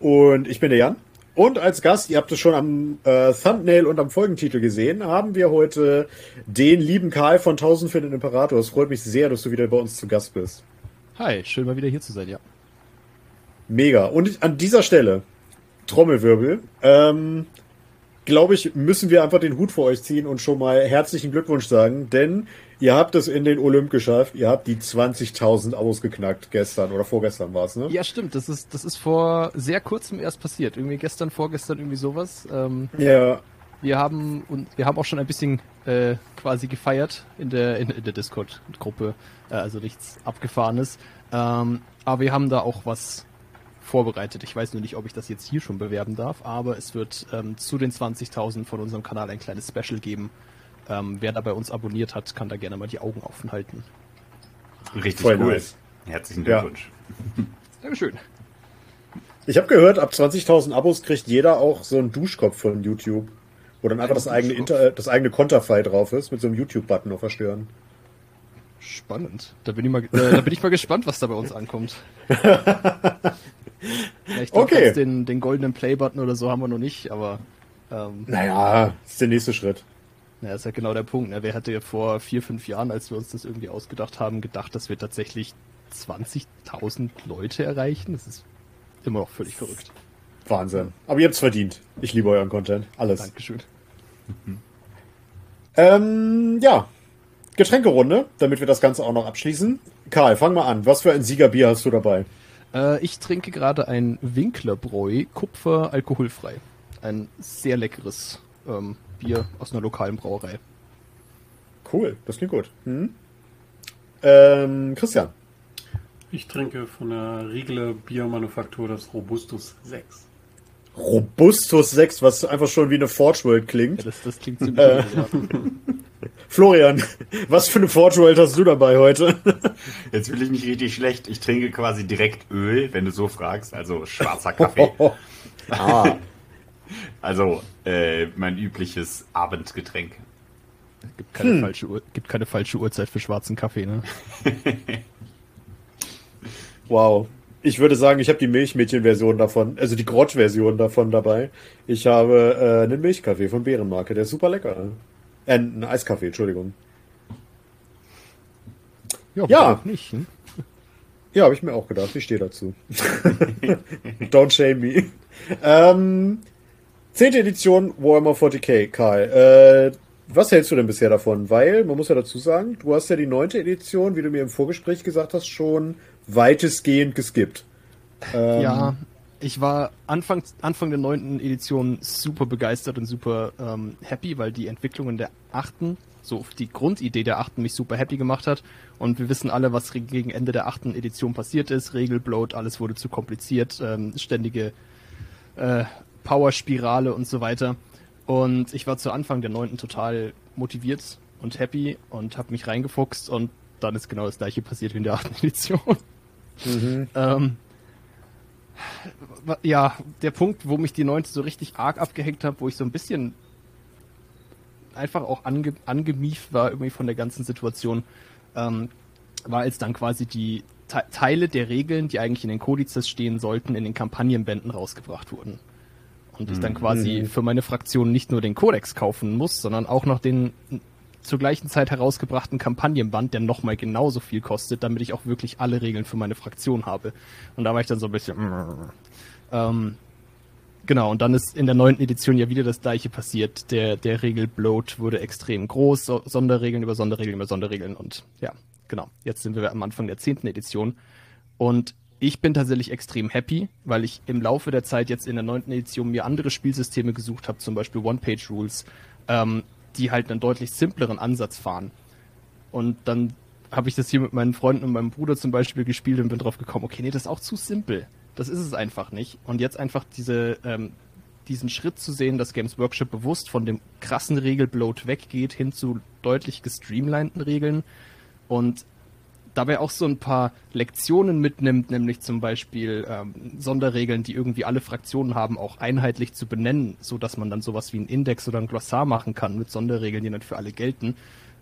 Und ich bin der Jan. Und als Gast, ihr habt es schon am äh, Thumbnail und am Folgentitel gesehen, haben wir heute den lieben Karl von 1000 für den Imperator. Es freut mich sehr, dass du wieder bei uns zu Gast bist. Hi, schön mal wieder hier zu sein, ja. Mega. Und an dieser Stelle, Trommelwirbel, ähm, glaube ich, müssen wir einfach den Hut vor euch ziehen und schon mal herzlichen Glückwunsch sagen, denn ihr habt es in den Olymp geschafft. Ihr habt die 20.000 ausgeknackt gestern oder vorgestern war es, ne? Ja, stimmt. Das ist, das ist vor sehr kurzem erst passiert. Irgendwie gestern, vorgestern, irgendwie sowas. Ähm, ja. Wir haben und wir haben auch schon ein bisschen äh, quasi gefeiert in der in, in der Discord-Gruppe, äh, also nichts abgefahrenes. Ähm, aber wir haben da auch was vorbereitet. Ich weiß nur nicht, ob ich das jetzt hier schon bewerben darf, aber es wird ähm, zu den 20.000 von unserem Kanal ein kleines Special geben. Ähm, wer da bei uns abonniert hat, kann da gerne mal die Augen offen halten. Richtig Voll cool. Nice. Herzlichen Glückwunsch. Ja. Dankeschön. Ich habe gehört, ab 20.000 Abos kriegt jeder auch so einen Duschkopf von YouTube, wo dann einfach das eigene, Inter das eigene Konterfei drauf ist, mit so einem YouTube-Button auf Verstören. Spannend. Da bin ich mal, äh, da bin ich mal gespannt, was da bei uns ankommt. Ja, ich glaube, okay. den, den goldenen Play-Button oder so haben wir noch nicht, aber. Ähm, naja, ist der nächste Schritt. Ja, ist ja genau der Punkt. Ne? Wer hätte ja vor vier, fünf Jahren, als wir uns das irgendwie ausgedacht haben, gedacht, dass wir tatsächlich 20.000 Leute erreichen? Das ist immer noch völlig verrückt. Wahnsinn. Aber ihr habt's verdient. Ich liebe euren Content. Alles. Dankeschön. Mhm. Ähm, ja. Getränkerunde, damit wir das Ganze auch noch abschließen. Karl, fang mal an. Was für ein Siegerbier hast du dabei? Äh, ich trinke gerade ein Winklerbräu, Kupfer alkoholfrei. Ein sehr leckeres ähm, Bier aus einer lokalen Brauerei. Cool, das klingt gut. Hm? Ähm, Christian. Ich trinke von der Riegele Biermanufaktur das Robustus 6. Robustus 6, was einfach schon wie eine Forge World klingt. Ja, das, das klingt ziemlich äh. Florian, was für eine Forge World hast du dabei heute? Jetzt will ich mich richtig schlecht. Ich trinke quasi direkt Öl, wenn du so fragst, also schwarzer Kaffee. ah. Also äh, mein übliches Abendgetränk. Gibt keine, hm. falsche gibt keine falsche Uhrzeit für schwarzen Kaffee, ne? wow. Ich würde sagen, ich habe die Milchmädchen-Version davon, also die Grotsch-Version davon dabei. Ich habe äh, einen Milchkaffee von Bärenmarke, der ist super lecker. Äh, ein Eiskaffee, Entschuldigung. Ja, ja. nicht. Hm? Ja, habe ich mir auch gedacht. Ich stehe dazu. Don't shame me. Ähm, zehnte Edition Warhammer 40k, Karl. Äh, was hältst du denn bisher davon? Weil, man muss ja dazu sagen, du hast ja die neunte Edition, wie du mir im Vorgespräch gesagt hast, schon weitestgehend geskippt. Ähm, ja, ich war Anfang, Anfang der neunten Edition super begeistert und super ähm, happy, weil die Entwicklungen der achten, so die Grundidee der achten mich super happy gemacht hat. Und wir wissen alle, was gegen Ende der achten Edition passiert ist. Regelbloat, alles wurde zu kompliziert, ähm, ständige äh, Power-Spirale und so weiter. Und ich war zu Anfang der neunten total motiviert und happy und habe mich reingefuchst und dann ist genau das gleiche passiert wie in der achten Edition. Mhm. ähm, ja, der Punkt, wo mich die neunte so richtig arg abgehängt hat, wo ich so ein bisschen einfach auch ange angemieft war irgendwie von der ganzen Situation, ähm, war als dann quasi die Te Teile der Regeln, die eigentlich in den Kodizes stehen sollten, in den Kampagnenbänden rausgebracht wurden. Und ich dann mhm. quasi mhm. für meine Fraktion nicht nur den Kodex kaufen muss, sondern auch noch den zur gleichen Zeit herausgebrachten Kampagnenband, der nochmal genauso viel kostet, damit ich auch wirklich alle Regeln für meine Fraktion habe. Und da war ich dann so ein bisschen. Ähm, genau, und dann ist in der neunten Edition ja wieder das gleiche passiert. Der, der Regelbloat wurde extrem groß, so Sonderregeln über Sonderregeln über Sonderregeln und ja, genau. Jetzt sind wir am Anfang der zehnten Edition. Und ich bin tatsächlich extrem happy, weil ich im Laufe der Zeit jetzt in der neunten Edition mir andere Spielsysteme gesucht habe, zum Beispiel One-Page-Rules, ähm, die halt einen deutlich simpleren Ansatz fahren. Und dann habe ich das hier mit meinen Freunden und meinem Bruder zum Beispiel gespielt und bin drauf gekommen, okay, nee, das ist auch zu simpel. Das ist es einfach nicht. Und jetzt einfach diese, ähm, diesen Schritt zu sehen, dass Games Workshop bewusst von dem krassen Regelbloat weggeht hin zu deutlich gestreamlinten Regeln und dabei auch so ein paar Lektionen mitnimmt, nämlich zum Beispiel ähm, Sonderregeln, die irgendwie alle Fraktionen haben, auch einheitlich zu benennen, so dass man dann sowas wie ein Index oder ein Glossar machen kann mit Sonderregeln, die dann für alle gelten.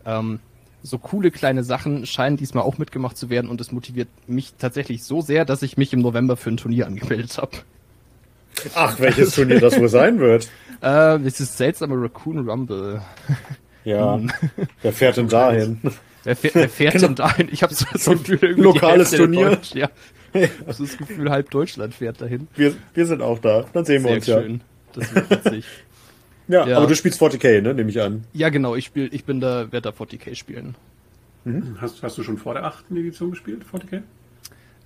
Ähm, so coole kleine Sachen scheinen diesmal auch mitgemacht zu werden und es motiviert mich tatsächlich so sehr, dass ich mich im November für ein Turnier angemeldet habe. Ach, welches Turnier das wohl sein wird. Äh, es ist seltsame Raccoon Rumble. Ja, wer fährt denn dahin? Wer fährt, wer fährt Genau. denn dahin? Ich habe so so ein Gefühl, irgendwie Lokales Turnier. Deutsch- Ja. Ich habe so das Gefühl, halb Deutschland fährt dahin. Wir, wir sind auch da. Dann sehen wir Sehr uns ja. schön. Das wird witzig. ja. Ja. aber du spielst 40k, ne? Nehme ich an. ja, genau, ich spiel, ich bin da, werde da 40k spielen. Hast, hast du schon vor der achten Edition gespielt, 40k?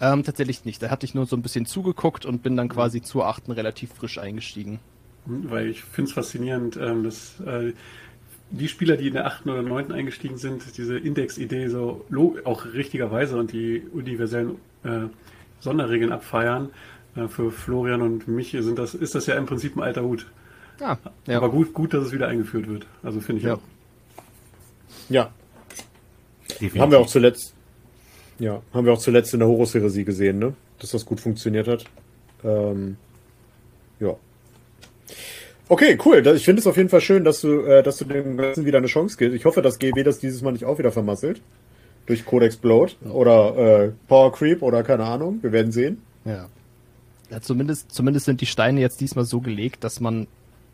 Ähm, tatsächlich nicht. Da hatte ich nur so ein bisschen zugeguckt und bin dann quasi zur achten relativ frisch eingestiegen. Weil ich finde es faszinierend, ähm, dass äh, die Spieler, die in der achten oder neunten eingestiegen sind, diese Index-Idee so auch richtigerweise und die universellen äh, Sonderregeln abfeiern. Äh, für Florian und mich sind das, ist das ja im Prinzip ein alter Hut. Ah, ja. Aber gut, gut, dass es wieder eingeführt wird. Also finde ich Ja. auch. Ja. Definitiv. Haben wir auch zuletzt. Ja, haben wir auch zuletzt in der Horus-Heresie gesehen, ne? Dass das gut funktioniert hat. Ähm, ja. Okay, cool. Ich finde es auf jeden Fall schön, dass du, äh, dass du dem Ganzen wieder eine Chance gibst. Ich hoffe, dass GW das dieses Mal nicht auch wieder vermasselt. Durch Codex Bloat oder äh, Power Creep oder keine Ahnung. Wir werden sehen. Ja. ja zumindest, zumindest sind die Steine jetzt diesmal so gelegt, dass man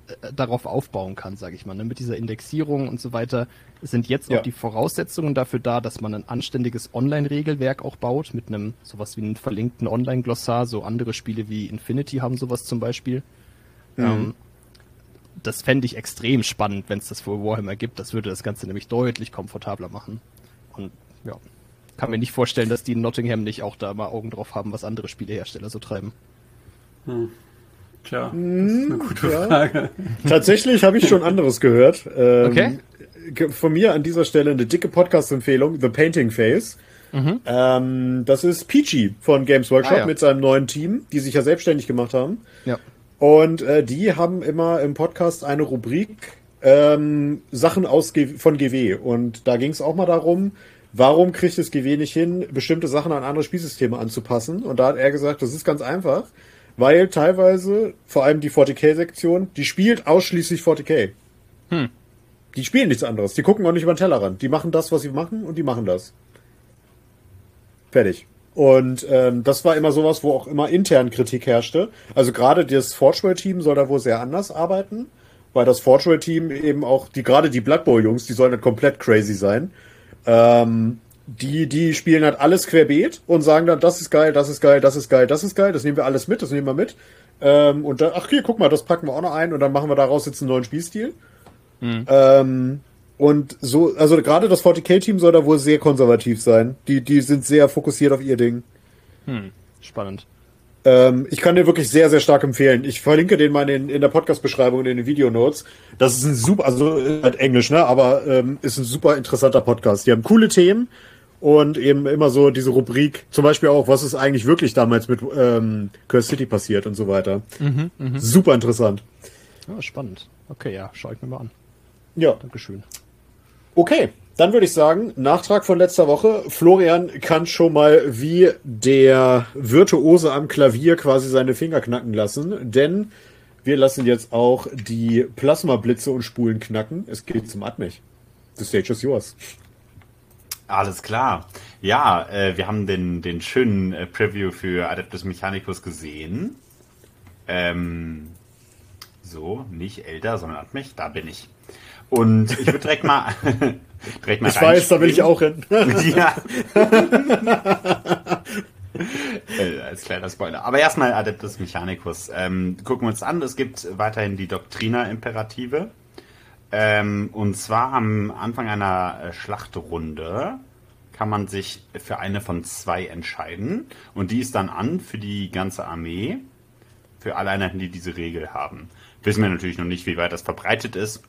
äh, darauf aufbauen kann, sage ich mal. Ne? Mit dieser Indexierung und so weiter sind jetzt Ja. auch die Voraussetzungen dafür da, dass man ein anständiges Online-Regelwerk auch baut, mit einem sowas wie einem verlinkten Online-Glossar. So andere Spiele wie Infinity haben sowas zum Beispiel. Ähm, das fände ich extrem spannend, wenn es das für Warhammer gibt. Das würde das Ganze nämlich deutlich komfortabler machen. Und ja, kann mir nicht vorstellen, dass die in Nottingham nicht auch da mal Augen drauf haben, was andere Spielehersteller so treiben. Tja, das ist eine gute ja. Frage. Tatsächlich habe ich schon anderes gehört. Ähm, Okay. Von mir an dieser Stelle eine dicke Podcast-Empfehlung, The Painting Phase. Ähm, das ist Peachy von Games Workshop Mhm. Ah, ja. mit seinem neuen Team, die sich ja selbstständig gemacht haben. Ja. Und äh, die haben immer im Podcast eine Rubrik ähm, Sachen aus G von GW. Und da ging es auch mal darum, warum kriegt es GW nicht hin, bestimmte Sachen an andere Spielsysteme anzupassen. Und da hat er gesagt, das ist ganz einfach, weil teilweise, vor allem die 40k-Sektion, die spielt ausschließlich 40k. Die spielen nichts anderes. Die gucken auch nicht über den Tellerrand. Die machen das, was sie machen und die machen das. Fertig. Und ähm, das war immer sowas, wo auch immer intern Kritik herrschte. Also gerade das Forgewell-Team soll da wohl sehr anders arbeiten, weil das Forgewell-Team eben auch, die gerade die Blood Bowl-Jungs, die sollen halt komplett crazy sein. Ähm, die, die spielen halt alles querbeet und sagen dann, das ist geil, das ist geil, das ist geil, das ist geil, das nehmen wir alles mit, das nehmen wir mit. Ähm, und dann, ach hier, guck mal, das packen wir auch noch ein und dann machen wir daraus jetzt einen neuen Spielstil. Ähm, und so, also gerade das 40k-Team soll da wohl sehr konservativ sein. Die, die sind sehr fokussiert auf ihr Ding. Spannend. Ähm, ich kann dir wirklich sehr, sehr stark empfehlen. Ich verlinke den mal in, in der Podcast-Beschreibung und in den Videonotes. Das ist ein super, also ist halt Englisch, ne? Aber ähm, ist ein super interessanter Podcast. Die haben coole Themen und eben immer so diese Rubrik, zum Beispiel auch, was ist eigentlich wirklich damals mit ähm, Curse City passiert und so weiter. Super interessant. Ja, spannend. Okay, ja, schau ich mir mal an. Ja. Dankeschön. Okay, dann würde ich sagen, Nachtrag von letzter Woche. Florian kann schon mal wie der Virtuose am Klavier quasi seine Finger knacken lassen, denn wir lassen jetzt auch die Plasmablitze und Spulen knacken. Es geht zum Admech. The stage is yours. Alles klar. Ja, äh, wir haben den, den schönen äh, Preview für Adeptus Mechanicus gesehen. Ähm, so, nicht älter, sondern Admech, da bin ich. Und ich würde direkt mal, direkt mal Ich weiß, da will ich auch hin. ja. äh, als kleiner Spoiler. Aber erstmal Adeptus Mechanicus. Ähm, gucken wir uns an. Es gibt weiterhin die Doctrina Imperative. Ähm, und zwar am Anfang einer äh, Schlachtrunde kann man sich für eine von zwei entscheiden. Und die ist dann an für die ganze Armee. Für alle Einheiten, die diese Regel haben. Wissen wir natürlich noch nicht, wie weit das verbreitet ist.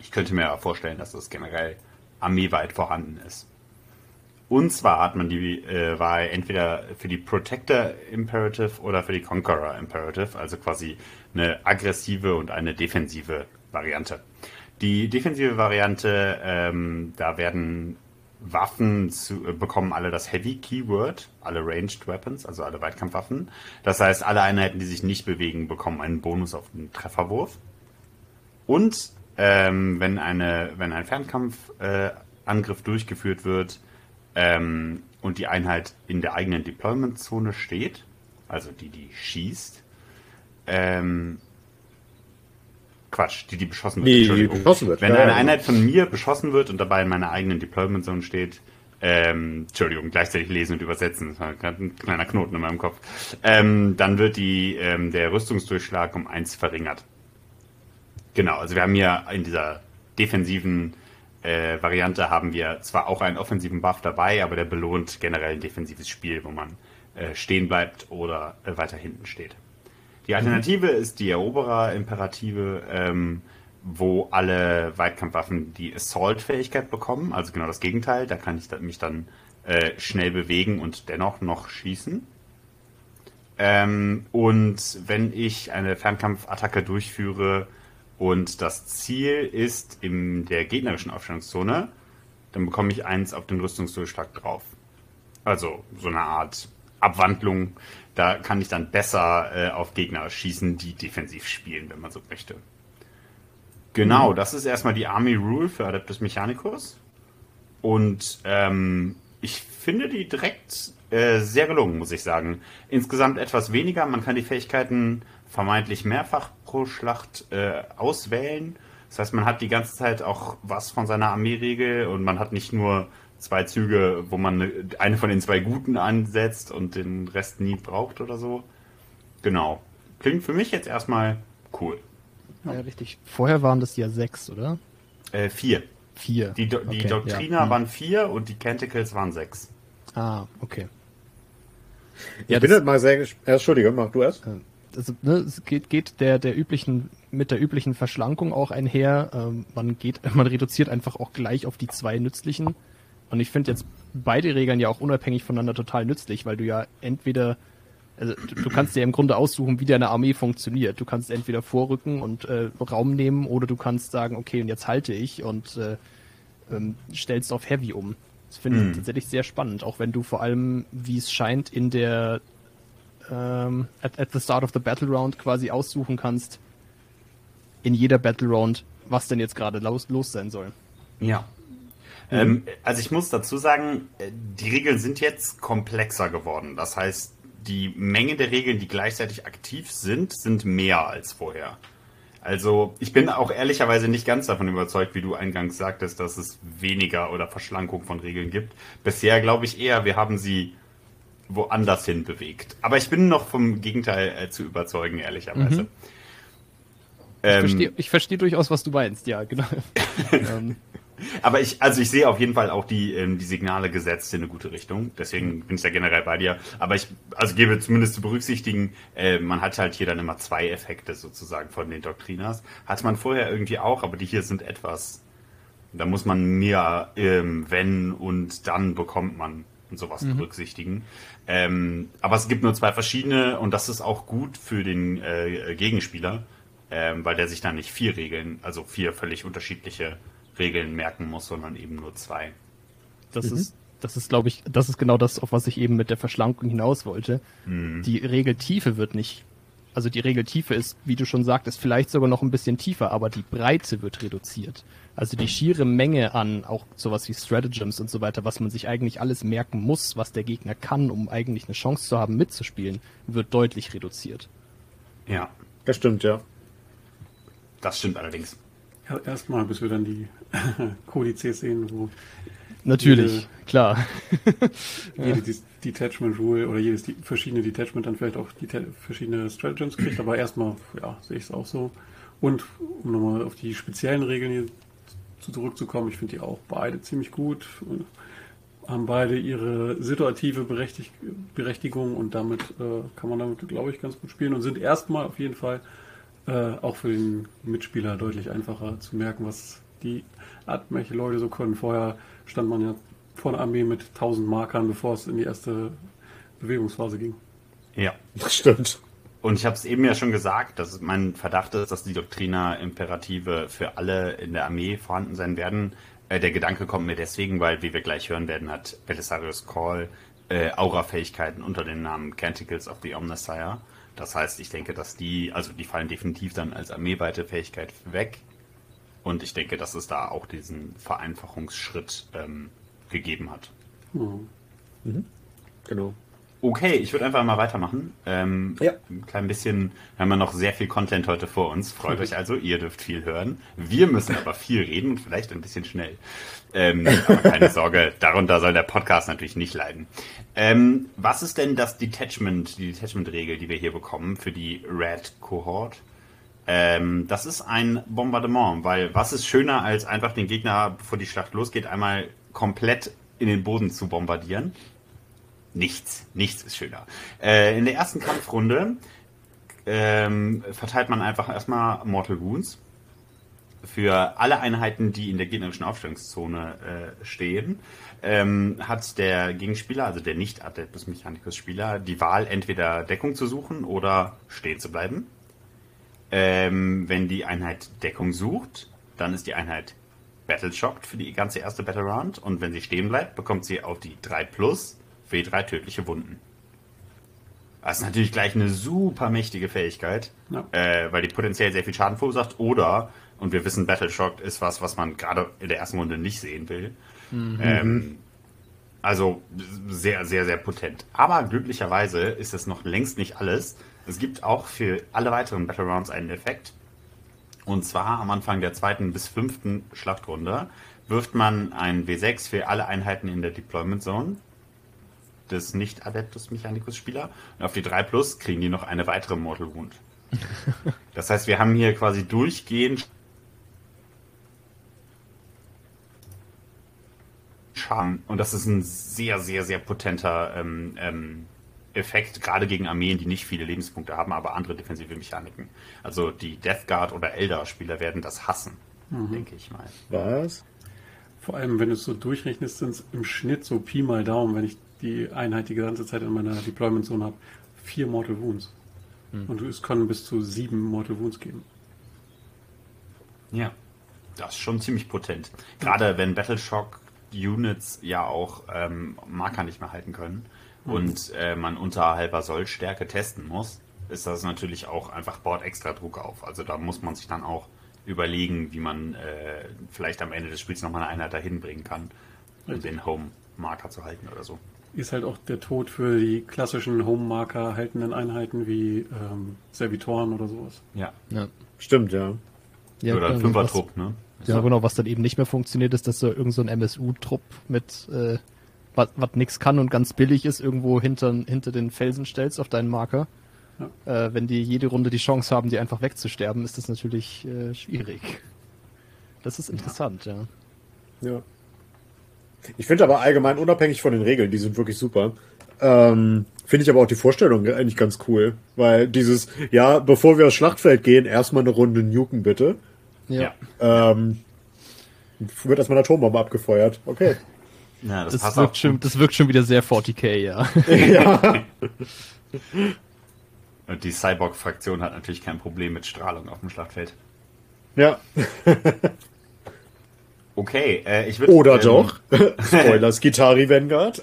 Ich könnte mir vorstellen, dass das generell armeeweit vorhanden ist. Und zwar hat man die äh, Wahl entweder für die Protector Imperative oder für die Conqueror Imperative, also quasi eine aggressive und eine defensive Variante. Die defensive Variante, ähm, da werden Waffen zu, äh, bekommen alle das Heavy Keyword, alle Ranged Weapons, also alle Weitkampfwaffen. Das heißt, alle Einheiten, die sich nicht bewegen, bekommen einen Bonus auf den Trefferwurf. Und ähm, wenn eine, wenn ein Fernkampfangriff äh, durchgeführt wird ähm, und die Einheit in der eigenen Deployment-Zone steht, also die, die schießt, ähm, Quatsch, die, die beschossen wird. Nee, die beschossen wird. Wenn ja, eine ja. Einheit von mir beschossen wird und dabei in meiner eigenen Deployment Zone steht, ähm, Entschuldigung, gleichzeitig lesen und übersetzen, das war gerade ein kleiner Knoten in meinem Kopf, ähm, dann wird die, ähm, der Rüstungsdurchschlag um eins verringert. Genau, also wir haben hier in dieser defensiven äh, Variante haben wir zwar auch einen offensiven Buff dabei, aber der belohnt generell ein defensives Spiel, wo man äh, stehen bleibt oder äh, weiter hinten steht. Die Alternative mhm. ist die Eroberer-Imperative, ähm, wo alle Weitkampfwaffen die Assault-Fähigkeit bekommen, also genau das Gegenteil. Da kann ich mich dann äh, schnell bewegen und dennoch noch schießen. Ähm, und wenn ich eine Fernkampfattacke durchführe und das Ziel ist in der gegnerischen Aufstellungszone, dann bekomme ich eins auf den Rüstungsdurchschlag drauf. Also so eine Art Abwandlung. Da kann ich dann besser äh, auf Gegner schießen, die defensiv spielen, wenn man so möchte. Genau, das ist erstmal die Army Rule für Adeptus Mechanicus. Und ähm, ich finde die direkt äh, sehr gelungen, muss ich sagen. Insgesamt etwas weniger. Man kann die Fähigkeiten vermeintlich mehrfach pro Schlacht äh, auswählen. Das heißt, man hat die ganze Zeit auch was von seiner Armeeregel und man hat nicht nur zwei Züge, wo man eine von den zwei Guten ansetzt und den Rest nie braucht oder so. Genau. Klingt für mich jetzt erstmal cool. Ja, richtig. Vorher waren das ja sechs, oder? Äh, vier. Vier. Die, Do die okay, Doktrina ja. waren vier und die Canticles waren sechs. Ah, okay. Ich ja, bin halt mal sehr gespannt. Entschuldige, mach du erst. Also, ne, es geht, geht der, der üblichen, mit der üblichen Verschlankung auch einher. Ähm, man geht, man reduziert einfach auch gleich auf die zwei nützlichen. Und ich finde jetzt beide Regeln ja auch unabhängig voneinander total nützlich, weil du ja entweder also du kannst dir im Grunde aussuchen, wie deine Armee funktioniert. Du kannst entweder vorrücken und äh, Raum nehmen oder du kannst sagen, okay, und jetzt halte ich und äh, ähm, stellst auf Heavy um. Das finde ich mhm. tatsächlich sehr spannend, auch wenn du vor allem, wie es scheint, in der ähm, at, at the start of the Battle Round quasi aussuchen kannst, in jeder Battle Round, was denn jetzt gerade los, los sein soll. Ja. Ähm, also ich muss dazu sagen, äh, die Regeln sind jetzt komplexer geworden. Das heißt, die Menge der Regeln, die gleichzeitig aktiv sind, sind mehr als vorher. Also ich bin auch ehrlicherweise nicht ganz davon überzeugt, wie du eingangs sagtest, dass es weniger oder Verschlankung von Regeln gibt. Bisher glaube ich eher, wir haben sie woanders hin bewegt. Aber ich bin noch vom Gegenteil äh, zu überzeugen, ehrlicherweise. Mhm. Ich, ähm, verstehe, ich verstehe durchaus, was du meinst, ja, genau. ähm, aber ich, also ich sehe auf jeden Fall auch die, ähm, die Signale gesetzt in eine gute Richtung. Deswegen bin ich da generell bei dir. Aber ich, also gebe zumindest zu berücksichtigen, äh, man hat halt hier dann immer zwei Effekte sozusagen von den Doktrinas. Hat man vorher irgendwie auch, aber die hier sind etwas, da muss man mehr, ähm, wenn und dann bekommt man und sowas mhm. berücksichtigen. Ähm, aber es gibt nur zwei verschiedene und das ist auch gut für den äh, Gegenspieler, ähm, weil der sich dann nicht vier Regeln, also vier völlig unterschiedliche Regeln merken muss, sondern eben nur zwei. Das mhm. ist, das ist, glaube ich, das ist genau das, auf was ich eben mit der Verschlankung hinaus wollte. Mhm. Die Regeltiefe wird nicht, also die Regeltiefe ist, wie du schon sagtest, vielleicht sogar noch ein bisschen tiefer, aber die Breite wird reduziert. Also die schiere Menge an auch sowas wie Stratagems und so weiter, was man sich eigentlich alles merken muss, was der Gegner kann, um eigentlich eine Chance zu haben, mitzuspielen, wird deutlich reduziert. Ja. Das stimmt, ja. Das stimmt allerdings. Ja, erstmal, bis wir dann die Kodizes sehen, wo. Natürlich, jede, klar. jede Detachment Rule oder jedes verschiedene Detachment dann vielleicht auch die verschiedene Stratagems kriegt, aber erstmal, ja, sehe ich es auch so. Und um nochmal auf die speziellen Regeln hier zurückzukommen, ich finde die auch beide ziemlich gut. Und haben beide ihre situative Berechtig Berechtigung und damit äh, kann man damit, glaube ich, ganz gut spielen und sind erstmal auf jeden Fall äh, auch für den Mitspieler deutlich einfacher zu merken, was die welche Leute so können. Vorher stand man ja vor der Armee mit 1000 Markern, bevor es in die erste Bewegungsphase ging. Ja, das stimmt. Und ich habe es eben ja schon gesagt, dass mein Verdacht ist, dass die Doktrina Imperative für alle in der Armee vorhanden sein werden. Äh, der Gedanke kommt mir deswegen, weil, wie wir gleich hören werden, hat Belisarius Call äh, Aura-Fähigkeiten unter dem Namen Canticles of the Omnissiah. Das heißt, ich denke, dass die, also die fallen definitiv dann als armeeweite Fähigkeit weg. Und ich denke, dass es da auch diesen Vereinfachungsschritt ähm, gegeben hat. Mhm. Mhm. Genau. Okay, ich würde einfach mal weitermachen. Ähm, Ja. Ein klein bisschen, wir haben ja noch sehr viel Content heute vor uns. Freut euch also, ihr dürft viel hören. Wir müssen aber viel reden und vielleicht ein bisschen schnell. Ähm, aber keine Sorge, darunter soll der Podcast natürlich nicht leiden. Ähm, was ist denn das Detachment, die Detachment-Regel, die wir hier bekommen für die Red Cohort? Ähm, das ist ein Bombardement, weil was ist schöner, als einfach den Gegner, bevor die Schlacht losgeht, einmal komplett in den Boden zu bombardieren? Nichts, nichts ist schöner. Äh, in der ersten Kampfrunde ähm, verteilt man einfach erstmal Mortal Wounds für alle Einheiten, die in der gegnerischen Aufstellungszone äh, stehen. Ähm, hat der Gegenspieler, also der nicht Adeptus Mechanicus Spieler, die Wahl, entweder Deckung zu suchen oder stehen zu bleiben. Ähm, wenn die Einheit Deckung sucht, dann ist die Einheit Battle Shocked für die ganze erste Battle Round und wenn sie stehen bleibt, bekommt sie auf die 3 Plus für die drei tödliche Wunden. Das ist natürlich gleich eine super mächtige Fähigkeit, Ja. äh, weil die potenziell sehr viel Schaden verursacht oder, und wir wissen, Battle Shocked ist was, was man gerade in der ersten Runde nicht sehen will. Ähm, also sehr, sehr, sehr potent. Aber glücklicherweise ist es noch längst nicht alles. Es gibt auch für alle weiteren Battle Rounds einen Effekt. Und zwar am Anfang der zweiten bis fünften Schlachtrunde wirft man ein W6 für alle Einheiten in der Deployment Zone des nicht-Adeptus Mechanicus Spieler. Und auf die 3 Plus kriegen die noch eine weitere Mortal Wound. Das heißt, wir haben hier quasi durchgehend Schaden. Und das ist ein sehr, sehr, sehr potenter ähm, ähm, Effekt, gerade gegen Armeen, die nicht viele Lebenspunkte haben, aber andere defensive Mechaniken. Also die Death Guard oder Eldar-Spieler werden das hassen, denke ich mal. Was? Vor allem, wenn du es so durchrechnest, sind es im Schnitt so Pi mal Daumen, wenn ich die Einheit die ganze Zeit in meiner Deployment Zone habe, vier Mortal Wounds. Und es können bis zu sieben Mortal Wounds geben. Ja, das ist schon ziemlich potent. Gerade wenn Battleshock Units ja auch ähm, Marker nicht mehr halten können und äh, man unter halber Sollstärke testen muss, ist das natürlich auch einfach baut extra Druck auf. Also da muss man sich dann auch überlegen, wie man äh, vielleicht am Ende des Spiels nochmal eine Einheit dahin bringen kann, um Richtig. den Home-Marker zu halten oder so. Ist halt auch der Tod für die klassischen Home-Marker haltenden Einheiten wie ähm, Servitoren oder sowas. Ja. Ja. Stimmt, ja. Ja, oder ein klar, Fünfertrupp, ne? Was, ja, genau, was dann eben nicht mehr funktioniert, ist, dass so irgend so ein MSU-Trupp mit äh, was, was nix kann und ganz billig ist, irgendwo hinter, hinter den Felsen stellst auf deinen Marker. Äh, wenn die jede Runde die Chance haben, die einfach wegzusterben, ist das natürlich äh, schwierig. Das ist interessant, ja. Ja. Ich finde aber allgemein unabhängig von den Regeln, die sind wirklich super. Ähm, finde ich aber auch die Vorstellung eigentlich ganz cool, weil dieses, ja, bevor wir aufs Schlachtfeld gehen, erstmal eine Runde nuken bitte. Ja. Ähm, wird erstmal eine Atombombe abgefeuert. Okay. Ja das, Das passt wirkt, auch schon, das wirkt schon wieder sehr 40k, ja. ja. Und die Cyborg-Fraktion hat natürlich kein Problem mit Strahlung auf dem Schlachtfeld. Ja. Okay, äh, ich würde. Oder ähm, doch. Spoilers, Gitari Vanguard.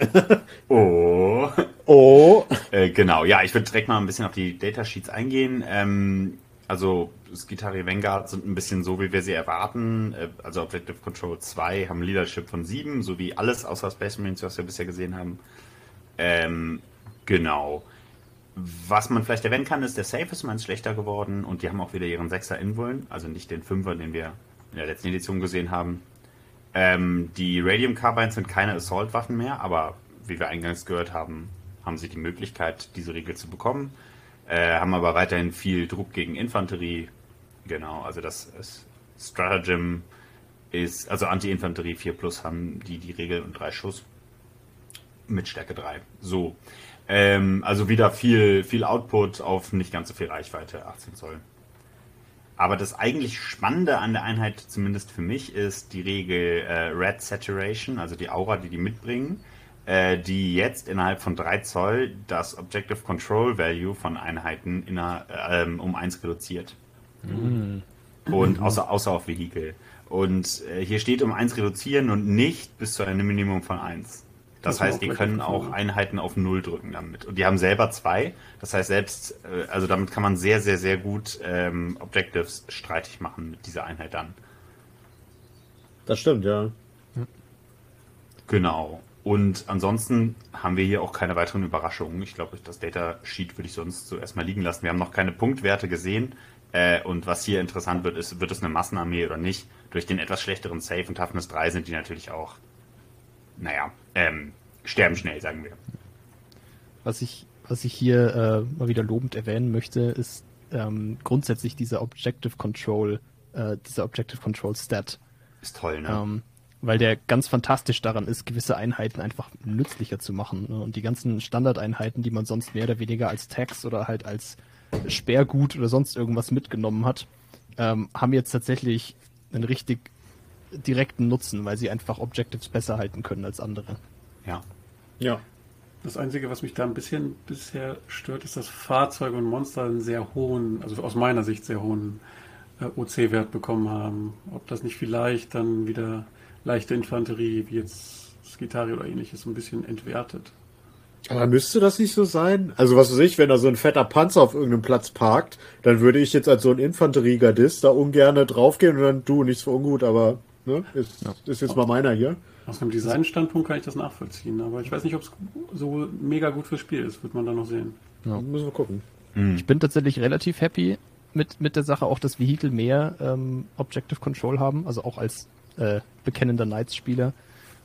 Oh. oh. Äh, genau, ja, ich würde direkt mal ein bisschen auf die Datasheets eingehen. Ähm, also Skitari Vanguard sind ein bisschen so, wie wir sie erwarten. Äh, also Objective Control 2 haben Leadership von 7, so wie alles außer Space Marines, was wir bisher gesehen haben. Ähm, genau. Was man vielleicht erwähnen kann, ist, der Safe ist meins schlechter geworden und die haben auch wieder ihren 6er Invuln, also nicht den 5er, den wir in der letzten Edition gesehen haben. Ähm, die Radium Carbines sind keine Assault-Waffen mehr, aber wie wir eingangs gehört haben, haben sie die Möglichkeit, diese Regel zu bekommen. Äh, haben aber weiterhin viel Druck gegen Infanterie. Genau, also das ist Stratagem ist, also Anti-Infanterie 4 Plus haben die die Regel und 3 Schuss mit Stärke 3. So. Ähm, also wieder viel, viel Output auf nicht ganz so viel Reichweite, 18 Zoll. Aber das eigentlich Spannende an der Einheit, zumindest für mich, ist die Regel äh, Red Saturation, also die Aura, die die mitbringen, äh, die jetzt innerhalb von 3 Zoll das Objective Control Value von Einheiten inner, äh, ähm, um 1 reduziert. Und außer, außer auf Vehikel. Und äh, hier steht um 1 reduzieren und nicht bis zu einem Minimum von 1. Das Das heißt, die können auch. Einheiten auf Null drücken damit. Und die haben selber zwei. Das heißt, selbst, äh, also damit kann man sehr, sehr, sehr gut ähm, Objectives streitig machen mit dieser Einheit dann. Das stimmt, ja. Genau. Und ansonsten haben wir hier auch keine weiteren Überraschungen. Ich glaube, das Data Sheet würde ich sonst so erstmal liegen lassen. Wir haben noch keine Punktwerte gesehen. Äh, und was hier interessant wird, ist, wird es eine Massenarmee oder nicht? Durch den etwas schlechteren Safe und Toughness 3 sind die natürlich auch, naja, ähm, sterben schnell, sagen wir. Was ich, was ich hier äh, mal wieder lobend erwähnen möchte, ist ähm, grundsätzlich dieser Objective Control, äh, dieser Objective Control Stat. Ist toll, ne? Ähm, weil der ganz fantastisch daran ist, gewisse Einheiten einfach nützlicher zu machen. Ne? Und die ganzen Standardeinheiten, die man sonst mehr oder weniger als Tags oder halt als Sperrgut oder sonst irgendwas mitgenommen hat, ähm, haben jetzt tatsächlich einen richtig direkten Nutzen, weil sie einfach Objectives besser halten können als andere. Ja. Ja. Das Einzige, was mich da ein bisschen bisher stört, ist, dass Fahrzeuge und Monster einen sehr hohen, also aus meiner Sicht sehr hohen äh, OC-Wert bekommen haben. Ob das nicht vielleicht dann wieder leichte Infanterie, wie jetzt Skitari oder ähnliches, ein bisschen entwertet. Aber müsste das nicht so sein? Also was weiß ich, wenn da so ein fetter Panzer auf irgendeinem Platz parkt, dann würde ich jetzt als so ein Infanteriegardist da ungern draufgehen und dann du, nichts für ungut, aber ne, ist, ja. ist jetzt mal meiner hier. Aus einem Designstandpunkt kann ich das nachvollziehen, aber ich weiß nicht, ob es so mega gut fürs Spiel ist, wird man dann noch sehen. Ja. Müssen wir gucken. Mhm. Ich bin tatsächlich relativ happy mit, mit der Sache, auch dass Vehikel mehr ähm, Objective Control haben, also auch als äh, bekennender Knights-Spieler.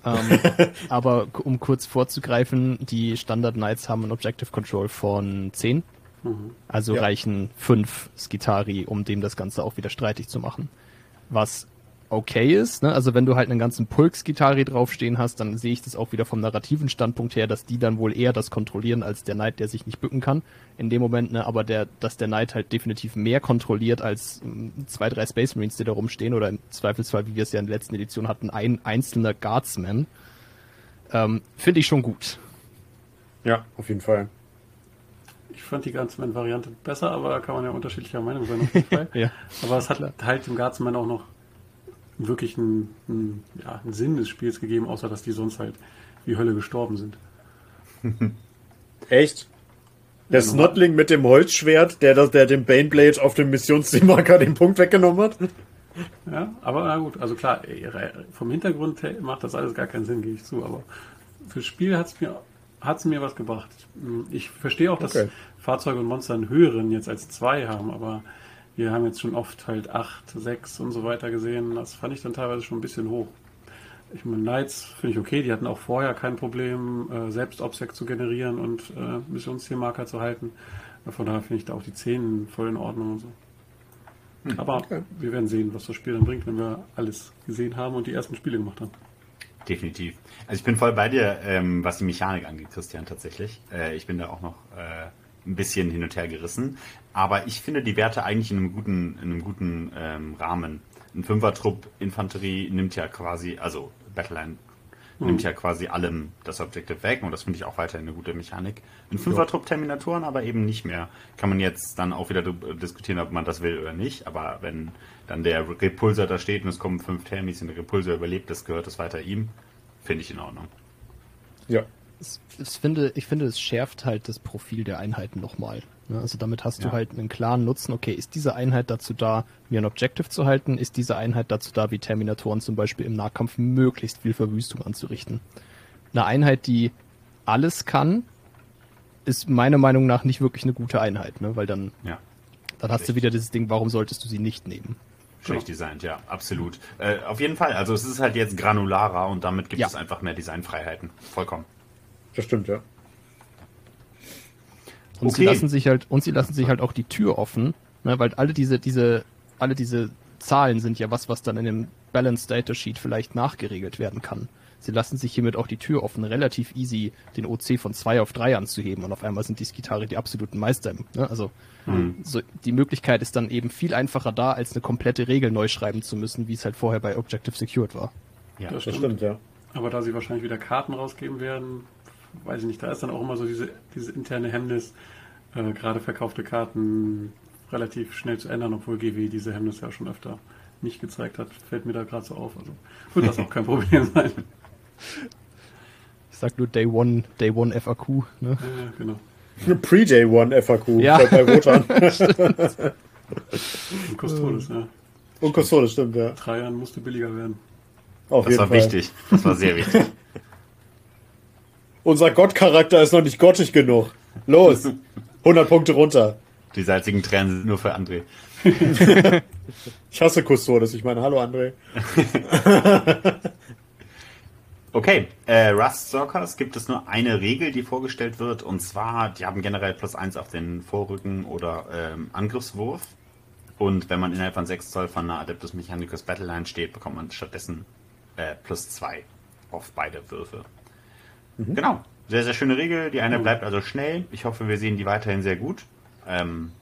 Ähm, aber um kurz vorzugreifen, die Standard Knights haben ein Objective Control von 10. Mhm. Also ja. reichen 5 Skitari, um dem das Ganze auch wieder streitig zu machen. Was okay ist. Ne? Also wenn du halt einen ganzen Pulks-Gitarre draufstehen hast, dann sehe ich das auch wieder vom narrativen Standpunkt her, dass die dann wohl eher das kontrollieren als der Knight, der sich nicht bücken kann. In dem Moment, ne, aber der, dass der Knight halt definitiv mehr kontrolliert als ähm, zwei, drei Space Marines, die da rumstehen, oder im Zweifelsfall, wie wir es ja in der letzten Edition hatten, ein einzelner Guardsman. Ähm, Finde ich schon gut. Ja, auf jeden Fall. Ich fand die Guardsman-Variante besser, aber da kann man ja unterschiedlicher Meinung sein auf jeden Fall. ja. Aber es hat halt dem Guardsman auch noch wirklich einen, einen, ja, einen Sinn des Spiels gegeben, außer dass die sonst halt wie Hölle gestorben sind. Echt? Der ja, Snotling mit dem Holzschwert, der, der dem Baneblade auf dem Missionszielmarker den Punkt weggenommen hat? Ja, aber na gut, also klar, vom Hintergrund macht das alles gar keinen Sinn, gehe ich zu, aber fürs Spiel hat es mir, hat's mir was gebracht. Ich verstehe auch, dass okay. Fahrzeuge und Monster einen höheren jetzt als zwei haben, aber wir haben jetzt schon oft halt 8, 6 und so weiter gesehen. Das fand ich dann teilweise schon ein bisschen hoch. Ich meine, Knights finde ich okay, die hatten auch vorher kein Problem, äh, selbst Obsec zu generieren und äh, Missionszielmarker zu halten. Von daher finde ich da auch die 10 voll in Ordnung und so. Hm, Aber okay. wir werden sehen, was das Spiel dann bringt, wenn wir alles gesehen haben und die ersten Spiele gemacht haben. Definitiv. Also ich bin voll bei dir, ähm, was die Mechanik angeht, Christian, tatsächlich. Äh, ich bin da auch noch äh, ein bisschen hin und her gerissen. Aber ich finde die Werte eigentlich in einem guten, in einem guten ähm, Rahmen. Ein Fünfertrupp Infanterie nimmt ja quasi, also Battleline mhm. nimmt ja quasi allem das Objective weg und das finde ich auch weiterhin eine gute Mechanik. Ein Fünfertrupp Terminatoren aber eben nicht mehr. Kann man jetzt dann auch wieder diskutieren, ob man das will oder nicht, aber wenn dann der Repulsor da steht und es kommen fünf Termis und der Repulsor überlebt, das gehört das weiter ihm, finde ich in Ordnung. Ja, es finde, ich finde, es schärft halt das Profil der Einheiten nochmal. Ne? Also damit hast ja. du halt einen klaren Nutzen. Okay, ist diese Einheit dazu da, mir ein Objective zu halten? Ist diese Einheit dazu da, wie Terminatoren zum Beispiel im Nahkampf möglichst viel Verwüstung anzurichten? Eine Einheit, die alles kann, ist meiner Meinung nach nicht wirklich eine gute Einheit, ne? weil dann, ja. dann hast du wieder dieses Ding, warum solltest du sie nicht nehmen? Schlecht genau. designt, ja, absolut. Äh, auf jeden Fall, also es ist halt jetzt granularer und damit gibt ja. es einfach mehr Designfreiheiten. Vollkommen. Das stimmt, ja. Und okay. sie lassen sich halt, und sie lassen sich halt auch die Tür offen, ne, weil alle diese, diese, alle diese Zahlen sind ja was, was dann in dem Balance Data Sheet vielleicht nachgeregelt werden kann. Sie lassen sich hiermit auch die Tür offen, relativ easy den OC von zwei auf drei anzuheben und auf einmal sind die Skitari die absoluten Meister. Ne? Also mhm. so, die Möglichkeit ist dann eben viel einfacher da, als eine komplette Regel neu schreiben zu müssen, wie es halt vorher bei Objective Secured war. Ja, das, das stimmt, ja. Aber da sie wahrscheinlich wieder Karten rausgeben werden, weiß ich nicht, da ist dann auch immer so diese, diese interne Hemmnis, äh, gerade verkaufte Karten relativ schnell zu ändern, obwohl GW diese Hemmnis ja schon öfter nicht gezeigt hat, fällt mir da gerade so auf. Also wird das auch kein Problem sein. Ich sag nur Day One, Day One FAQ. Ne? Ja, genau. Pre-Day One FAQ ja. bei Rotan. Und Custodes, ja. Und Custodes, stimmt, ja. Drei Jahren musste billiger werden. Auf das war Fall. wichtig. Das war sehr wichtig. Unser Gottcharakter ist noch nicht gottig genug. Los. 100 Punkte runter. Die salzigen Tränen sind nur für André. ich hasse Custodes. Ich meine, hallo André. okay, äh, Rust Stalkers gibt es nur eine Regel, die vorgestellt wird. Und zwar, die haben generell plus eins auf den Vorrücken oder ähm, Angriffswurf. Und wenn man innerhalb von 6 Zoll von einer Adeptus Mechanicus Battleline steht, bekommt man stattdessen äh, plus 2 auf beide Würfe. Mhm. Genau. Sehr, sehr schöne Regel. Die eine bleibt also schnell. Ich hoffe, wir sehen die weiterhin sehr gut. Ähm,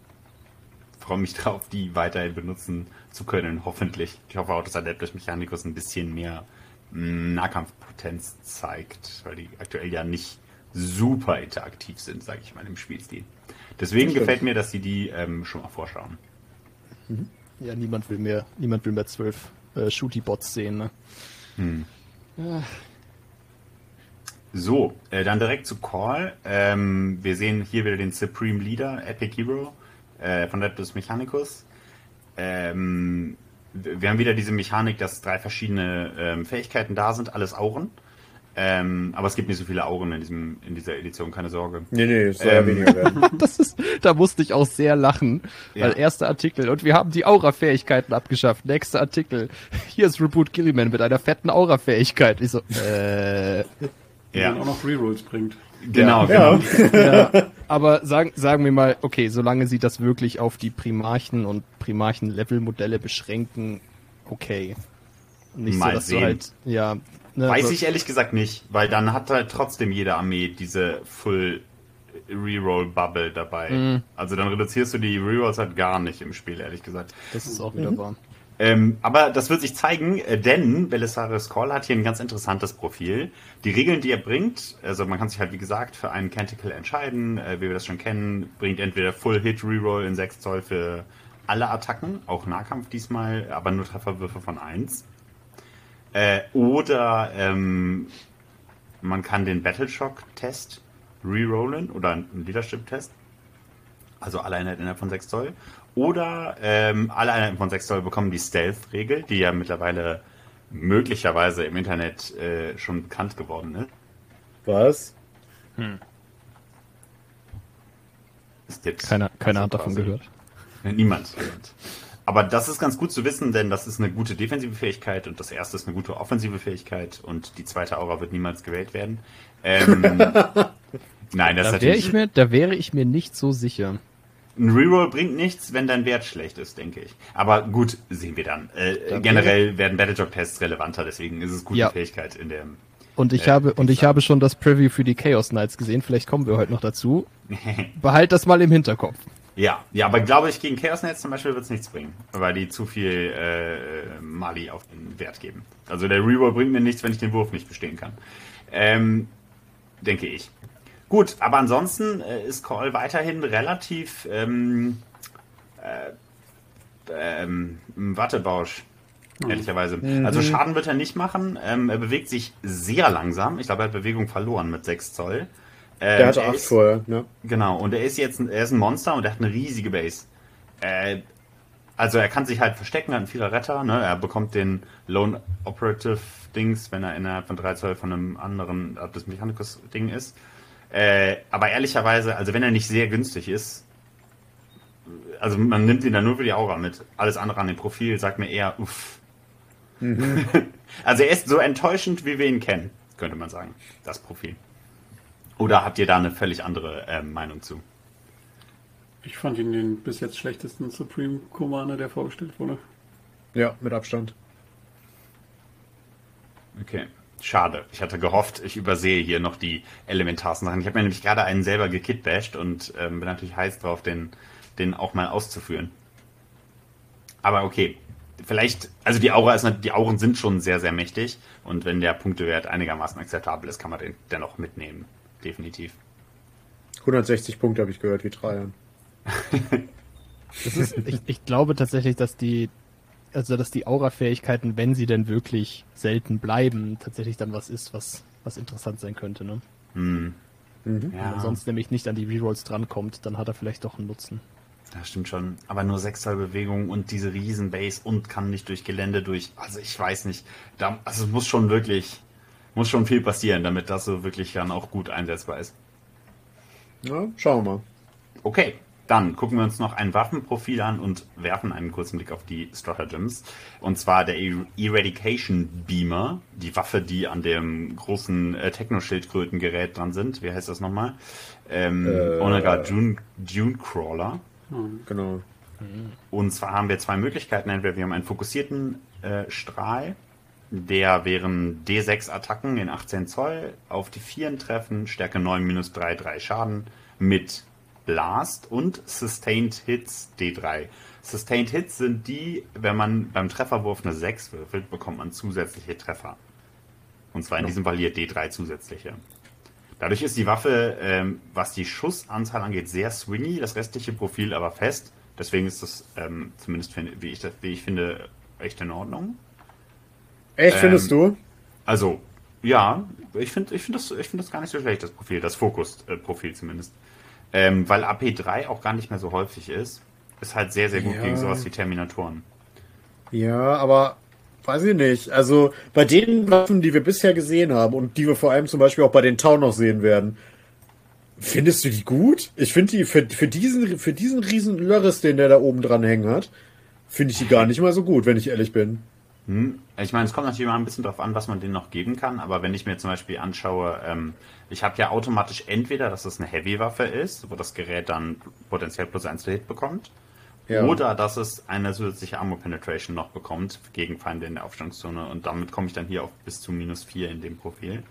freue mich darauf, die weiterhin benutzen zu können, hoffentlich. Ich hoffe auch, dass Adeptus Mechanicus ein bisschen mehr mm, Nahkampfpotenz zeigt, weil die aktuell ja nicht super interaktiv sind, sage ich mal, im Spielstil. Deswegen gefällt mir, dass sie die ähm, schon mal vorschauen. Mhm. Ja, niemand will mehr, niemand will mehr zwölf äh, Shooty-Bots sehen. Ne? Hm. Ja. So, äh, dann direkt zu Call. Ähm, wir sehen hier wieder den Supreme Leader, Epic Hero äh, von Adeptus Mechanicus. Ähm, wir haben wieder diese Mechanik, dass drei verschiedene ähm, Fähigkeiten da sind, alles Auren. Ähm, aber es gibt nicht so viele Auren in, diesem, in dieser Edition, keine Sorge. Nee, nee, es soll ähm, ja weniger werden. das ist, da musste ich auch sehr lachen. Ja. Weil erster Artikel, und wir haben die Aura-Fähigkeiten abgeschafft. Nächster Artikel, hier ist Reboot Gilliman mit einer fetten Aura-Fähigkeit. Ich so, äh... Die ja. dann auch noch Rerolls bringt. Genau, ja. genau. Ja. Aber sagen, sagen wir mal, okay, solange sie das wirklich auf die Primarchen und Primarchen-Level-Modelle beschränken, okay. Nicht mal so, dass sehen. du halt, ja, Ne, Weiß ich ehrlich gesagt nicht, weil dann hat halt trotzdem jede Armee diese Full Reroll Bubble dabei. Mhm. Also dann reduzierst du die Rerolls halt gar nicht im Spiel, ehrlich gesagt. Das ist auch wieder mhm. wahr. Ähm, aber das wird sich zeigen, äh, denn Belisarius Call hat hier ein ganz interessantes Profil. Die Regeln, die er bringt, also man kann sich halt wie gesagt für einen Canticle entscheiden, äh, wie wir das schon kennen, bringt entweder Full Hit Reroll in 6 Zoll für alle Attacken, auch Nahkampf diesmal, aber nur Trefferwürfe von 1. Äh, oder ähm, man kann den Battleshock-Test rerollen oder einen Leadership-Test. Also alle Einheiten innerhalb von 6 Zoll. Oder ähm, alle Einheiten von 6 Zoll bekommen die Stealth-Regel, die ja mittlerweile möglicherweise im Internet äh, schon bekannt geworden ist. Was? Hm. Keiner, keiner hat davon gehört. Niemand. niemand. Aber das ist ganz gut zu wissen, denn das ist eine gute defensive Fähigkeit und das erste ist eine gute offensive Fähigkeit und die zweite Aura wird niemals gewählt werden. Ähm, nein, das da wäre ich mir, da wäre ich mir nicht so sicher. Ein Reroll bringt nichts, wenn dein Wert schlecht ist, denke ich. Aber gut, sehen wir dann. Äh, da generell werden Battlejock-Tests relevanter, deswegen ist es gute ja. Fähigkeit in der. Und ich äh, habe und ich habe schon das Preview für die Chaos Knights gesehen. Vielleicht kommen wir heute noch dazu. Behalt das mal im Hinterkopf. Ja, ja, aber glaube ich, gegen Chaos Chaosnet zum Beispiel wird es nichts bringen, weil die zu viel äh, Mali auf den Wert geben. Also der Reroll bringt mir nichts, wenn ich den Wurf nicht bestehen kann. Ähm, denke ich. Gut, aber ansonsten äh, ist Call weiterhin relativ ähm, äh, ähm, Wattebausch, mhm. ehrlicherweise. Also Schaden wird er nicht machen. Ähm, er bewegt sich sehr langsam. Ich glaube, er hat Bewegung verloren mit 6 Zoll. Ähm, der hatte 8 vorher, ne? Genau, und er ist jetzt er ist ein Monster und er hat eine riesige Base. Äh, also er kann sich halt verstecken, hat einen vieler Retter, ne? Er bekommt den Lone Operative Dings, wenn er innerhalb von 3 Zoll von einem anderen das Mechanicus Ding ist. Äh, aber ehrlicherweise, also wenn er nicht sehr günstig ist, also man nimmt ihn dann nur für die Aura mit. Alles andere an dem Profil sagt mir eher, uff. Mhm. also er ist so enttäuschend, wie wir ihn kennen, könnte man sagen, das Profil. Oder habt ihr da eine völlig andere äh, Meinung zu? Ich fand ihn den bis jetzt schlechtesten Supreme Commander, der vorgestellt wurde. Ja, mit Abstand. Okay. Schade. Ich hatte gehofft, ich übersehe hier noch die elementarsten Sachen. Ich habe mir nämlich gerade einen selber gekitbasht und ähm, bin natürlich heiß drauf, den, den auch mal auszuführen. Aber okay. Vielleicht, also die Aura ist die Auren sind schon sehr, sehr mächtig und wenn der Punktewert einigermaßen akzeptabel ist, kann man den dennoch mitnehmen definitiv. 160 Punkte habe ich gehört, wie Trajan. ist, ich, ich glaube tatsächlich, dass die, also dass die Aura-Fähigkeiten, wenn sie denn wirklich selten bleiben, tatsächlich dann was ist, was, was interessant sein könnte, ne? Hm. Mhm. Ja. Wenn man sonst nämlich nicht an die Rerolls drankommt, dann hat er vielleicht doch einen Nutzen. Das stimmt schon. Aber nur 6 Zoll Bewegung und diese riesen Base und kann nicht durch Gelände durch. Also ich weiß nicht. Da, also es muss schon wirklich muss schon viel passieren, damit das so wirklich dann auch gut einsetzbar ist. Ja, schauen wir mal. Okay, dann gucken wir uns noch ein Waffenprofil an und werfen einen kurzen Blick auf die Stratagems. Und zwar der Eradication Beamer, die Waffe, die an dem großen äh, Techno-Schildkrötengerät dran sind. Wie heißt das nochmal? Ähm, äh, Onega Dune, Dune Crawler. Genau. Und zwar haben wir zwei Möglichkeiten. Entweder wir haben einen fokussierten äh, Strahl, der wären D6 Attacken in 18 Zoll auf die Vieren treffen, Stärke 9 minus 3, 3 Schaden mit Blast und Sustained Hits D3. Sustained Hits sind die, wenn man beim Trefferwurf eine 6 würfelt, bekommt man zusätzliche Treffer. Und zwar in ja. diesem Fall hier D3 zusätzliche. Dadurch ist die Waffe, ähm, was die Schussanzahl angeht, sehr swingy, das restliche Profil aber fest. Deswegen ist das ähm, zumindest, wie ich, das, wie ich finde, echt in Ordnung. Echt, findest ähm, du? Also, ja, ich finde ich find das, find das gar nicht so schlecht, das Profil, das Fokus-Profil zumindest. Ähm, weil AP3 auch gar nicht mehr so häufig ist. Ist halt sehr, sehr gut ja. gegen sowas wie Terminatoren. Ja, aber weiß ich nicht. Also bei den Waffen, die wir bisher gesehen haben und die wir vor allem zum Beispiel auch bei den Tau noch sehen werden, findest du die gut? Ich finde die für, für diesen für diesen riesen Lörres, den der da oben dran hängen hat, finde ich die gar nicht mal so gut, wenn ich ehrlich bin. Hm. Ich meine, es kommt natürlich immer ein bisschen darauf an, was man denen noch geben kann, aber wenn ich mir zum Beispiel anschaue, ähm, ich habe ja automatisch entweder, dass es eine Heavy-Waffe ist, wo das Gerät dann potenziell plus 1 Hit bekommt, ja. oder dass es eine zusätzliche Armor Penetration noch bekommt gegen Feinde in der Aufstandszone und damit komme ich dann hier auf bis zu minus 4 in dem Profil.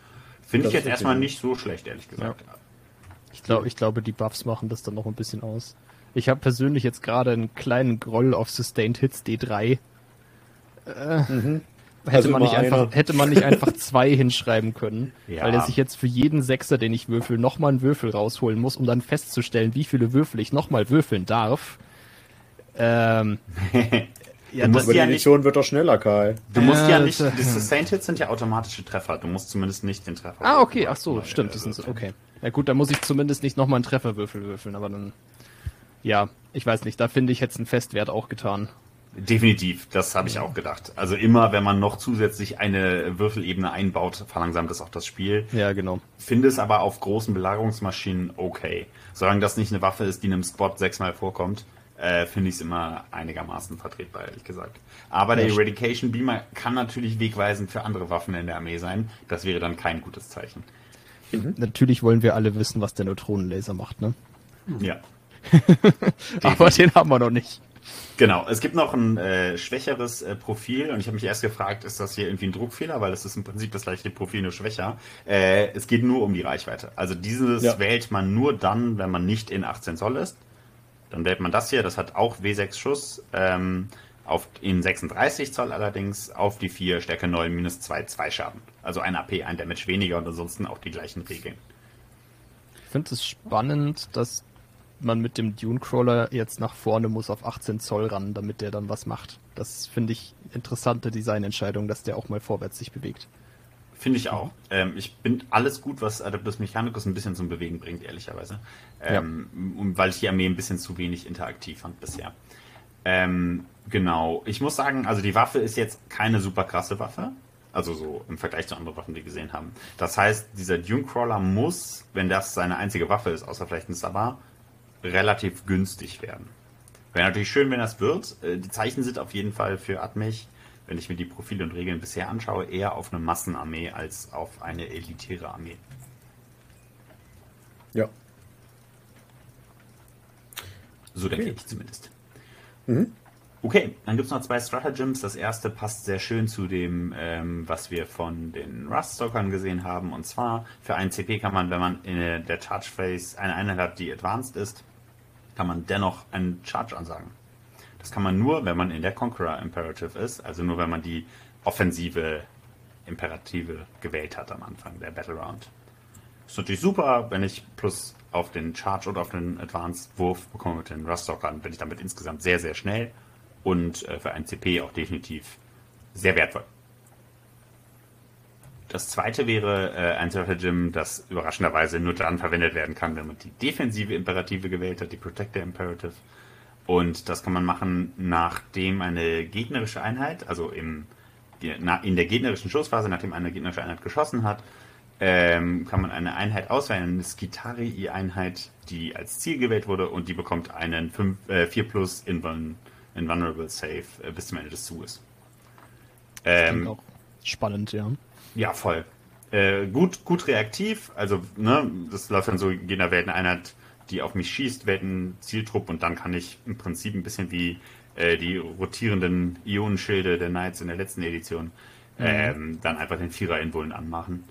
Finde ich jetzt erstmal nicht so schlecht, ehrlich gesagt. Ja. Ich, glaub, ich glaube, die Buffs machen das dann noch ein bisschen aus. Ich habe persönlich jetzt gerade einen kleinen Groll auf Sustained Hits D3 äh, mhm. Hätte, also man nicht einfach, hätte man nicht einfach zwei hinschreiben können, ja. weil er sich jetzt für jeden Sechser, den ich würfel, nochmal einen Würfel rausholen muss, um dann festzustellen, wie viele Würfel ich nochmal würfeln darf. Ähm, ja, das die Edition wird doch schneller, Kai. Du musst ja, ja nicht, die Sustained Hits sind ja automatische Treffer, du musst zumindest nicht den Treffer Ah, okay, ach so, stimmt, das sind so, okay. Ja gut, dann muss ich zumindest nicht nochmal einen Trefferwürfel würfeln, aber dann, ja, ich weiß nicht, da finde ich jetzt einen Festwert auch getan. Definitiv, das habe ich auch gedacht. Also immer, wenn man noch zusätzlich eine Würfelebene einbaut, verlangsamt das auch das Spiel. Ja, genau. Finde es aber auf großen Belagerungsmaschinen okay. Solange das nicht eine Waffe ist, die in einem Squad sechsmal vorkommt, äh, finde ich es immer einigermaßen vertretbar, ehrlich gesagt. Aber der Eradication Beamer kann natürlich wegweisend für andere Waffen in der Armee sein. Das wäre dann kein gutes Zeichen. Mhm. Natürlich wollen wir alle wissen, was der Neutronenlaser macht, ne? Ja. aber den haben wir noch nicht. Genau, es gibt noch ein äh, schwächeres äh, Profil und ich habe mich erst gefragt, ist das hier irgendwie ein Druckfehler, weil es ist im Prinzip das gleiche Profil, nur schwächer. Äh, es geht nur um die Reichweite. Also dieses ja. wählt man nur dann, wenn man nicht in 18 Zoll ist. Dann wählt man das hier, das hat auch W6 Schuss, ähm, auf, in 36 Zoll allerdings, auf die 4 Stärke 9 minus 2, 2 Schaden. Also ein AP, ein Damage weniger und ansonsten auch die gleichen Regeln. Ich finde es spannend, dass man mit dem Dune Crawler jetzt nach vorne muss auf 18 Zoll ran, damit der dann was macht. Das finde ich interessante Designentscheidung, dass der auch mal vorwärts sich bewegt. Finde ich auch. Ähm, ich bin alles gut, was Adeptus Mechanicus ein bisschen zum Bewegen bringt, ehrlicherweise. Ähm, ja. Weil ich die Armee ein bisschen zu wenig interaktiv fand bisher. Ähm, genau. Ich muss sagen, also die Waffe ist jetzt keine super krasse Waffe. Also so im Vergleich zu anderen Waffen, die wir gesehen haben. Das heißt, dieser Dune Crawler muss, wenn das seine einzige Waffe ist, außer vielleicht ein Sabar, relativ günstig werden. Wäre natürlich schön, wenn das wird. Äh, die Zeichen sind auf jeden Fall für Admech, wenn ich mir die Profile und Regeln bisher anschaue, eher auf eine Massenarmee als auf eine elitäre Armee. Ja. So denke okay. ich zumindest. Mhm. Okay, dann gibt es noch zwei Stratagems. Das erste passt sehr schön zu dem, ähm, was wir von den Rust-Stalkern gesehen haben. Und zwar, für einen CP kann man, wenn man in der Charge Phase eine Einheit hat, die advanced ist, kann man dennoch einen Charge ansagen. Das kann man nur, wenn man in der Conqueror Imperative ist, also nur wenn man die offensive Imperative gewählt hat am Anfang der Battle Round. Ist natürlich super, wenn ich plus auf den Charge oder auf den Advanced Wurf bekomme mit den Rust-Stalkern, bin ich damit insgesamt sehr, sehr schnell und äh, für ein CP auch definitiv sehr wertvoll. Das zweite wäre äh, ein Stratagem, das überraschenderweise nur dann verwendet werden kann, wenn man die defensive Imperative gewählt hat, die Protector Imperative. Und das kann man machen, nachdem eine gegnerische Einheit, also im in der gegnerischen Schussphase, nachdem eine gegnerische Einheit geschossen hat, ähm, kann man eine Einheit auswählen, eine Skitari-Einheit, die als Ziel gewählt wurde und die bekommt einen 5, äh, 4 plus Invul Invulnerable Save äh, bis zum Ende des Zuges. Ähm, auch spannend, ja. Ja, voll. Äh, gut, gut reaktiv, also ne, das läuft dann so, jeder wählt eine Einheit, die auf mich schießt, wählt einen Zieltrupp und dann kann ich im Prinzip ein bisschen wie äh, die rotierenden Ionenschilde der Knights in der letzten Edition mhm. ähm, dann einfach den Vierer-Invuln anmachen.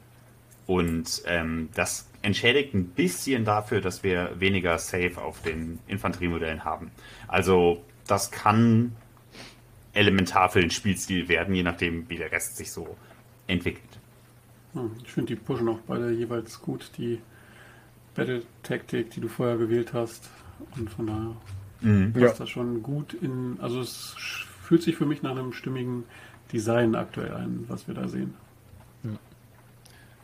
Und ähm, das entschädigt ein bisschen dafür, dass wir weniger Safe auf den Infanteriemodellen haben. Also das kann elementar für den Spielstil werden, je nachdem, wie der Rest sich so entwickelt. Hm, ich finde, die pushen auch beide jeweils gut die Battle-Taktik, die du vorher gewählt hast. Und von daher mhm. passt ja. das schon gut in. Also es fühlt sich für mich nach einem stimmigen Design aktuell ein, was wir da sehen.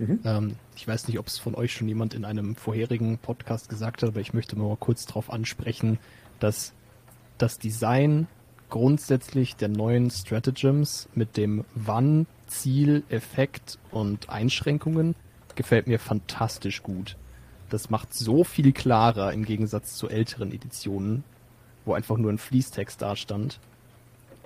Mhm. Ähm, ich weiß nicht, ob es von euch schon jemand in einem vorherigen Podcast gesagt hat, aber ich möchte mal kurz darauf ansprechen, dass das Design grundsätzlich der neuen Stratagems mit dem Wann, Ziel, Effekt und Einschränkungen gefällt mir fantastisch gut. Das macht so viel klarer im Gegensatz zu älteren Editionen, wo einfach nur ein Fließtext dastand.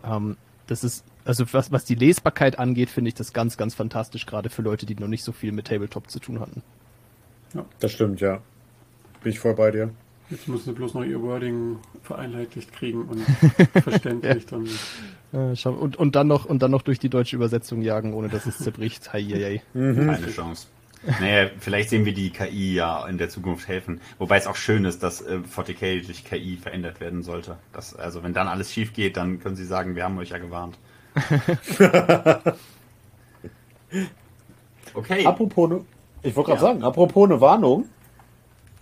Ähm, das ist also was, was die Lesbarkeit angeht, finde ich das ganz, ganz fantastisch, gerade für Leute, die noch nicht so viel mit Tabletop zu tun hatten. Ja. Das stimmt, ja. Bin ich voll bei dir. Jetzt müssen sie bloß noch ihr Wording vereinheitlicht kriegen und verständlich ja. dann. Ja, und, und, dann noch, und dann noch durch die deutsche Übersetzung jagen, ohne dass es zerbricht. Hei, hei, hei. Mhm. Keine Chance. Naja, vielleicht sehen wir die KI ja in der Zukunft helfen. Wobei es auch schön ist, dass äh, 40k durch KI verändert werden sollte. Das, also wenn dann alles schief geht, dann können sie sagen, wir haben euch ja gewarnt. okay. Apropos, ne, ich wollte gerade ja. sagen, apropos eine Warnung.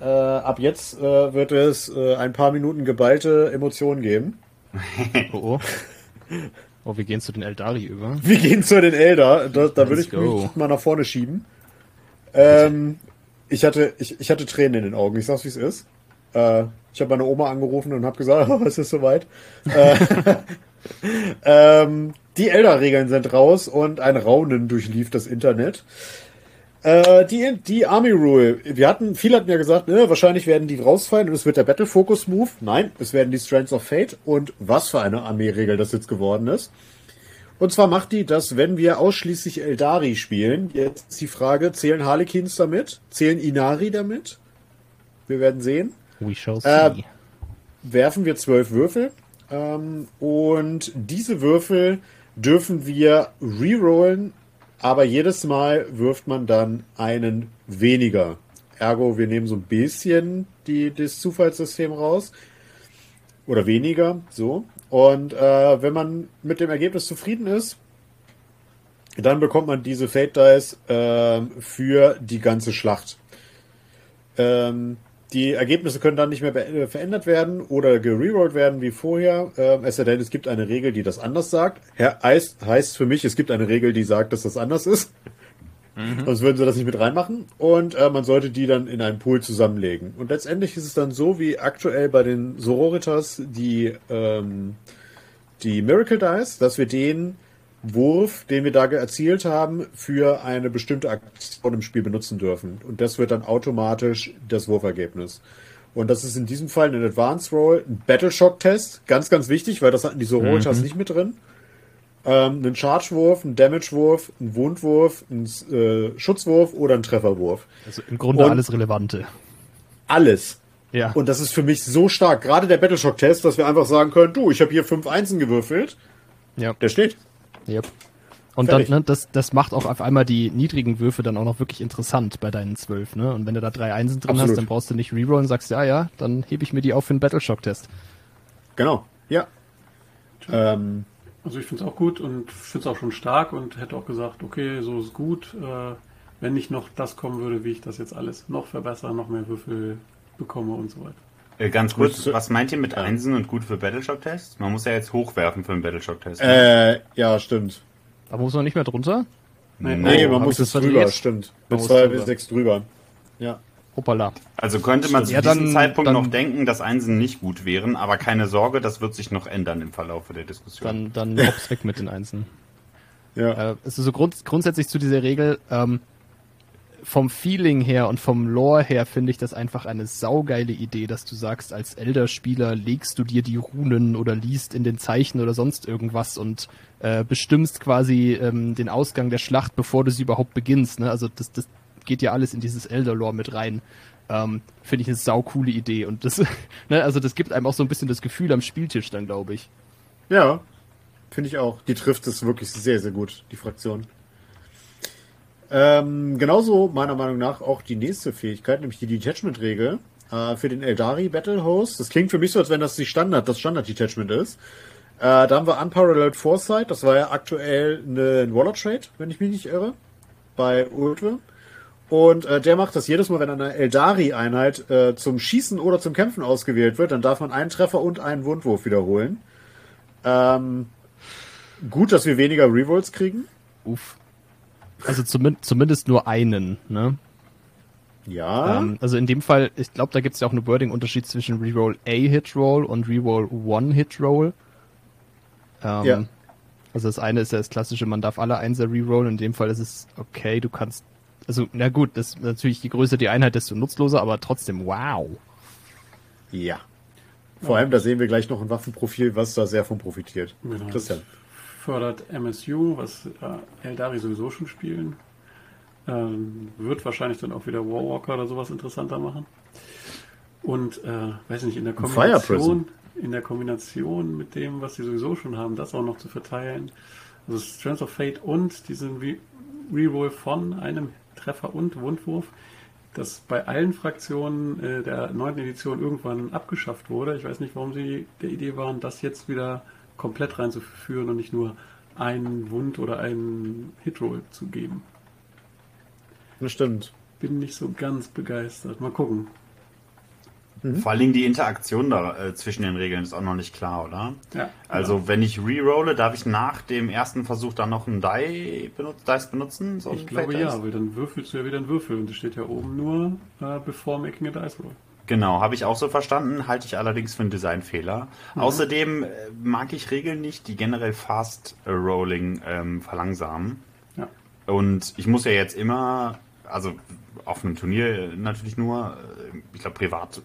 Äh, ab jetzt äh, wird es äh, ein paar Minuten geballte Emotionen geben. oh, oh. Oh, wir gehen zu den Eldari über. Wir gehen zu den Elder. Da, da würde ich go. mich mal nach vorne schieben. Ähm, ich, hatte, ich, ich hatte Tränen in den Augen. Ich sag's, wie es ist. Äh, ich habe meine Oma angerufen und habe gesagt, oh, es ist soweit. äh, ähm, die Elder-Regeln sind raus und ein Raunen durchlief das Internet. Äh, die, die Army Rule. Wir hatten, viele hatten ja gesagt, ne, wahrscheinlich werden die rausfallen und es wird der Battle Focus Move. Nein, es werden die Strands of Fate und was für eine Armeeregel das jetzt geworden ist. Und zwar macht die, dass wenn wir ausschließlich Eldari spielen, jetzt ist die Frage, zählen Harlequins damit? Zählen Inari damit? Wir werden sehen. We shall äh, see. Äh, werfen wir zwölf Würfel. Ähm, und diese Würfel dürfen wir rerollen, aber jedes Mal wirft man dann einen weniger. Ergo, wir nehmen so ein bisschen die, das Zufallssystem raus. Oder weniger, so. Und äh, wenn man mit dem Ergebnis zufrieden ist, dann bekommt man diese Fate Dice äh, für die ganze Schlacht. Ähm, die Ergebnisse können dann nicht mehr äh, verändert werden oder gererollt werden wie vorher. Äh, es sei denn, es gibt eine Regel, die das anders sagt. Heißt, heißt für mich, es gibt eine Regel, die sagt, dass das anders ist. Mhm. Sonst würden sie das nicht mit reinmachen. Und äh, man sollte die dann in einen Pool zusammenlegen. Und letztendlich ist es dann so, wie aktuell bei den Sororitas die, ähm, die Miracle Dice, dass wir den Wurf, den wir da erzielt haben, für eine bestimmte Aktion im Spiel benutzen dürfen. Und das wird dann automatisch das Wurfergebnis. Und das ist in diesem Fall ein Advanced Roll, ein Battleshock-Test, ganz, ganz wichtig, weil das hatten die Sororitas mhm. nicht mit drin. Ähm, ein Charge-Wurf, ein Damage-Wurf, ein Wundwurf, ein äh, Schutzwurf oder ein Trefferwurf. Also im Grunde Und alles Relevante. Alles. Ja. Und das ist für mich so stark. Gerade der Battleshock-Test, dass wir einfach sagen können, du, ich habe hier fünf Einsen gewürfelt. Ja. Der steht. Yep. Und Fertig. dann, ne, das, das macht auch auf einmal die niedrigen Würfe dann auch noch wirklich interessant bei deinen zwölf, ne? Und wenn du da drei Einsen drin Absolut. hast, dann brauchst du nicht rerollen und sagst, ja, ja, dann hebe ich mir die auf für einen Battleshock-Test. Genau, ja. Ähm, also ich finde es auch gut und finde es auch schon stark und hätte auch gesagt, okay, so ist gut, äh, wenn nicht noch das kommen würde, wie ich das jetzt alles noch verbessere, noch mehr Würfel bekomme und so weiter. Äh, ganz kurz, was meint ihr mit Einsen und gut für Battleshock-Tests? Man muss ja jetzt hochwerfen für einen Battleshock-Test. Ne? Äh, ja, stimmt. Aber muss man nicht mehr drunter? Nee, nee man muss jetzt drüber, stimmt. Mit zwei bis sechs drüber. Ja. Hoppala. Also könnte man zu ja, diesem dann, Zeitpunkt dann, noch denken, dass Einsen nicht gut wären, aber keine Sorge, das wird sich noch ändern im Verlauf der Diskussion. Dann, dann hops weg mit den Einsen. Ja. Äh, also so grund grundsätzlich zu dieser Regel, ähm, vom Feeling her und vom Lore her finde ich das einfach eine saugeile Idee, dass du sagst, als Elder-Spieler legst du dir die Runen oder liest in den Zeichen oder sonst irgendwas und äh, bestimmst quasi ähm, den Ausgang der Schlacht, bevor du sie überhaupt beginnst. Ne? Also das, das geht ja alles in dieses Elder-Lore mit rein. Ähm, finde ich eine saukoole Idee und das, ne, also das gibt einem auch so ein bisschen das Gefühl am Spieltisch dann, glaube ich. Ja, finde ich auch. Die trifft es wirklich sehr, sehr gut, die Fraktion. Ähm, genauso meiner Meinung nach auch die nächste Fähigkeit, nämlich die Detachment-Regel äh, für den Eldari Battle Host. Das klingt für mich so, als wenn das die Standard, das Standard-Detachment ist. Äh, da haben wir Unparalleled Foresight, das war ja aktuell ein Waller Trade, wenn ich mich nicht irre, bei Ultra. Und äh, der macht das jedes Mal, wenn eine Eldari-Einheit äh, zum Schießen oder zum Kämpfen ausgewählt wird, dann darf man einen Treffer und einen Wundwurf wiederholen. Ähm, gut, dass wir weniger Rerolls kriegen. Uff. Also zum, zumindest nur einen, ne? Ja. Ähm, also in dem Fall, ich glaube, da gibt es ja auch einen Wording-Unterschied zwischen Reroll A Hit Roll und Reroll One Hit Roll. Ähm, ja. Also das eine ist ja das klassische, man darf alle Einser rerollen. In dem Fall ist es okay, du kannst. Also, na gut, das ist natürlich je größer die Einheit, desto nutzloser, aber trotzdem, wow. Ja. Vor allem, da sehen wir gleich noch ein Waffenprofil, was da sehr von profitiert. Genau. Christian fördert MSU, was äh, Eldari sowieso schon spielen. Ähm, wird wahrscheinlich dann auch wieder Warwalker oder sowas interessanter machen. Und äh, weiß nicht, in der Kombination, in der Kombination mit dem, was sie sowieso schon haben, das auch noch zu verteilen. Also Strands of Fate und diesen Re Reroll von einem Treffer und Wundwurf, das bei allen Fraktionen äh, der neunten Edition irgendwann abgeschafft wurde. Ich weiß nicht, warum sie der Idee waren, das jetzt wieder komplett reinzuführen und nicht nur einen Wund oder einen Hitroll zu geben. Das stimmt. Bin nicht so ganz begeistert. Mal gucken. Mhm. Vor allem die Interaktion da, äh, zwischen den Regeln ist auch noch nicht klar, oder? Ja. Also ja. wenn ich rerolle, darf ich nach dem ersten Versuch dann noch ein Die benut Dice benutzen? So ich glaube ja, weil dann würfelst du ja wieder einen Würfel und es steht ja oben nur äh, before making a dice roll. Genau, habe ich auch so verstanden, halte ich allerdings für einen Designfehler. Mhm. Außerdem äh, mag ich Regeln nicht, die generell Fast Rolling ähm, verlangsamen. Ja. Und ich muss ja jetzt immer, also auf einem Turnier natürlich nur, äh, ich glaube privat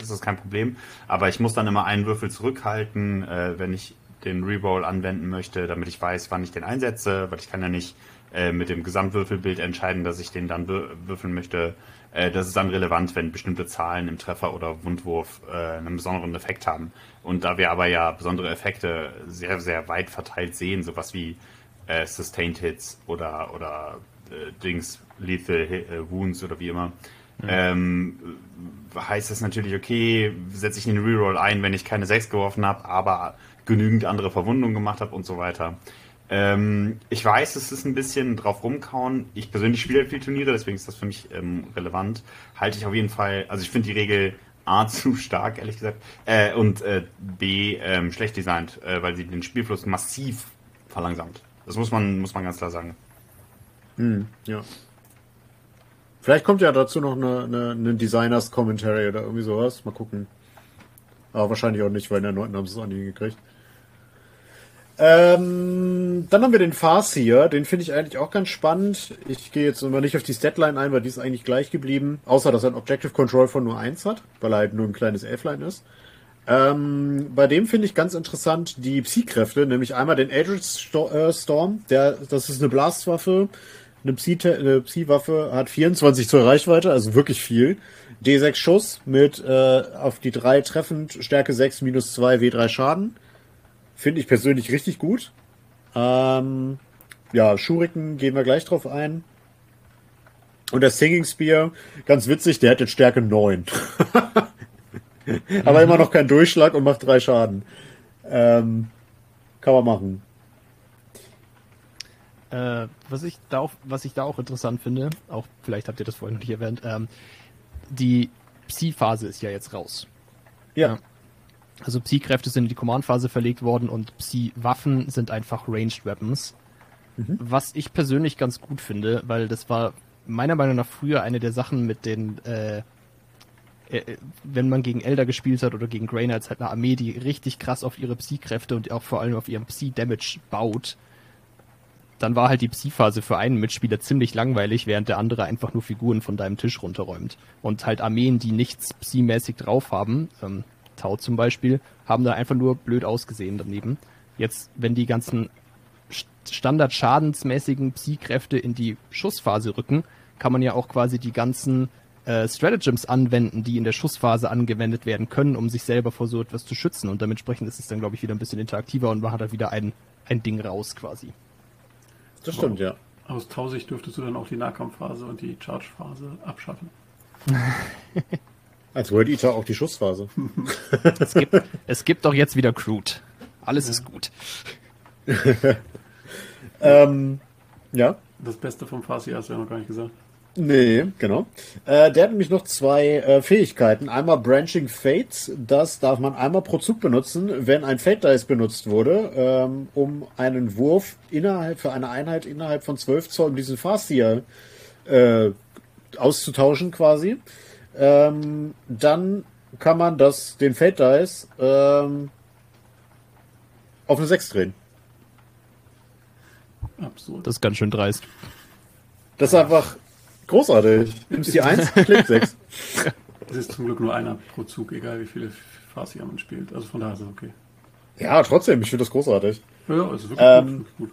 ist das kein Problem, aber ich muss dann immer einen Würfel zurückhalten, äh, wenn ich den Reroll anwenden möchte, damit ich weiß, wann ich den einsetze, weil ich kann ja nicht äh, mit dem Gesamtwürfelbild entscheiden, dass ich den dann würfeln möchte äh, das ist dann relevant, wenn bestimmte Zahlen im Treffer oder Wundwurf äh, einen besonderen Effekt haben. Und da wir aber ja besondere Effekte sehr, sehr weit verteilt sehen, sowas wie äh, Sustained Hits oder, oder äh, Dings, Lethal Hit, äh, Wounds oder wie immer, mhm. ähm, heißt das natürlich, okay, setze ich den Reroll ein, wenn ich keine 6 geworfen habe, aber genügend andere Verwundungen gemacht habe und so weiter. Ähm, ich weiß, es ist ein bisschen drauf rumkauen. Ich persönlich spiele halt viel Turniere, deswegen ist das für mich ähm, relevant. Halte ich auf jeden Fall, also ich finde die Regel A zu stark, ehrlich gesagt, äh, und äh, B ähm, schlecht designt, äh, weil sie den Spielfluss massiv verlangsamt. Das muss man, muss man ganz klar sagen. Hm, ja. Vielleicht kommt ja dazu noch eine, eine, eine Designers Commentary oder irgendwie sowas. Mal gucken. Aber wahrscheinlich auch nicht, weil in der 9. haben sie es auch nie gekriegt. Ähm, dann haben wir den Farseer, den finde ich eigentlich auch ganz spannend. Ich gehe jetzt immer nicht auf die Statline ein, weil die ist eigentlich gleich geblieben, außer dass er ein Objective Control von nur 1 hat, weil er halt nur ein kleines Elfline ist. Ähm, bei dem finde ich ganz interessant die Psi-Kräfte, nämlich einmal den Eldritch äh, Storm, der, das ist eine Blastwaffe, eine Psi-Waffe, hat 24 zur Reichweite, also wirklich viel. D6 Schuss mit äh, auf die 3 treffend, Stärke 6 minus 2 W3 Schaden. Finde ich persönlich richtig gut. Ähm, ja, Schuriken gehen wir gleich drauf ein. Und der Singing Spear, ganz witzig, der hat jetzt Stärke 9. Aber mhm. immer noch kein Durchschlag und macht drei Schaden. Ähm, kann man machen. Äh, was, ich da auch, was ich da auch interessant finde, auch vielleicht habt ihr das vorhin noch nicht erwähnt, ähm, die Psi-Phase ist ja jetzt raus. Ja. ja. Also Psi-Kräfte sind in die Command-Phase verlegt worden und Psi-Waffen sind einfach Ranged Weapons. Mhm. Was ich persönlich ganz gut finde, weil das war meiner Meinung nach früher eine der Sachen mit den, äh, äh, wenn man gegen Elder gespielt hat oder gegen Grey Knights, halt eine Armee, die richtig krass auf ihre Psi-Kräfte und auch vor allem auf ihren Psi-Damage baut. dann war halt die Psi-Phase für einen Mitspieler ziemlich langweilig, während der andere einfach nur Figuren von deinem Tisch runterräumt. Und halt Armeen, die nichts Psi-mäßig drauf haben, ähm, Tau zum Beispiel, haben da einfach nur blöd ausgesehen daneben. Jetzt, wenn die ganzen standard-schadensmäßigen Psi-Kräfte in die Schussphase rücken, kann man ja auch quasi die ganzen äh, Stratagems anwenden, die in der Schussphase angewendet werden können, um sich selber vor so etwas zu schützen. Und dementsprechend ist es dann, glaube ich, wieder ein bisschen interaktiver und man hat halt wieder ein, ein Ding raus quasi. Das stimmt, ja. Aus Tausicht dürftest du dann auch die Nahkampfphase und die Charge-Phase abschaffen. Als World Eater auch die Schussphase. es, gibt, es gibt doch jetzt wieder Crude. Alles ja. ist gut. ähm, ja. Das Beste vom Farsi hast du ja noch gar nicht gesagt. Nee, genau. Äh, der hat nämlich noch zwei äh, Fähigkeiten. Einmal Branching Fates. Das darf man einmal pro Zug benutzen, wenn ein Fate Dice benutzt wurde, ähm, um einen Wurf innerhalb für eine Einheit innerhalb von 12 Zoll, um diesen Farsier äh, auszutauschen quasi. Ähm, dann kann man das, den Fate Dice ähm, auf eine 6 drehen. Absurd. Das ist ganz schön dreist. Das ist einfach großartig. Nimmst die 1, klick 6. Es ist zum Glück nur einer pro Zug, egal wie viele Farsi man spielt. Also von daher ist es okay. Ja, trotzdem, ich finde das großartig. Ja, ja, es ist wirklich ähm, gut.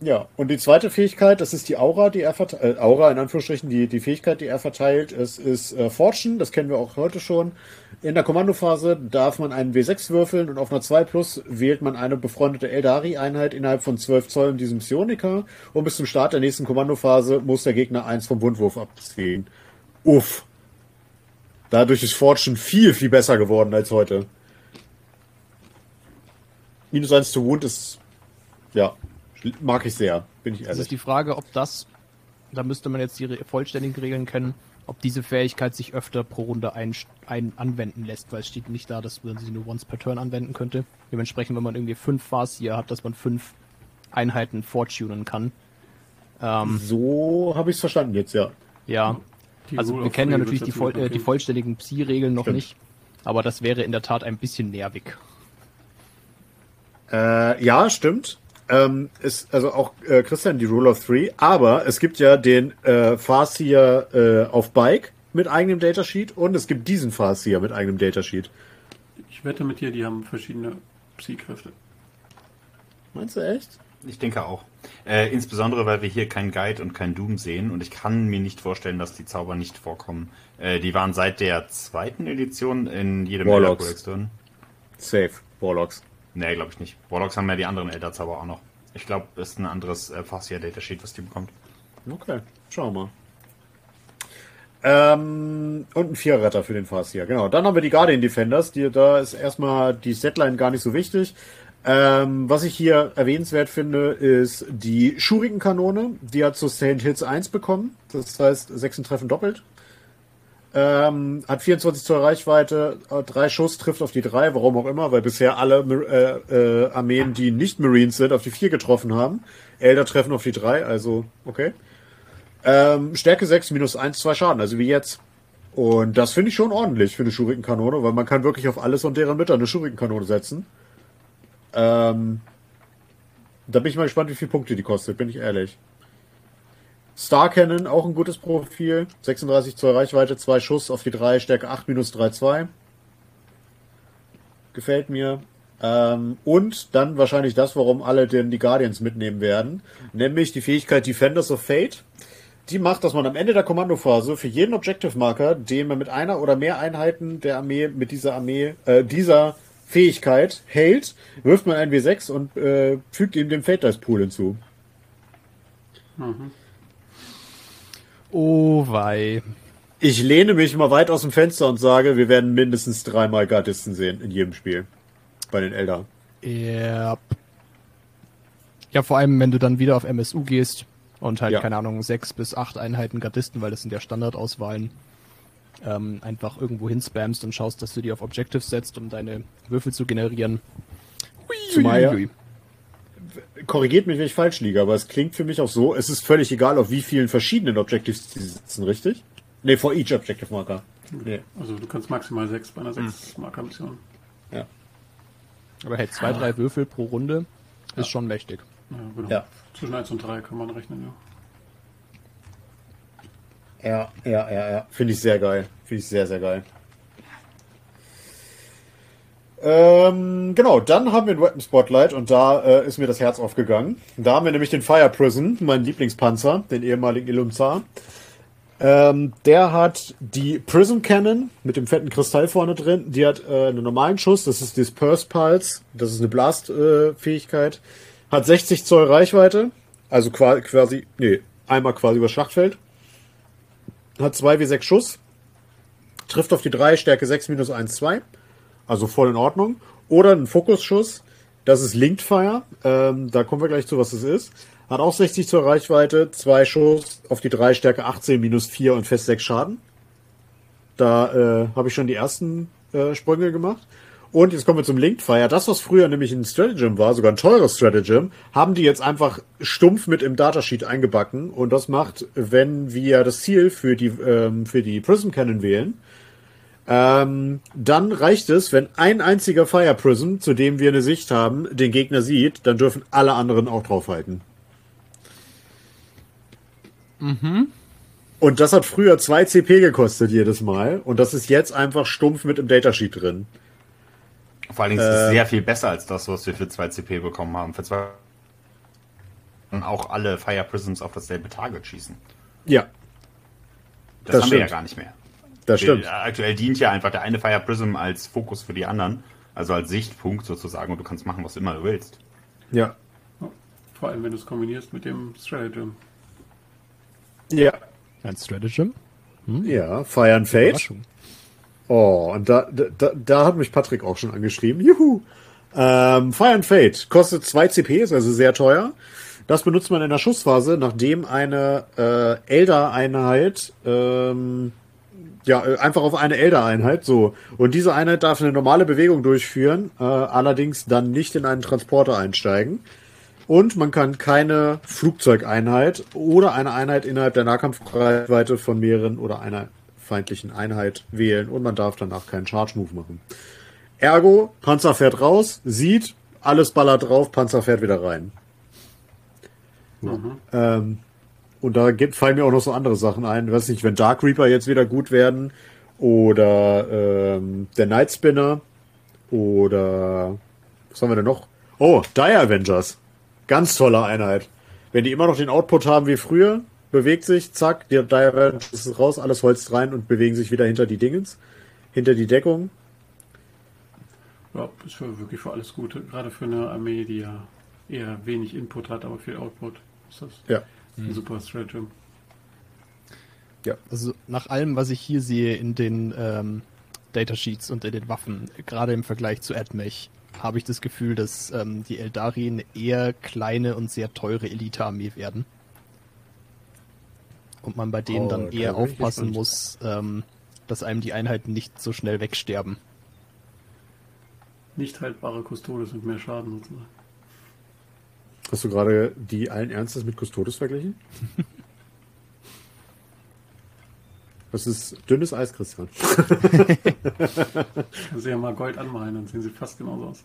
Ja, und die zweite Fähigkeit, das ist die Aura, die er verteilt, äh, Aura in Anführungsstrichen, die, die Fähigkeit, die er verteilt, es ist äh, Fortune, das kennen wir auch heute schon. In der Kommandophase darf man einen W6 würfeln und auf einer 2 plus wählt man eine befreundete Eldari-Einheit innerhalb von 12 Zoll in diesem Psioniker und bis zum Start der nächsten Kommandophase muss der Gegner eins vom Wundwurf abziehen. Uff. Dadurch ist Fortune viel, viel besser geworden als heute. Minus 1 zu Wound ist, ja, mag ich sehr, bin ich ehrlich. Das ist die Frage, ob das, da müsste man jetzt die vollständigen Regeln kennen, ob diese Fähigkeit sich öfter pro Runde ein, ein anwenden lässt, weil es steht nicht da, dass man sie nur once per turn anwenden könnte. Dementsprechend, wenn man irgendwie fünf Fars hier hat, dass man fünf Einheiten fortunen kann. Ähm, so habe ich es verstanden jetzt, ja. Ja. Die also wir kennen ja natürlich die, voll, äh, die vollständigen Psi-Regeln noch Stimmt. nicht, aber das wäre in der Tat ein bisschen nervig. Äh, ja, stimmt. Ähm, ist also auch äh, Christian die Rule of Three, aber es gibt ja den äh, Farseer äh, auf Bike mit eigenem Datasheet und es gibt diesen Farseer mit eigenem Datasheet. Ich wette mit dir, die haben verschiedene Psy-Kräfte. Meinst du echt? Ich denke auch. Äh, insbesondere, weil wir hier keinen Guide und keinen Doom sehen und ich kann mir nicht vorstellen, dass die Zauber nicht vorkommen. Äh, die waren seit der zweiten Edition in jedem Warlocks. drin. Safe. Warlocks. Nee, glaube ich nicht. Warlocks haben ja die anderen Elderzauber auch noch. Ich glaube, es ist ein anderes äh, Farseer Datasheet, was die bekommt. Okay, schauen wir mal. Ähm, und ein Vierretter für den Farseer, genau. Dann haben wir die Guardian Defenders, die, da ist erstmal die Setline gar nicht so wichtig. Ähm, was ich hier erwähnenswert finde, ist die Shuriken-Kanone. Die hat zu St. Hills 1 bekommen. Das heißt, sechs Treffen doppelt. Ähm, hat 24 Zoll Reichweite, äh, drei Schuss, trifft auf die drei, warum auch immer, weil bisher alle äh, äh, Armeen, die nicht Marines sind, auf die vier getroffen haben. Elder treffen auf die drei, also okay. Ähm, Stärke 6, minus 1, 2 Schaden, also wie jetzt. Und das finde ich schon ordentlich für eine Schurikenkanone, weil man kann wirklich auf alles und deren Mütter eine Schurikenkanone setzen. Ähm, da bin ich mal gespannt, wie viele Punkte die kostet, bin ich ehrlich. Star Cannon, auch ein gutes Profil. 36 Zoll Reichweite, 2 Schuss auf die 3, Stärke 8, minus 3, 2. Gefällt mir. Ähm, und dann wahrscheinlich das, warum alle denn die Guardians mitnehmen werden. Nämlich die Fähigkeit Defenders of Fate. Die macht, dass man am Ende der Kommandophase für jeden Objective Marker, den man mit einer oder mehr Einheiten der Armee, mit dieser Armee, äh, dieser Fähigkeit hält, wirft man ein W6 und äh, fügt ihm den Fate Dice Pool hinzu. Mhm. Oh wei. Ich lehne mich mal weit aus dem Fenster und sage, wir werden mindestens dreimal Gardisten sehen in jedem Spiel. Bei den Elder. Ja. Ja, vor allem, wenn du dann wieder auf MSU gehst und halt, ja. keine Ahnung, sechs bis acht Einheiten Gardisten, weil das sind ja Standardauswahlen, ähm, einfach irgendwo hinspammst und schaust, dass du die auf Objectives setzt, um deine Würfel zu generieren. Zumal, korrigiert mich, wenn ich falsch liege, aber es klingt für mich auch so, es ist völlig egal, auf wie vielen verschiedenen Objectives sie sitzen, richtig? Ne, for each Objective Marker. Nee. Also du kannst maximal sechs bei einer sechs Marker Mission. Ja. Aber hey, zwei, drei Würfel pro Runde ist ja. schon mächtig. Ja, genau. Ja. Zwischen 1 und 3 kann man rechnen, ja. Ja, ja, ja, ja. Finde ich sehr geil. Finde ich sehr, sehr geil. Ähm, genau, dann haben wir ein Weapon Spotlight und da äh, ist mir das Herz aufgegangen. Da haben wir nämlich den Fire Prison, meinen Lieblingspanzer, den ehemaligen Ilumzar. Ähm, der hat die Prism Cannon mit dem fetten Kristall vorne drin. Die hat äh, einen normalen Schuss, das ist Disperse Pulse, das ist eine Blast-Fähigkeit. hat 60 Zoll Reichweite, also qua- quasi, nee, einmal quasi über Schlachtfeld. Hat 2 wie 6 Schuss. Trifft auf die 3, Stärke 6 minus 1, 2. Also voll in Ordnung. Oder ein Fokusschuss. Das ist Linked Fire. Ähm, da kommen wir gleich zu, was es ist. Hat auch 60 zur Reichweite. Zwei Schuss auf die 3, Stärke 18 minus 4 und fest 6 Schaden. Da äh, habe ich schon die ersten äh, Sprünge gemacht. Und jetzt kommen wir zum Linked Fire. Das, was früher nämlich ein Stratagem war, sogar ein teures Stratagem, haben die jetzt einfach stumpf mit im Datasheet eingebacken. Und das macht, wenn wir das Ziel für die, ähm, für die Prism Cannon wählen, ähm, dann reicht es, wenn ein einziger Fire Prism, zu dem wir eine Sicht haben, den Gegner sieht, dann dürfen alle anderen auch draufhalten. Und das hat früher 2 CP gekostet jedes Mal. Und das ist jetzt einfach stumpf mit im Datasheet drin. Vor allen Dingen ist es sehr viel besser als das, was wir für 2 CP bekommen haben. Für 2 auch alle Fire Prisms auf dasselbe Target schießen. Ja, Das, Das haben wir ja stimmt. gar nicht mehr. Das stimmt. Wir- Aktuell dient ja einfach der eine Fire Prism als Fokus für die anderen. Also als Sichtpunkt sozusagen und du kannst machen, was immer du willst. Ja. Vor allem, wenn du es kombinierst mit dem Stratagem. Ja. Ein Stratagem? Ja, Fire and Fate. Oh, und da, da, da hat mich Patrick auch schon angeschrieben. Juhu! Ähm, Fire and Fate kostet 2 CP, ist also sehr teuer. Das benutzt man in der Schussphase, nachdem eine äh, Elder-Einheit ähm, ja, äh, einfach auf eine Elder-Einheit, so. Und diese Einheit darf eine normale Bewegung durchführen, äh, allerdings dann nicht in einen Transporter einsteigen. Und man kann keine Flugzeugeinheit oder eine Einheit innerhalb der Nahkampfreichweite von mehreren oder einer feindlichen Einheit wählen und man darf danach keinen Charge-Move machen. Ergo, Panzer fährt raus, sieht, alles ballert drauf, Panzer fährt wieder rein. Ähm, und da gibt, fallen mir auch noch so andere Sachen ein. Ich weiß nicht, wenn Dark Reaper jetzt wieder gut werden oder ähm, der Night Spinner oder was haben wir denn noch? Oh, Dire Avengers. Ganz tolle Einheit. Wenn die immer noch den Output haben wie früher, bewegt sich, zack, der Dire Avengers ist raus, alles holzt rein und bewegen sich wieder hinter die Dingens, hinter die Deckung. Ja, ist für, wirklich für alles Gute. Gerade für eine Armee, die ja eher wenig Input hat, aber viel Output. Ist das Ja. Ein super Stratagem. Also nach allem, was ich hier sehe in den ähm, Datasheets und in den Waffen, gerade im Vergleich zu AdMech, habe ich das Gefühl, dass ähm, die Eldari eine eher kleine und sehr teure Elite-Armee werden. Und man bei denen Oh, dann da eher aufpassen muss, ähm, dass einem die Einheiten nicht so schnell wegsterben. Nicht haltbare Kustodes und mehr Schaden sozusagen. Hast du gerade die allen Ernstes mit Custodes verglichen? Das ist dünnes Eis, Christian. Du ja mal Gold anmalen, dann sehen sie fast genauso aus.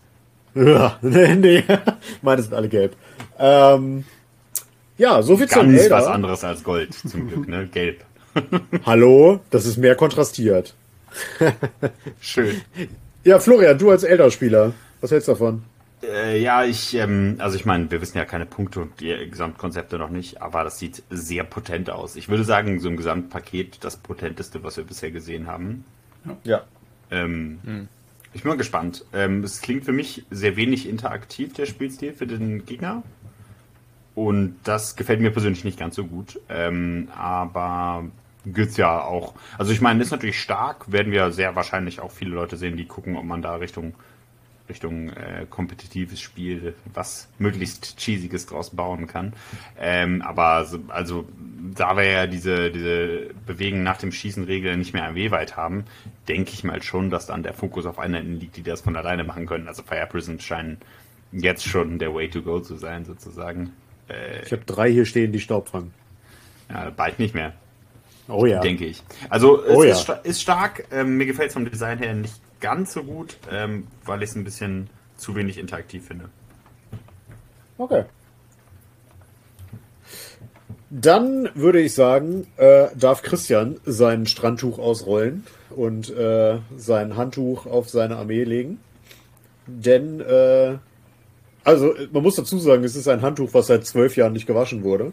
Ja, nee, nee. Meine sind alle gelb. Ähm, ja, so viel zum Ganz Elder. was anderes als Gold, zum Glück, ne? Gelb. Hallo, das ist mehr kontrastiert. Schön. Ja, Florian, du als Elder-Spieler, was hältst du davon? Äh, ja, ich, ähm, also ich meine, wir wissen ja keine Punkte und die Gesamtkonzepte noch nicht, aber das sieht sehr potent aus. Ich würde sagen, so im Gesamtpaket das potenteste, was wir bisher gesehen haben. Ja. Ähm, Ich bin mal gespannt. Ähm, es klingt für mich sehr wenig interaktiv, der Spielstil für den Gegner. Und das gefällt mir persönlich nicht ganz so gut. Ähm, aber gibt's ja auch. Also ich meine, ist natürlich stark, werden wir sehr wahrscheinlich auch viele Leute sehen, die gucken, ob man da Richtung Richtung äh, kompetitives Spiel was möglichst cheesiges draus bauen kann. Ähm, aber so, also da wir ja diese, diese Bewegen nach dem Schießen Regel nicht mehr AW-weit haben, denke ich mal schon, dass dann der Fokus auf Einheiten liegt, die das von alleine machen können. Also Fire Prisms scheinen jetzt schon der Way to go zu sein, sozusagen. Äh, Ich habe drei hier stehen, die Staub fangen. ja, bald nicht mehr Oh ja. denke ich. Also es Oh ja. ist, ist stark. Ähm, mir gefällt es vom Design her nicht ganz so gut, ähm, weil ich es ein bisschen zu wenig interaktiv finde. Okay. Dann würde ich sagen, äh, darf Christian sein Strandtuch ausrollen und äh, sein Handtuch auf seine Armee legen. Denn, äh, also man muss dazu sagen, es ist ein Handtuch, was seit zwölf Jahren nicht gewaschen wurde.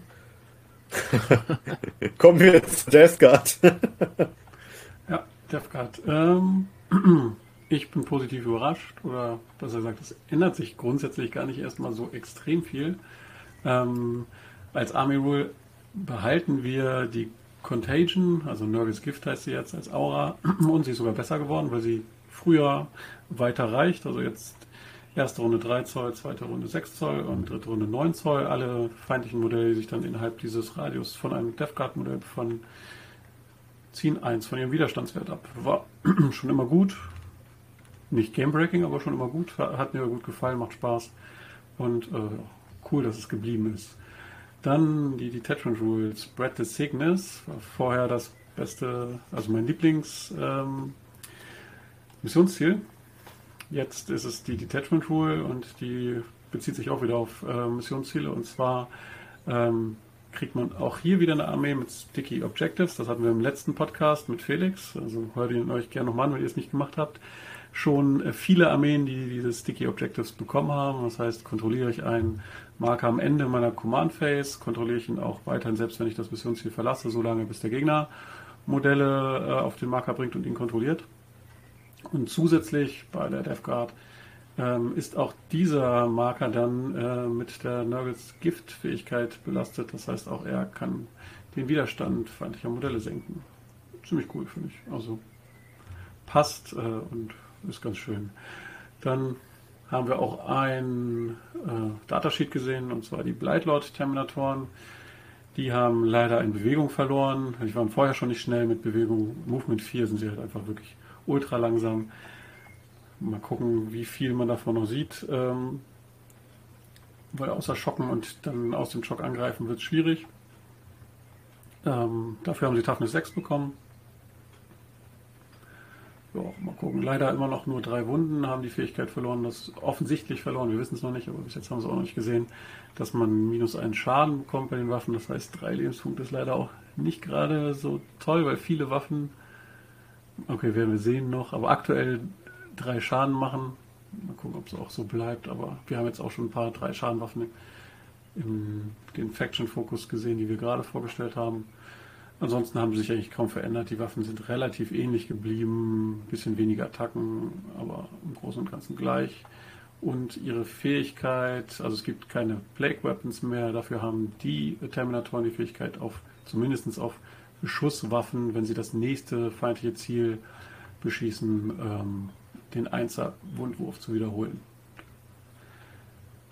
Kommen wir zu Death Guard. ja, Death Guard. Ähm, ich bin positiv überrascht, oder besser gesagt, es ändert sich grundsätzlich gar nicht erstmal so extrem viel. Ähm, als Army Rule behalten wir die Contagion, also Nurgles Gift heißt sie jetzt als Aura, und sie ist sogar besser geworden, weil sie früher weiter reicht. Also jetzt erste Runde 3 Zoll, zweite Runde 6 Zoll und dritte Runde 9 Zoll. Alle feindlichen Modelle, die sich dann innerhalb dieses Radius von einem Death Guard Modell von ziehen 1 von ihrem Widerstandswert ab. War schon immer gut. Nicht Game-Breaking, aber schon immer gut. Hat mir gut gefallen, macht Spaß. Und äh, cool, dass es geblieben ist. Dann die Detachment Rules. Spread the Sickness war vorher das beste, also mein Lieblings ähm. Jetzt ist es die Detachment Rule und die bezieht sich auch wieder auf äh, Missionsziele und zwar ähm, kriegt man auch hier wieder eine Armee mit Sticky Objectives. Das hatten wir im letzten Podcast mit Felix. Also hört ihn euch gerne nochmal an, wenn ihr es nicht gemacht habt. Schon äh, viele Armeen, die diese Sticky Objectives bekommen haben. Das heißt, kontrolliere ich einen Marker am Ende meiner Command Phase, kontrolliere ich ihn auch weiterhin, selbst wenn ich das Missionsziel verlasse, solange bis der Gegner Modelle äh, auf den Marker bringt und ihn kontrolliert. Und zusätzlich bei der Death Guard ähm, ist auch dieser Marker dann äh, mit der Nurgles Giftfähigkeit belastet. Das heißt, auch er kann den Widerstand feindlicher Modelle senken. Ziemlich cool, finde ich. Also passt äh, und ist ganz schön. Dann haben wir auch ein äh, Datasheet gesehen, und zwar die Blightlord-Terminatoren. Die haben leider in Bewegung verloren. Die waren vorher schon nicht schnell mit Bewegung. Movement 4 sind sie halt einfach wirklich ultra langsam. Mal gucken, wie viel man davon noch sieht. Ähm, weil außer Schocken und dann aus dem Schock angreifen wird es schwierig. Ähm, dafür haben sie Toughness 6 bekommen. Ja, mal gucken. Leider immer noch nur drei Wunden, haben die Fähigkeit verloren, das offensichtlich verloren, wir wissen es noch nicht, aber bis jetzt haben sie auch noch nicht gesehen, dass man minus einen Schaden bekommt bei den Waffen. Das heißt, drei Lebenspunkte ist leider auch nicht gerade so toll, weil viele Waffen, okay, werden wir sehen noch, aber aktuell drei Schaden machen. Mal gucken, ob es auch so bleibt, aber wir haben jetzt auch schon ein paar drei Schadenwaffen in den Faction-Fokus gesehen, die wir gerade vorgestellt haben. Ansonsten haben sie sich eigentlich kaum verändert. Die Waffen sind relativ ähnlich geblieben, ein bisschen weniger Attacken, aber im Großen und Ganzen gleich. Und ihre Fähigkeit, also es gibt keine Plague Weapons mehr, dafür haben die Terminatoren die Fähigkeit auf, zumindest auf Beschusswaffen, wenn sie das nächste feindliche Ziel beschießen, ähm, den Einser-Wundwurf zu wiederholen.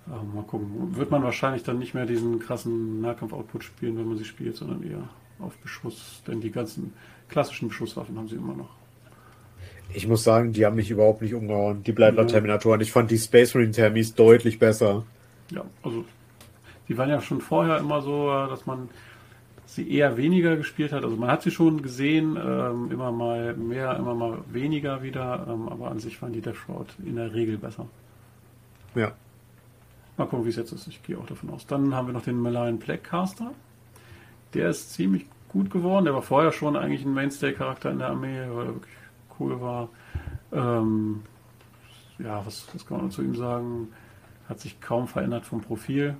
Ähm, mal gucken. Wird man wahrscheinlich dann nicht mehr diesen krassen Nahkampf-Output spielen, wenn man sie spielt, sondern eher auf Beschuss, denn die ganzen klassischen Beschusswaffen haben sie immer noch. Ich muss sagen, die haben mich überhaupt nicht umgehauen, die Bleibler-Terminatoren. Ich fand die Space Marine Thermis deutlich besser. Ja, also die waren ja schon vorher immer so, dass man sie eher weniger gespielt hat. Also man hat sie schon gesehen, ähm, immer mal mehr, immer mal weniger wieder, ähm, aber an sich waren die Death Shroud in der Regel besser. Ja. Mal gucken, wie es jetzt ist. Ich gehe auch davon aus. Dann haben wir noch den Malign Plague Caster. Der ist ziemlich gut geworden. Der war vorher schon eigentlich ein Mainstay-Charakter in der Armee, weil er wirklich cool war. Ähm, ja, was, was kann man zu ihm sagen? Hat sich kaum verändert vom Profil.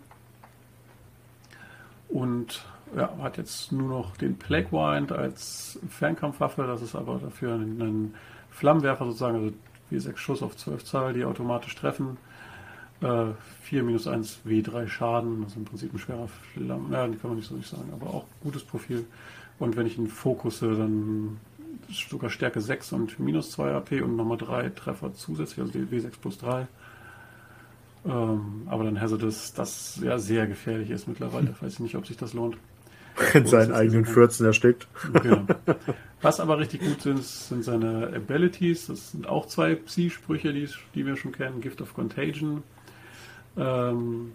Und ja, hat jetzt nur noch den Plague Wind als Fernkampfwaffe. Das ist aber dafür ein, ein Flammenwerfer sozusagen, also W6 Schuss auf 12 Zahl, die automatisch treffen. 4 minus 1 W3 Schaden, das ist im Prinzip ein schwerer Flamm, ja, die kann man nicht so nicht sagen, aber auch gutes Profil. Und wenn ich ihn fokusse, dann sogar Stärke 6 und minus 2 AP und nochmal 3 Treffer zusätzlich, also die W6 plus 3. Ähm, aber dann Hazardous, das ja sehr gefährlich ist mittlerweile. Weiß ich nicht, ob sich das lohnt. In seinen eigenen 14 erstickt. Genau. Was aber richtig gut sind, sind seine Abilities. Das sind auch zwei Psi-Sprüche, die, die wir schon kennen. Gift of Contagion ähm,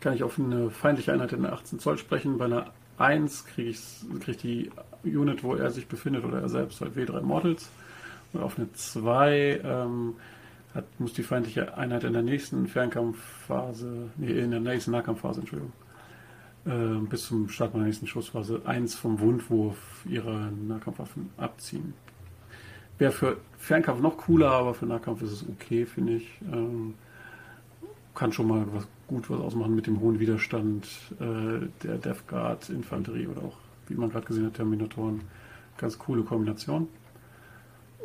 kann ich auf eine feindliche Einheit in 18 Zoll sprechen. Bei einer 1 kriege ich krieg die Unit, wo er sich befindet oder er selbst halt W3 Models. Und auf eine 2 ähm, hat, muss die feindliche Einheit in der nächsten Fernkampfphase, nee, in der nächsten Nahkampfphase, Entschuldigung, bis zum Start meiner nächsten Schussphase eins vom Wundwurf ihrer Nahkampfwaffen abziehen. Wäre für Fernkampf noch cooler, aber für Nahkampf ist es okay, finde ich. Ähm, kann schon mal was gut was ausmachen mit dem hohen Widerstand äh, der Death Guard Infanterie oder auch, wie man gerade gesehen hat, Terminatoren. Ganz coole Kombination.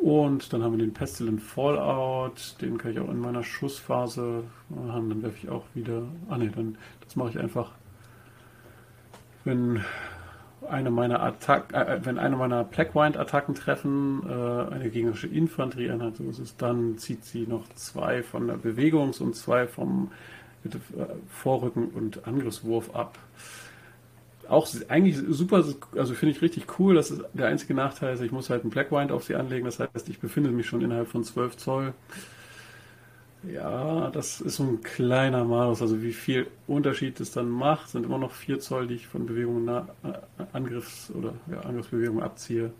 Und dann haben wir den Pestilent Fallout, den kann ich auch in meiner Schussphase machen. Dann werfe ich auch wieder. Ah ne, dann das mache ich einfach, wenn eine meiner Attack, äh, wenn eine meiner Blackwind-Attacken treffen, äh, eine gegnerische Infanterieeinheit, so ist es, dann zieht sie noch zwei von der Bewegungs- und zwei vom äh, Vorrücken und Angriffswurf ab auch eigentlich super, also finde ich richtig cool. Das ist der einzige Nachteil, ist, ich muss halt einen Blackwind auf sie anlegen. Das heißt, ich befinde mich schon innerhalb von 12 Zoll. Ja, das ist so ein kleiner Malus. Also wie viel Unterschied es dann macht, sind immer noch 4 Zoll, die ich von Bewegungen, äh, Angriffs- oder ja, Angriffsbewegungen abziehe.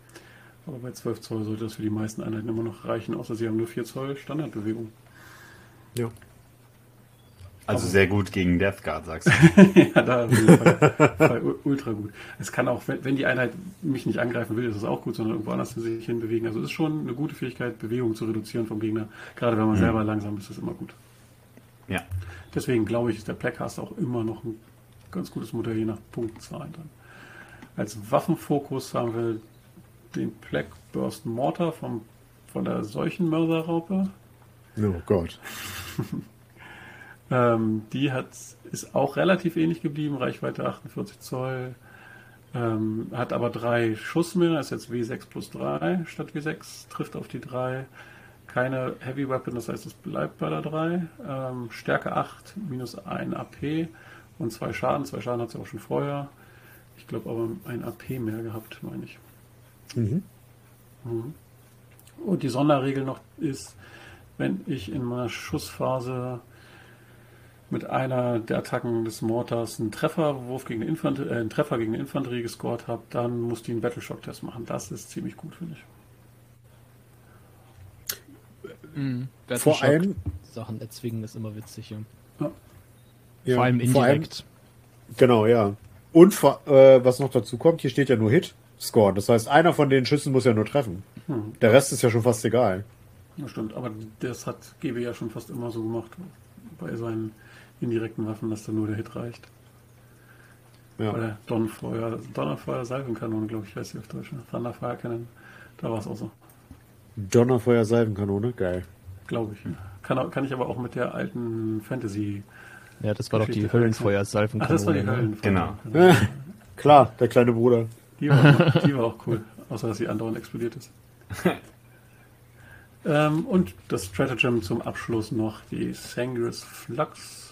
Aber bei 12 Zoll sollte das für die meisten Einheiten immer noch reichen, außer sie haben nur 4 Zoll Standardbewegung. Ja. Also sehr gut gegen Death Guard, sagst du. ja, da Fall, ultra gut. Es kann auch, wenn, wenn die Einheit mich nicht angreifen will, ist es auch gut, sondern irgendwo anders sich hinbewegen. Also es ist schon eine gute Fähigkeit, Bewegung zu reduzieren vom Gegner. Gerade wenn man mhm. selber langsam ist, ist es immer gut. Ja. Deswegen glaube ich, ist der Blackcast auch immer noch ein ganz gutes Modell, je nach Punktzahl dann. Als Waffenfokus haben wir den Black Burst Mortar vom, von der Seuchenmörserraupe. Oh Gott. Ähm, die hat, ist auch relativ ähnlich geblieben, Reichweite 48 Zoll, ähm, hat aber drei Schuss mehr, ist jetzt W6 plus 3 statt W6, trifft auf die 3. Keine Heavy Weapon, das heißt, es bleibt bei der 3. Ähm, Stärke 8, minus 1 AP und zwei Schaden. Zwei Schaden hat sie auch schon vorher. Ich glaube aber ein AP mehr gehabt, meine ich. Mhm. Mhm. Und die Sonderregel noch ist, wenn ich in meiner Schussphase mit einer der Attacken des Mortars einen Trefferwurf gegen eine Infanterie, äh, einen Treffer gegen eine Infanterie gescored habe, dann muss die einen Battleshock-Test machen. Das ist ziemlich gut, finde ich. Mhm. Vor allem Sachen erzwingen ist immer witzig, ja. ja. ja vor allem indirekt. Vor allem, genau, ja. Und äh, was noch dazu kommt, hier steht ja nur Hit Score. Das heißt, einer von den Schüssen muss ja nur treffen. Hm. Der Rest ist ja schon fast egal. Ja, stimmt, aber das hat GW ja schon fast immer so gemacht bei seinen indirekten Waffen, dass da nur der Hit reicht. Ja. Oder Donnerfeuer, Donnerfeuer Salvenkanone, glaube ich, heißt sie auf Deutsch. Ne? Thunderfire Cannon, da war es auch so. Donnerfeuer Salvenkanone, geil. Glaube ich. Kann, kann ich aber auch mit der alten Fantasy. Ja, das war doch die Höllenfeuer Salvenkanone. Ach, das war die ne? Höllenfeuer. Genau. genau. Klar, der kleine Bruder. Die war, die war auch cool, außer dass sie andauernd explodiert ist. ähm, und das Stratagem zum Abschluss noch die Sangris Flux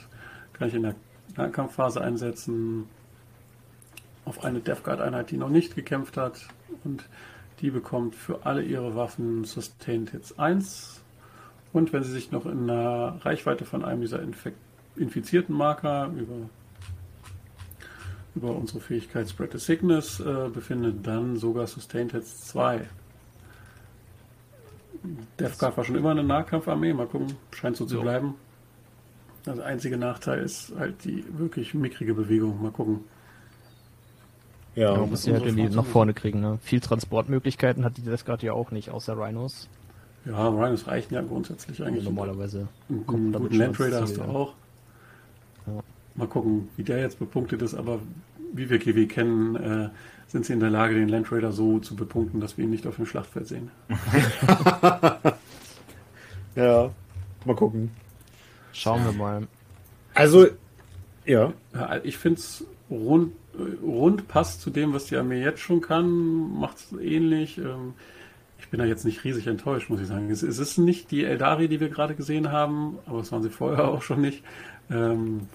kann ich in der Nahkampfphase einsetzen auf eine Death Guard Einheit, die noch nicht gekämpft hat und die bekommt für alle ihre Waffen Sustained Hits 1 und wenn sie sich noch in einer Reichweite von einem dieser Infek infizierten Marker über über unsere Fähigkeit Spread the Sickness äh, befindet, dann sogar Sustained Hits 2. Death Guard war schon immer eine Nahkampfarmee, mal gucken, scheint so zu bleiben. Das einzige Nachteil ist halt die wirklich mickrige Bewegung. Mal gucken. Ja, ja muss sie halt irgendwie nach vorne kriegen. Ne? Viel Transportmöglichkeiten hat die das gerade ja auch nicht, außer Rhinos. Ja, Rhinos reichen ja grundsätzlich eigentlich. Ja, normalerweise. Einen guten Land Raider hast du auch. Ja. Mal gucken, wie der jetzt bepunktet ist, aber wie wir GW kennen, äh, sind sie in der Lage, den Land Raider so zu bepunkten, dass wir ihn nicht auf dem Schlachtfeld sehen. ja, mal gucken. Schauen wir mal. Also, ja. ich finde es rund, rund passt zu dem, was die Armee jetzt schon kann, macht es ähnlich. Ähm, ich bin da jetzt nicht riesig enttäuscht, muss ich sagen. Es, ist nicht die Eldari, die wir gerade gesehen haben, aber es waren sie vorher auch schon nicht. Ähm,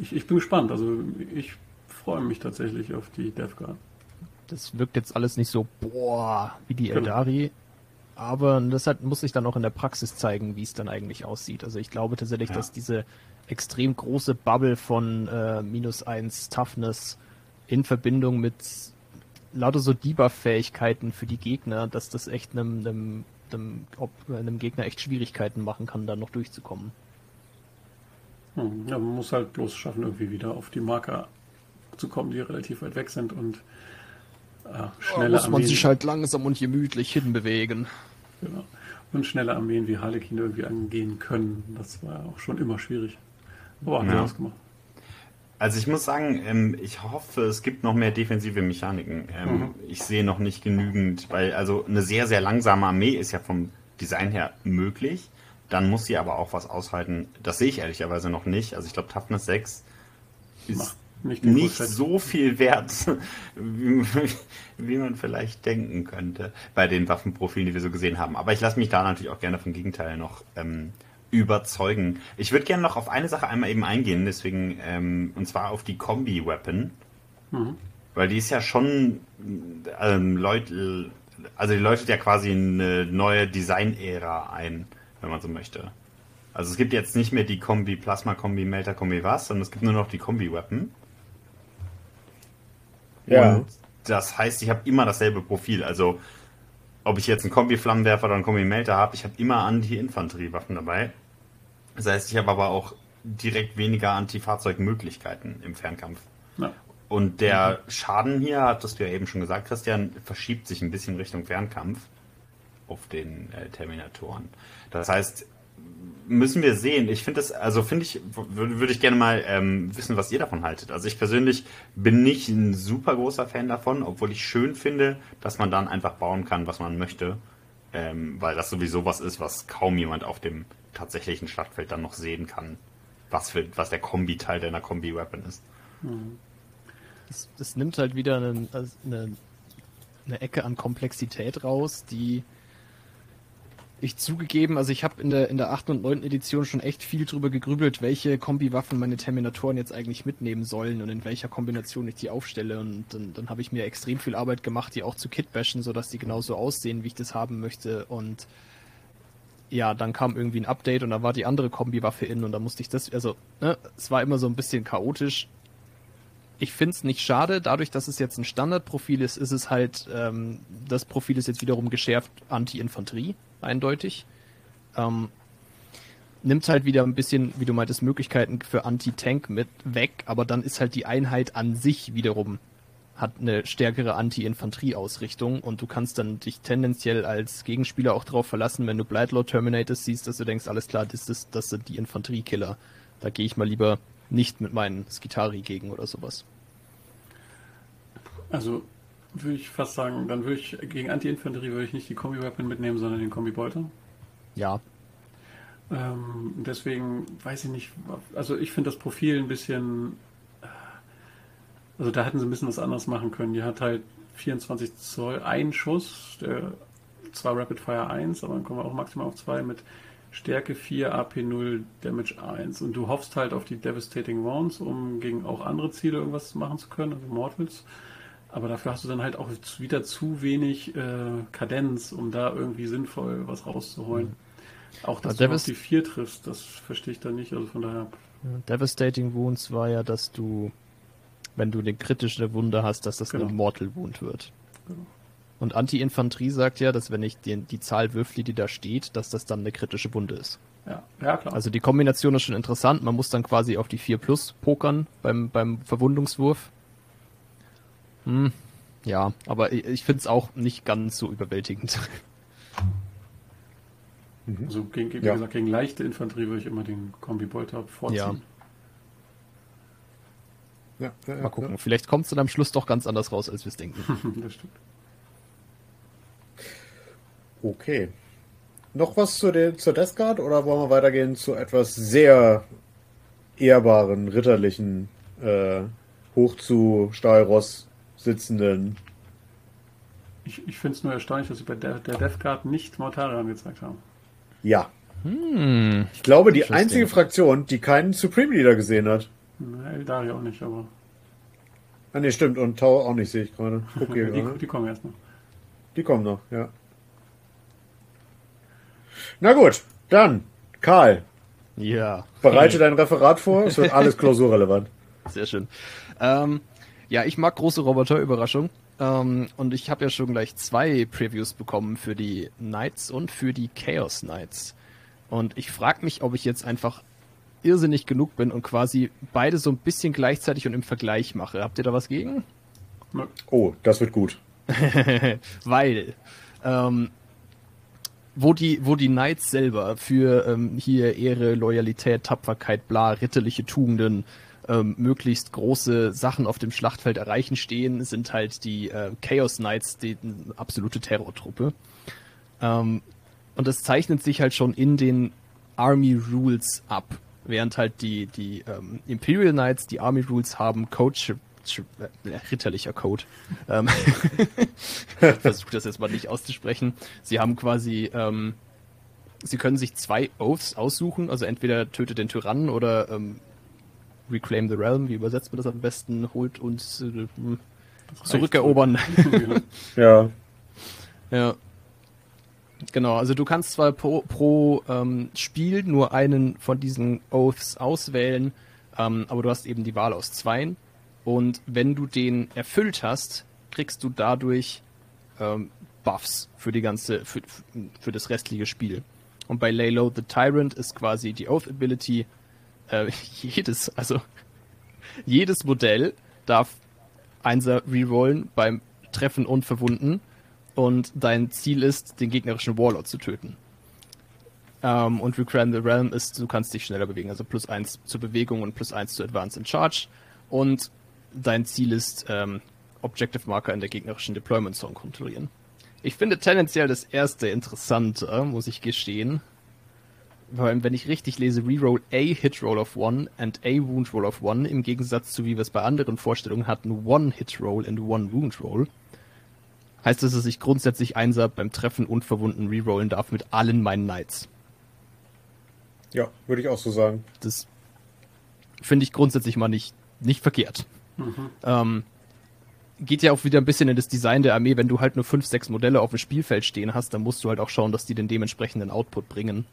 ich, ich bin gespannt. Also ich freue mich tatsächlich auf die Death Guard. Das wirkt jetzt alles nicht so, boah, wie die genau. Eldari. Genau. Aber das hat, muss sich dann auch in der Praxis zeigen, wie es dann eigentlich aussieht. Also ich glaube tatsächlich, ja. dass diese extrem große Bubble von äh, minus eins Toughness in Verbindung mit lauter so Debuff-Fähigkeiten für die Gegner, dass das echt einem, einem, einem, einem Gegner echt Schwierigkeiten machen kann, da noch durchzukommen. Hm, ja, man muss halt bloß schaffen, irgendwie wieder auf die Marker zu kommen, die relativ weit weg sind und äh, schneller. muss man Armeen. sich halt langsam und gemütlich hinbewegen. Genau. Und schnelle Armeen wie Harlequin irgendwie angehen können. Das war auch schon immer schwierig. Aber haben ja. ausgemacht. Also ich muss sagen, ähm, ich hoffe, es gibt noch mehr defensive Mechaniken. Ähm, mhm. Ich sehe noch nicht genügend, weil also eine sehr, sehr langsame Armee ist ja vom Design her möglich. Dann muss sie aber auch was aushalten. Das sehe ich ehrlicherweise noch nicht. Also ich glaube, Toughness 6 ist nicht, nicht so viel wert, wie, wie, man vielleicht denken könnte bei den Waffenprofilen, die wir so gesehen haben. Aber ich lasse mich da natürlich auch gerne vom Gegenteil noch ähm, überzeugen. Ich würde gerne noch auf eine Sache einmal eben eingehen, deswegen, ähm, und zwar auf die Kombi-Weapon. Mhm. Weil die ist ja schon ähm, Leute, also die läutet ja quasi eine neue Design-Ära ein, wenn man so möchte. Also es gibt jetzt nicht mehr die Kombi Plasma, Kombi Melter, Kombi was, sondern es gibt nur noch die Kombi-Weapon. Ja. Und das heißt, ich habe immer dasselbe Profil. Also ob ich jetzt einen Kombi-Flammenwerfer oder einen Kombi-Melter habe, ich habe immer Anti-Infanteriewaffen dabei. Das heißt, ich habe aber auch direkt weniger Anti-Fahrzeugmöglichkeiten im Fernkampf. Ja. Und der mhm. Schaden hier, hattest du ja eben schon gesagt, Christian, verschiebt sich ein bisschen Richtung Fernkampf auf den äh, Terminatoren. Das heißt, müssen wir sehen. Ich finde das, also finde ich, würde würd ich gerne mal ähm, wissen, was ihr davon haltet. Also ich persönlich bin nicht ein super großer Fan davon, obwohl ich schön finde, dass man dann einfach bauen kann, was man möchte. Ähm, weil das sowieso was ist, was kaum jemand auf dem tatsächlichen Schlachtfeld dann noch sehen kann, was, für, was der Kombi-Teil deiner Kombi-Weapon ist. Mhm. Das, das, nimmt halt wieder eine, eine, eine Ecke an Komplexität raus, die ich zugegeben, also ich habe in der, in der 8. und 9. Edition schon echt viel drüber gegrübelt, welche Kombi-Waffen meine Terminatoren jetzt eigentlich mitnehmen sollen und in welcher Kombination ich die aufstelle. Und dann, dann habe ich mir extrem viel Arbeit gemacht, die auch zu kitbashen, sodass die genauso aussehen, wie ich das haben möchte. Und ja, dann kam irgendwie ein Update und da war die andere Kombi-Waffe in und da musste ich das, also, ne, es war immer so ein bisschen chaotisch. Ich finde es nicht schade, dadurch, dass es jetzt ein Standardprofil ist, ist es halt, ähm, das Profil ist jetzt wiederum geschärft Anti-Infanterie eindeutig. Ähm, nimmt halt wieder ein bisschen, wie du meintest, Möglichkeiten für Anti-Tank mit weg, aber dann ist halt die Einheit an sich wiederum hat eine stärkere Anti-Infanterie-Ausrichtung und du kannst dann dich tendenziell als Gegenspieler auch darauf verlassen, wenn du Blightlord Terminators siehst, dass du denkst, alles klar, das, ist, das sind die Infanteriekiller. Da gehe ich mal lieber nicht mit meinen Skitari gegen oder sowas. Also würde ich fast sagen, dann würde ich gegen Anti-Infanterie würde ich nicht die Kombi-Weapon mitnehmen, sondern den Kombi-Bolter. Ja. Ähm, deswegen weiß ich nicht, also ich finde das Profil ein bisschen, also da hätten sie ein bisschen was anderes machen können. Die hat halt 24 Zoll, ein Schuss, der zwar Rapid Fire 1, aber dann kommen wir auch maximal auf 2 mit Stärke 4, AP 0, Damage 1. Und du hoffst halt auf die Devastating Wounds, um gegen auch andere Ziele irgendwas machen zu können, also Mortals. Aber dafür hast du dann halt auch wieder zu wenig äh, Kadenz, um da irgendwie sinnvoll was rauszuholen. Mhm. Auch dass ja, du auf die 4 triffst, das verstehe ich dann nicht. Also von daher. Devastating Wounds war ja, dass du, wenn du eine kritische Wunde hast, dass das genau. eine Mortal Wound wird. Genau. Und Anti-Infanterie sagt ja, dass wenn ich die, die Zahl würfle, die da steht, dass das dann eine kritische Wunde ist. Ja, ja, klar. Also die Kombination ist schon interessant. Man muss dann quasi auf die 4 plus pokern beim, beim Verwundungswurf. Hm, ja, aber ich, ich finde es auch nicht ganz so überwältigend. Mhm. Also gegen, wie ja. gesagt, gegen leichte Infanterie würde ich immer den Kombi-Bolter vorziehen. Ja. Ja, Mal gucken, vielleicht kommt es dann am Schluss doch ganz anders raus, als wir es denken. das stimmt. Okay. Noch was zu den, zur Death Guard oder wollen wir weitergehen zu etwas sehr ehrbaren, ritterlichen, äh, hoch zu Stahlross sitzenden. Ich, ich finde es nur erstaunlich, dass sie bei der, der Death Guard nicht Mortarion gezeigt haben. Ja. Hm. Ich glaube, die einzige Fraktion, die keinen Supreme Leader gesehen hat. Na, Eldari auch nicht, aber. Ah, ne, stimmt. Und Tau auch nicht, sehe ich gerade. Okay, die, die kommen erst noch. Die kommen noch, ja. Na gut, dann, Karl. Ja. Bereite dein Referat vor, es wird alles klausurrelevant. Sehr schön. Ähm, ja, ich mag große Roboter-Überraschung. Ähm, und ich habe ja schon gleich zwei Previews bekommen für die Knights und für die Chaos Knights. Und ich frage mich, ob ich jetzt einfach irrsinnig genug bin und quasi beide so ein bisschen gleichzeitig und im Vergleich mache. Habt ihr da was gegen? Oh, das wird gut. Weil ähm, wo die, wo die Knights selber für ähm, hier Ehre, Loyalität, Tapferkeit, bla, ritterliche Tugenden, ähm, möglichst große Sachen auf dem Schlachtfeld erreichen stehen, sind halt die äh, Chaos Knights die absolute Terrortruppe. Ähm, und das zeichnet sich halt schon in den Army Rules ab. Während halt die, die ähm, Imperial Knights die Army Rules haben, Coach äh, ritterlicher Code. Ähm, Versuche das jetzt mal nicht auszusprechen. Sie haben quasi, ähm, sie können sich zwei Oaths aussuchen, also entweder tötet den Tyrannen oder ähm, Reclaim the Realm, wie übersetzt man das am besten, holt uns äh, zurückerobern. ja. Ja. Genau, also du kannst zwar pro, pro ähm, Spiel nur einen von diesen Oaths auswählen, ähm, aber du hast eben die Wahl aus zweien. Und wenn du den erfüllt hast, kriegst du dadurch ähm, Buffs für die ganze, für, für das restliche Spiel. Und bei Laylow the Tyrant ist quasi die Oath Ability äh, jedes, also jedes Modell darf Einser rerollen beim Treffen und Verwunden und dein Ziel ist, den gegnerischen Warlord zu töten. Ähm, und Reclaim the Realm ist, du kannst dich schneller bewegen, also plus eins zur Bewegung und plus eins zu Advance and Charge. Und dein Ziel ist, ähm, Objective Marker in der gegnerischen Deployment Zone kontrollieren. Ich finde tendenziell das erste interessanter, muss ich gestehen. Vor allem, wenn ich richtig lese, Reroll a Hit Roll of One and a Wound Roll of One, im Gegensatz zu wie wir es bei anderen Vorstellungen hatten, One Hit Roll and One Wound Roll. Heißt das, dass ich grundsätzlich Einser beim Treffen und Verwunden rerollen darf mit allen meinen Knights. Ja, würde ich auch so sagen. Das finde ich grundsätzlich mal nicht, nicht verkehrt. Mhm. Ähm, geht ja auch wieder ein bisschen in das Design der Armee. Wenn du halt nur fünf, sechs Modelle auf dem Spielfeld stehen hast, dann musst du halt auch schauen, dass die den dementsprechenden Output bringen.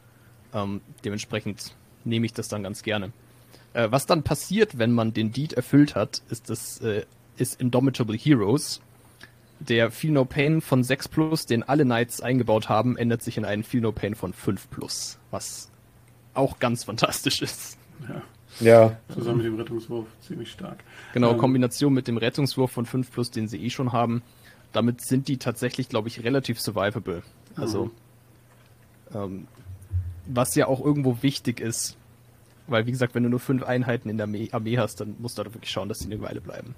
Ähm, dementsprechend nehme ich das dann ganz gerne. Äh, was dann passiert, wenn man den Deed erfüllt hat, ist das äh, ist Indomitable Heroes. Der Feel No Pain von 6 Plus, den alle Knights eingebaut haben, ändert sich in einen Feel No Pain von 5 Plus, was auch ganz fantastisch ist. Ja. Ja. Zusammen mit dem Rettungswurf ziemlich stark. Genau, ähm, Kombination mit dem Rettungswurf von 5 Plus, den sie eh schon haben. Damit sind die tatsächlich, glaube ich, relativ survivable. Also, mhm. ähm, was ja auch irgendwo wichtig ist. Weil, wie gesagt, wenn du nur fünf Einheiten in der Armee hast, dann musst du da wirklich schauen, dass die eine Weile bleiben.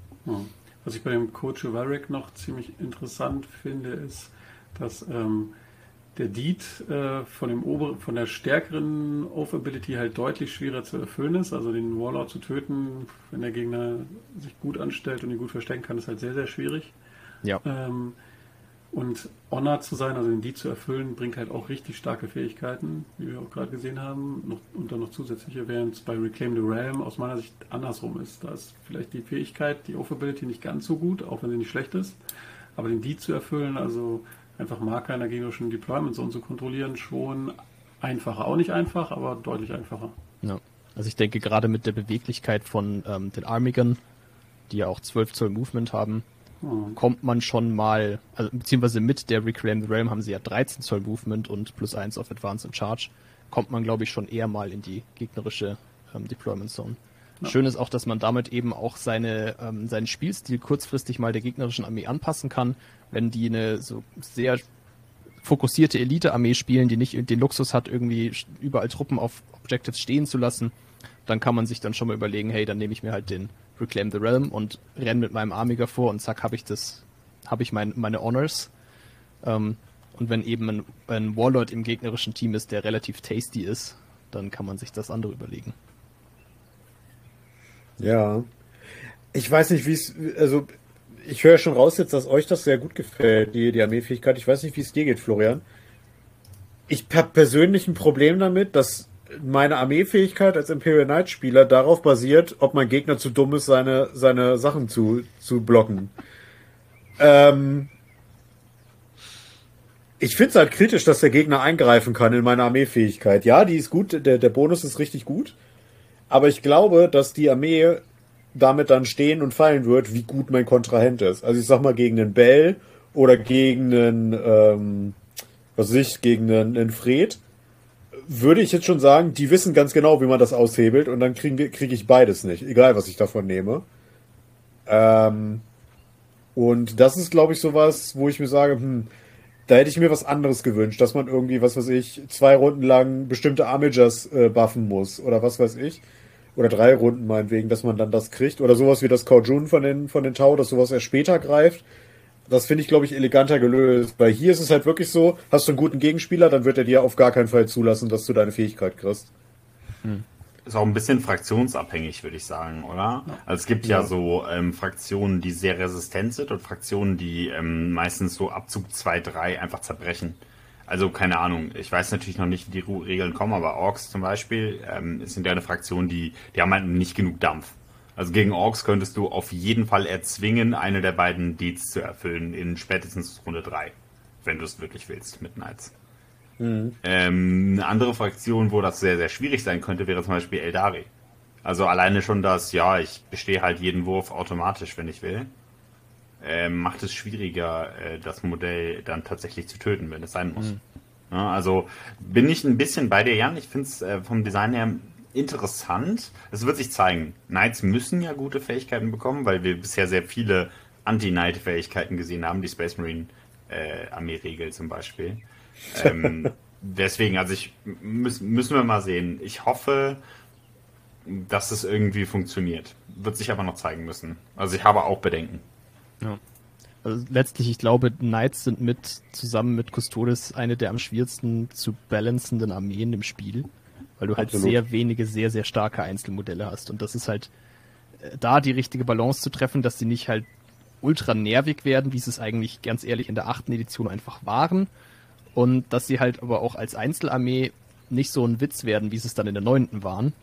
Was ich bei dem Coach Varric noch ziemlich interessant finde, ist, dass ähm, der Deed äh, von, dem Ober von der stärkeren Oath-Ability halt deutlich schwerer zu erfüllen ist. Also den Warlord zu töten, wenn der Gegner sich gut anstellt und ihn gut verstecken kann, ist halt sehr, sehr schwierig. Ja. Ähm, und Honor zu sein, also den Deed zu erfüllen, bringt halt auch richtig starke Fähigkeiten, wie wir auch gerade gesehen haben. Noch, und dann noch zusätzliche, während es bei Reclaim the Realm aus meiner Sicht andersrum ist. Da ist vielleicht die Fähigkeit, die Oath-Ability nicht ganz so gut, auch wenn sie nicht schlecht ist. Aber den Deed zu erfüllen, also einfach Marker in der gegnerischen Deployment Zone zu kontrollieren, schon einfacher. Auch nicht einfach, aber deutlich einfacher. Ja. Also ich denke gerade mit der Beweglichkeit von ähm, den Armigern, die ja auch 12 Zoll Movement haben, hm. kommt man schon mal, also beziehungsweise mit der Reclaim the Realm haben sie ja 13 Zoll Movement und plus 1 auf Advance und Charge, kommt man glaube ich schon eher mal in die gegnerische ähm, Deployment Zone. Ja. Schön ist auch, dass man damit eben auch seine, ähm, seinen Spielstil kurzfristig mal der gegnerischen Armee anpassen kann, wenn die eine so sehr fokussierte Elite-Armee spielen, die nicht den Luxus hat, irgendwie überall Truppen auf Objectives stehen zu lassen, dann kann man sich dann schon mal überlegen, hey, dann nehme ich mir halt den Reclaim the Realm und renne mit meinem Armiger vor und zack, habe ich das, habe ich mein, meine Honors. Ähm, und wenn eben ein, ein Warlord im gegnerischen Team ist, der relativ tasty ist, dann kann man sich das andere überlegen. Ja. Ich weiß nicht, wie es, also ich höre schon raus jetzt, dass euch das sehr gut gefällt, die, die Armeefähigkeit. Ich weiß nicht, wie es dir geht, Florian. Ich habe persönlich ein Problem damit, dass meine Armeefähigkeit als Imperial Knight Spieler darauf basiert, ob mein Gegner zu dumm ist, seine, seine Sachen zu, zu blocken. Ähm, ich finde es halt kritisch, dass der Gegner eingreifen kann in meine Armeefähigkeit. Ja, die ist gut, der, der Bonus ist richtig gut. Aber ich glaube, dass die Armee damit dann stehen und fallen wird, wie gut mein Kontrahent ist. Also ich sag mal gegen einen Bell oder gegen einen, ähm, was weiß ich, gegen einen, einen Fred würde ich jetzt schon sagen, die wissen ganz genau, wie man das aushebelt und dann kriege krieg ich beides nicht, egal was ich davon nehme. Ähm, und das ist, glaube ich, sowas, wo ich mir sage, hm, da hätte ich mir was anderes gewünscht, dass man irgendwie, was weiß ich, zwei Runden lang bestimmte Armigers äh, buffen muss oder was weiß ich. Oder drei Runden meinetwegen, dass man dann das kriegt. Oder sowas wie das Kaojun von den, von den Tau, dass sowas erst später greift. Das finde ich, glaube ich, eleganter gelöst. Weil hier ist es halt wirklich so, hast du einen guten Gegenspieler, dann wird er dir auf gar keinen Fall zulassen, dass du deine Fähigkeit kriegst. Hm. Ist auch ein bisschen fraktionsabhängig, würde ich sagen, oder? Also es gibt ja, ja so ähm, Fraktionen, die sehr resistent sind und Fraktionen, die ähm, meistens so Abzug 2, 3 einfach zerbrechen. Also keine Ahnung, ich weiß natürlich noch nicht, wie die Regeln kommen, aber Orks zum Beispiel ähm, sind ja eine Fraktion, die, die haben halt nicht genug Dampf. Also gegen Orks könntest du auf jeden Fall erzwingen, eine der beiden Deeds zu erfüllen in spätestens Runde 3, wenn du es wirklich willst mit Knights. Mhm. Ähm, eine andere Fraktion, wo das sehr, sehr schwierig sein könnte, wäre zum Beispiel Eldari. Also alleine schon das, ja, ich bestehe halt jeden Wurf automatisch, wenn ich will, ähm, macht es schwieriger, äh, das Modell dann tatsächlich zu töten, wenn es sein muss. Mhm. Ja, also bin ich ein bisschen bei dir, Jan. Ich finde es äh, vom Design her interessant. Es wird sich zeigen. Knights müssen ja gute Fähigkeiten bekommen, weil wir bisher sehr viele Anti-Knight-Fähigkeiten gesehen haben, die Space Marine äh, Armee-Regel zum Beispiel. Ähm, deswegen, also ich müssen wir mal sehen. Ich hoffe, dass es irgendwie funktioniert. Wird sich aber noch zeigen müssen. Also ich habe auch Bedenken. Ja. Also letztlich, ich glaube, Knights sind mit zusammen mit Custodes eine der am schwierigsten zu balancenden Armeen im Spiel, weil du halt Absolut. sehr wenige, sehr, sehr starke Einzelmodelle hast. Und das ist halt äh, da die richtige Balance zu treffen, dass sie nicht halt ultra nervig werden, wie sie es eigentlich ganz ehrlich in der achten Edition einfach waren, und dass sie halt aber auch als Einzelarmee nicht so ein Witz werden, wie sie es dann in der neunten waren,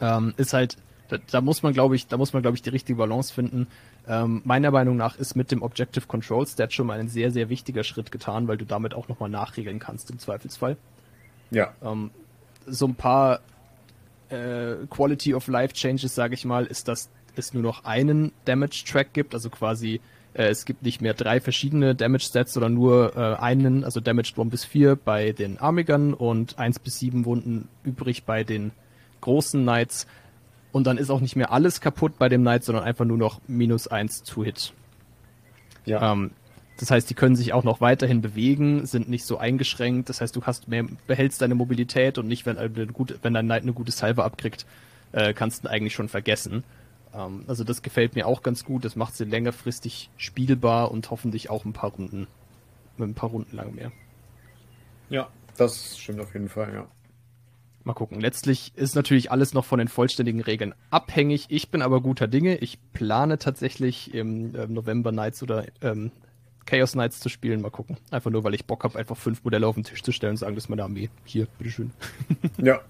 ähm, ist halt, da, da, muss man, glaube ich, da muss man, glaube ich, die richtige Balance finden. Ähm, meiner Meinung nach ist mit dem Objective Control Stat schon mal ein sehr, sehr wichtiger Schritt getan, weil du damit auch nochmal nachregeln kannst im Zweifelsfall. Ja. Ähm, so ein paar äh, Quality of Life Changes, sage ich mal, ist, dass es nur noch einen Damage Track gibt, also quasi äh, es gibt nicht mehr drei verschiedene Damage Stats, sondern nur äh, einen, also Damaged 1 bis 4 bei den Armigern und 1 bis 7 Wunden übrig bei den großen Knights. Und dann ist auch nicht mehr alles kaputt bei dem Knight, sondern einfach nur noch minus 1 zu Hit. Ja. Ähm, das heißt, die können sich auch noch weiterhin bewegen, sind nicht so eingeschränkt. Das heißt, du hast mehr, behältst deine Mobilität und nicht, wenn, wenn dein Knight eine gute Salve abkriegt, äh, kannst du ihn eigentlich schon vergessen. Ähm, also das gefällt mir auch ganz gut. Das macht sie längerfristig spielbar und hoffentlich auch ein paar Runden, ein paar Runden lang mehr. Ja, das stimmt auf jeden Fall, ja. Mal gucken. Letztlich ist natürlich alles noch von den vollständigen Regeln abhängig. Ich bin aber guter Dinge. Ich plane tatsächlich im ähm, November Nights oder ähm, Chaos Knights zu spielen. Mal gucken. Einfach nur, weil ich Bock habe, einfach fünf Modelle auf den Tisch zu stellen und sagen, das ist meine Armee. Hier, bitteschön. ja.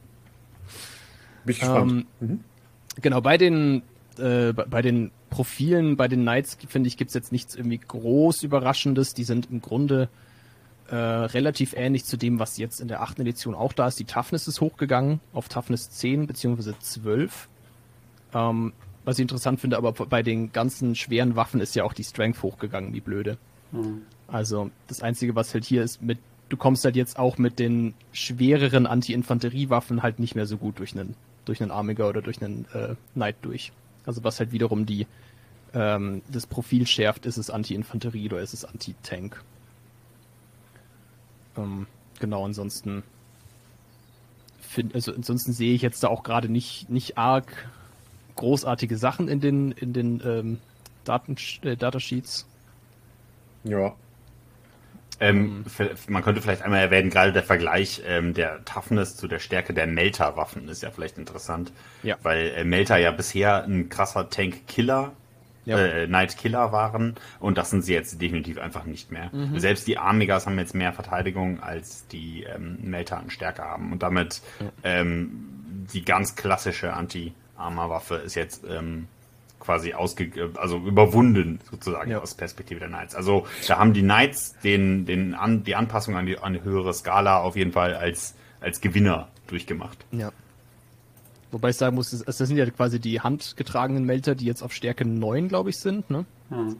Bin ich gespannt. Ähm, mhm. Genau, bei den äh, bei den Profilen, bei den Knights, finde ich, gibt es jetzt nichts irgendwie groß Überraschendes. Die sind im Grunde äh, relativ ähnlich zu dem, was jetzt in der achten Edition auch da ist. Die Toughness ist hochgegangen auf Toughness 10 bzw. 12. Ähm, was ich interessant finde, aber bei den ganzen schweren Waffen ist ja auch die Strength hochgegangen, wie blöde. Mhm. Also das Einzige, was halt hier ist, mit du kommst halt jetzt auch mit den schwereren Anti-Infanteriewaffen halt nicht mehr so gut durch einen durch einen Armiger oder durch einen äh, Knight durch. Also was halt wiederum die ähm, das Profil schärft, ist es Anti-Infanterie oder ist es Anti-Tank. Ähm, genau, ansonsten find, also ansonsten sehe ich jetzt da auch gerade nicht, nicht arg großartige Sachen in den, in den ähm, Daten, äh, Datasheets. Ja, ähm, man könnte vielleicht einmal erwähnen, gerade der Vergleich ähm, der Toughness zu der Stärke der Melter-Waffen ist ja vielleicht interessant. Ja. Weil äh, Melter ja bisher ein krasser Tank-Killer ja. äh, Night Killer waren und das sind sie jetzt definitiv einfach nicht mehr. Mhm. Selbst die Amigas haben jetzt mehr Verteidigung als die ähm, Melter an Stärke haben und damit ja. ähm, die ganz klassische Anti-Armor-Waffe ist jetzt ähm, quasi ausge also überwunden sozusagen ja. aus Perspektive der Knights. Also da haben die Knights den, den an, die Anpassung an die, an die höhere Skala auf jeden Fall als, als Gewinner durchgemacht. Ja. Wobei ich sagen muss, das sind ja quasi die handgetragenen Melter, die jetzt auf Stärke 9, glaube ich, sind. Ne? Hm.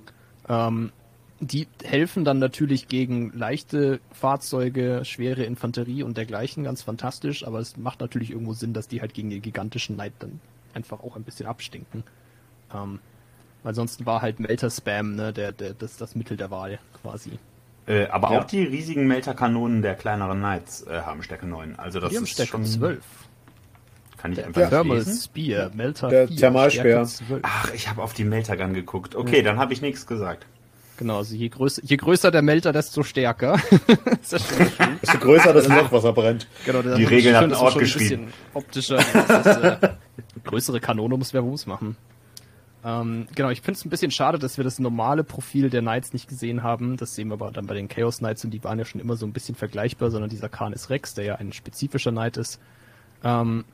Ähm, die helfen dann natürlich gegen leichte Fahrzeuge, schwere Infanterie und dergleichen ganz fantastisch, aber es macht natürlich irgendwo Sinn, dass die halt gegen den gigantischen Knight dann einfach auch ein bisschen abstinken. Ähm, weil sonst war halt Melter-Spam, ne, der, der, das, das Mittel der Wahl quasi. Äh, aber Ja. auch die riesigen Melterkanonen der kleineren Knights äh, haben Stärke 9. Also das die haben ist Stärke schon 12. Kann ich Der einfach nicht Thermal lesen. Spear, Melter Der 4, Thermalspeer. Stärke 12. Ach, ich habe auf die Meltergun geguckt. Okay, dann habe ich nichts gesagt. Genau, also je größer, je größer der Melter, desto stärker. ist das schon schön. Desto größer das Loch, was er brennt. Genau, Die hat Regeln hatten ist Ort schon ein geschrieben. bisschen Optischer. Das ist, äh, größere Kanone muss wer Wumms machen. Ähm, genau, ich finde es ein bisschen schade, dass wir das normale Profil der Knights nicht gesehen haben. Das sehen wir aber dann bei den Chaos Knights und die waren ja schon immer so ein bisschen vergleichbar, sondern dieser Canis Rex, der ja ein spezifischer Knight ist. Ähm,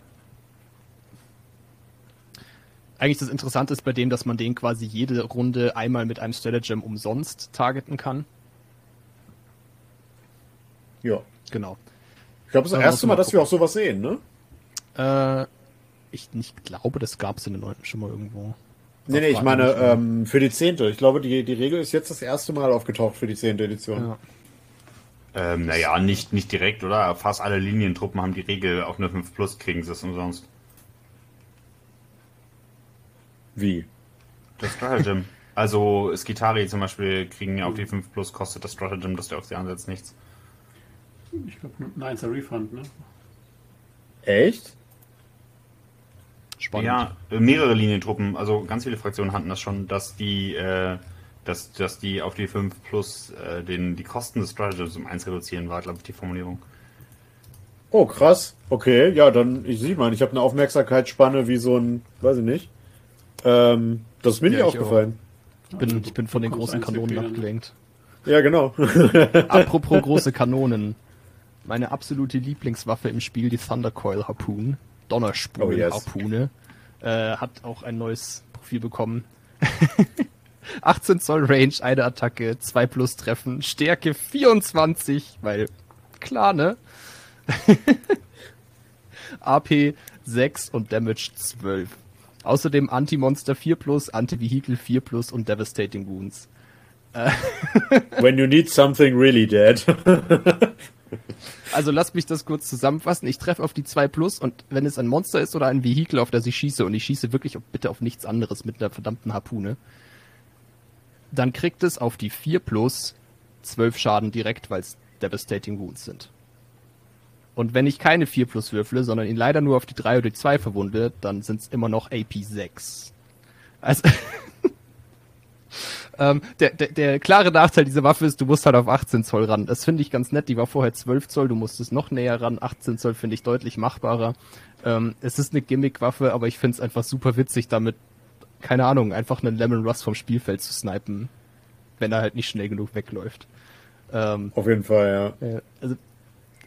eigentlich das Interessante ist bei dem, dass man den quasi jede Runde einmal mit einem Stratagem umsonst targeten kann. Ja. Genau. Ich glaube, das ist das Da erste Mal, dass wir auch sowas sehen, ne? Äh, ich nicht glaube, das gab es in den neunten schon mal irgendwo. Nee, nee, ich meine, ne? ähm, für die zehnte. Ich glaube, die, die Regel ist jetzt das erste Mal aufgetaucht für die zehnte Edition. Ja. Ähm, naja, nicht, nicht direkt, oder? Fast alle Linientruppen haben die Regel auf eine 5 Plus, kriegen sie es umsonst. Wie? Das Stratagem. also Skitari zum Beispiel kriegen ja auf die 5 Plus, kostet das Stratagem, das du auf sie ansetzt, nichts. Ich glaube, nein, ist ein Refund, ne? Echt? Spannend. Ja, äh, mehrere Linientruppen, also ganz viele Fraktionen hatten das schon, dass die, äh, dass, dass die auf die 5 Plus äh, den, die Kosten des Stratagems um 1 reduzieren, war, glaube ich, die Formulierung. Oh, krass. Okay, ja, dann, ich sehe mal, ich habe eine Aufmerksamkeitsspanne wie so ein, weiß ich nicht. Ähm, das ist mir Ja, nicht ich aufgefallen. Ich bin, ich bin von den großen Kanonen abgelenkt. Ja, genau. Apropos große Kanonen. Meine absolute Lieblingswaffe im Spiel, die Thundercoil Harpoon. Donnerspulen Oh, yes. Harpune. Äh, hat auch ein neues Profil bekommen. 18 Zoll Range, eine Attacke, 2 plus Treffen, Stärke 24, weil klar, ne? AP 6 und Damage 12. Außerdem Anti-Monster 4 plus, Anti-Vehicle 4 plus und Devastating Wounds. When you need something really dead. Also lass mich das kurz zusammenfassen. Ich treffe auf die 2 plus und wenn es ein Monster ist oder ein Vehikel, auf das ich schieße, und ich schieße wirklich bitte auf nichts anderes mit einer verdammten Harpune, dann kriegt es auf die 4 plus 12 Schaden direkt, weil es Devastating Wounds sind. Und wenn ich keine 4 plus würfle, sondern ihn leider nur auf die 3 oder die 2 verwunde, dann sind es immer noch AP 6. Also, ähm, der, der, der klare Nachteil dieser Waffe ist, du musst halt auf 18 Zoll ran. Das finde ich ganz nett. Die war vorher 12 Zoll, du musstest noch näher ran. 18 Zoll finde ich deutlich machbarer. Ähm, es ist eine Gimmick-Waffe, aber ich finde es einfach super witzig, damit, keine Ahnung, einfach einen Lemon Rust vom Spielfeld zu snipen, wenn er halt nicht schnell genug wegläuft. Ähm, Auf jeden Fall, ja. äh, also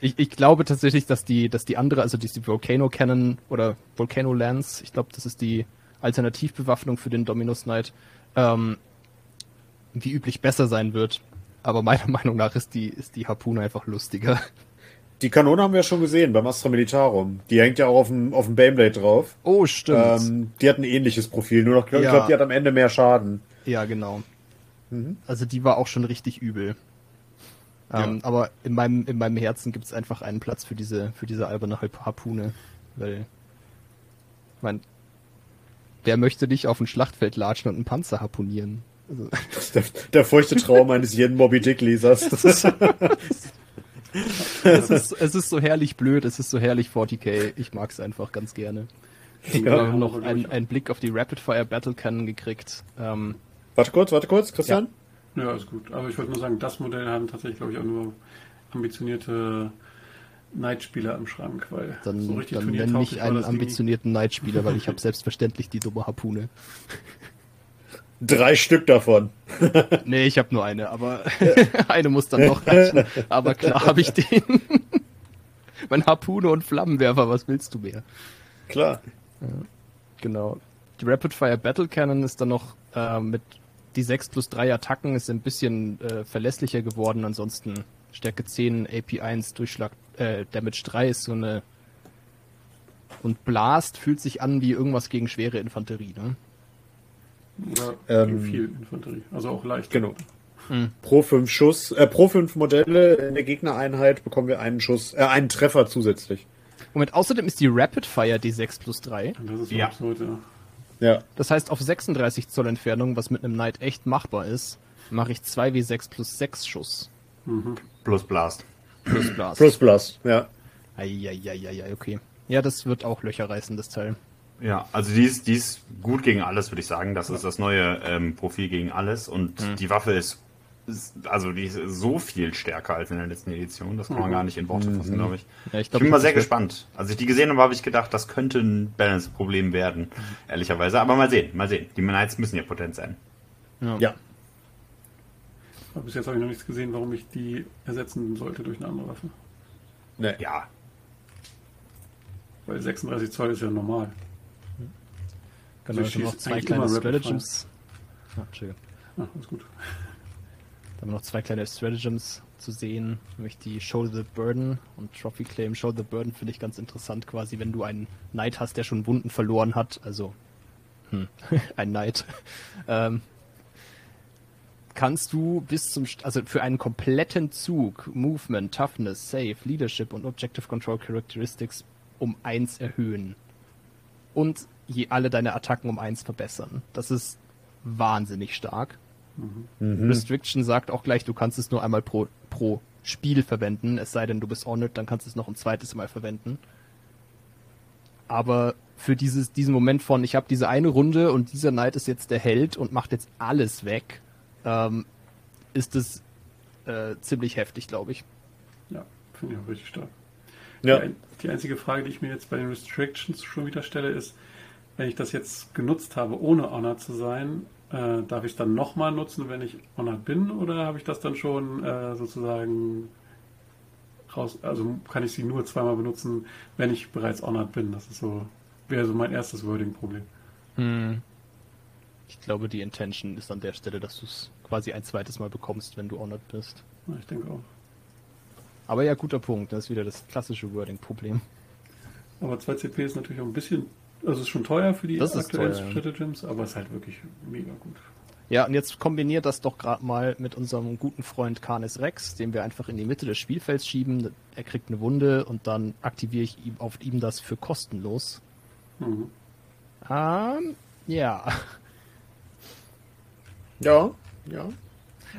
ich, ich glaube tatsächlich, dass die, dass die andere, also die, die Volcano Cannon oder Volcano Lance, ich glaube, das ist die Alternativbewaffnung für den Dominus Knight, ähm, wie üblich besser sein wird. Aber meiner Meinung nach ist die, ist die Harpune einfach lustiger. Die Kanone haben wir ja schon gesehen beim Astra Militarum. Die hängt ja auch auf dem, auf dem Baneblade drauf. Oh, stimmt. Ähm, die hat ein ähnliches Profil, nur noch, ich Ja. glaube, die hat am Ende mehr Schaden. ja, genau. Also die war auch schon richtig übel. Ähm, Aber in meinem, in meinem Herzen gibt es einfach einen Platz für diese, für diese alberne Harp- Harpune. Weil, mein, wer möchte nicht auf ein Schlachtfeld latschen und einen Panzer harpunieren? Also, Das ist der, der feuchte Traum eines jeden Moby Dick Lesers. Es, ist, es ist so herrlich blöd, es ist so herrlich 40k. Ich mag es einfach ganz gerne. Wir ja. haben noch einen, einen Blick auf die Rapid Fire Battle Cannon gekriegt. Ähm, Warte kurz, warte kurz, Christian. Ja, ist gut. Aber ich wollte nur sagen, das Modell haben tatsächlich, glaube ich, auch nur ambitionierte Night-Spieler am Schrank, weil dann so richtig dann nenn turniertauglich mich war einen ambitionierten Night-Spieler, weil ich habe selbstverständlich die dumme Harpune. Drei Stück davon. Nee, ich habe nur eine, aber eine muss dann noch reichen. Aber klar habe ich den. mein Harpune und Flammenwerfer, was willst du mehr? Klar. Genau. Die Rapid Fire Battle Cannon ist dann noch äh, mit die 6 plus 3 Attacken ist ein bisschen äh, verlässlicher geworden. Ansonsten Stärke 10, AP 1, Durchschlag, äh, Damage 3 ist so eine. Und Blast fühlt sich an wie irgendwas gegen schwere Infanterie, ne? Oder Ähm, viel Infanterie. Also auch leicht. Genau. Mhm. Pro fünf Schuss, äh, pro fünf Modelle in der Gegnereinheit bekommen wir einen Schuss, äh, einen Treffer zusätzlich. Moment, außerdem ist die Rapid Fire D6 plus 3. Das ist Ja. absurd, ja. Ja. Das heißt, auf 36 Zoll Entfernung, was mit einem Knight echt machbar ist, mache ich 2W6 plus 6 Schuss. Plus Blast. Plus Blast. Plus Plus, ja. Eieieiei, okay. Ja, das wird auch Löcher reißen, das Teil. Ja, also die ist, die ist gut gegen alles, würde ich sagen. Das ist das neue ähm, Profil gegen alles. Und Hm. die Waffe ist, ist, also die ist so viel stärker als in der letzten Edition. Das kann man gar nicht in Worte fassen, glaube ich. Mhm. Ja, ich ich, glaub, bin mal sehr gespannt. Als ich die gesehen habe, habe ich gedacht, das könnte ein Balance-Problem werden, ehrlicherweise. Aber mal sehen, mal sehen. Die Knights müssen ja potent sein. Ja. Aber bis jetzt habe ich noch nichts gesehen, warum ich die ersetzen sollte durch eine andere Waffe. Nee. Ja, Weil 36 Zoll ist ja normal. Genau, Sie ich noch zwei kleine Stratagems. Ah, Entschuldigung. Ah, alles gut. Da haben wir noch zwei kleine Stratagems zu sehen, nämlich die Shoulder the Burden und Trophy Claim. Shoulder the Burden finde ich ganz interessant, quasi, wenn du einen Knight hast, der schon Wunden verloren hat, also hm, ein Knight, ähm, kannst du bis zum, St- also für einen kompletten Zug Movement, Toughness, Save, Leadership und Objective Control Characteristics um eins erhöhen und je alle deine Attacken um eins verbessern. Das ist wahnsinnig stark. Restriction sagt auch gleich, du kannst es nur einmal pro, pro Spiel verwenden, es sei denn, du bist honored, dann kannst du es noch ein zweites Mal verwenden. Aber für dieses, diesen Moment von, ich habe diese eine Runde und dieser Knight ist jetzt der Held und macht jetzt alles weg, ähm, ist es äh, ziemlich heftig, glaube ich. Ja, finde ich auch richtig stark. Ja. Die, ein, die einzige Frage, die ich mir jetzt bei den Restrictions schon wieder stelle, ist, wenn ich das jetzt genutzt habe, ohne Honor zu sein, äh, darf ich es dann nochmal nutzen, wenn ich Honored bin, oder habe ich das dann schon äh, sozusagen raus, also kann ich sie nur zweimal benutzen, wenn ich bereits Honored bin? Das ist so, wäre so mein erstes Wording-Problem. Ich glaube, die Intention ist an der Stelle, dass du es quasi ein zweites Mal bekommst, wenn du honored bist. Ja, ich denke auch. Aber ja, guter Punkt. Das ist wieder das klassische Wording-Problem. Aber 2 CP ist natürlich auch ein bisschen, also ist schon teuer für die Das ist aktuellen teuer. Stratagems, aber ist halt wirklich mega gut. Ja, und jetzt kombiniert das doch gerade mal mit unserem guten Freund Canis Rex, den wir einfach in die Mitte des Spielfelds schieben. Er kriegt eine Wunde und dann aktiviere ich ihm auf ihm das für kostenlos. Mhm. Ähm, ja. Ja, ja.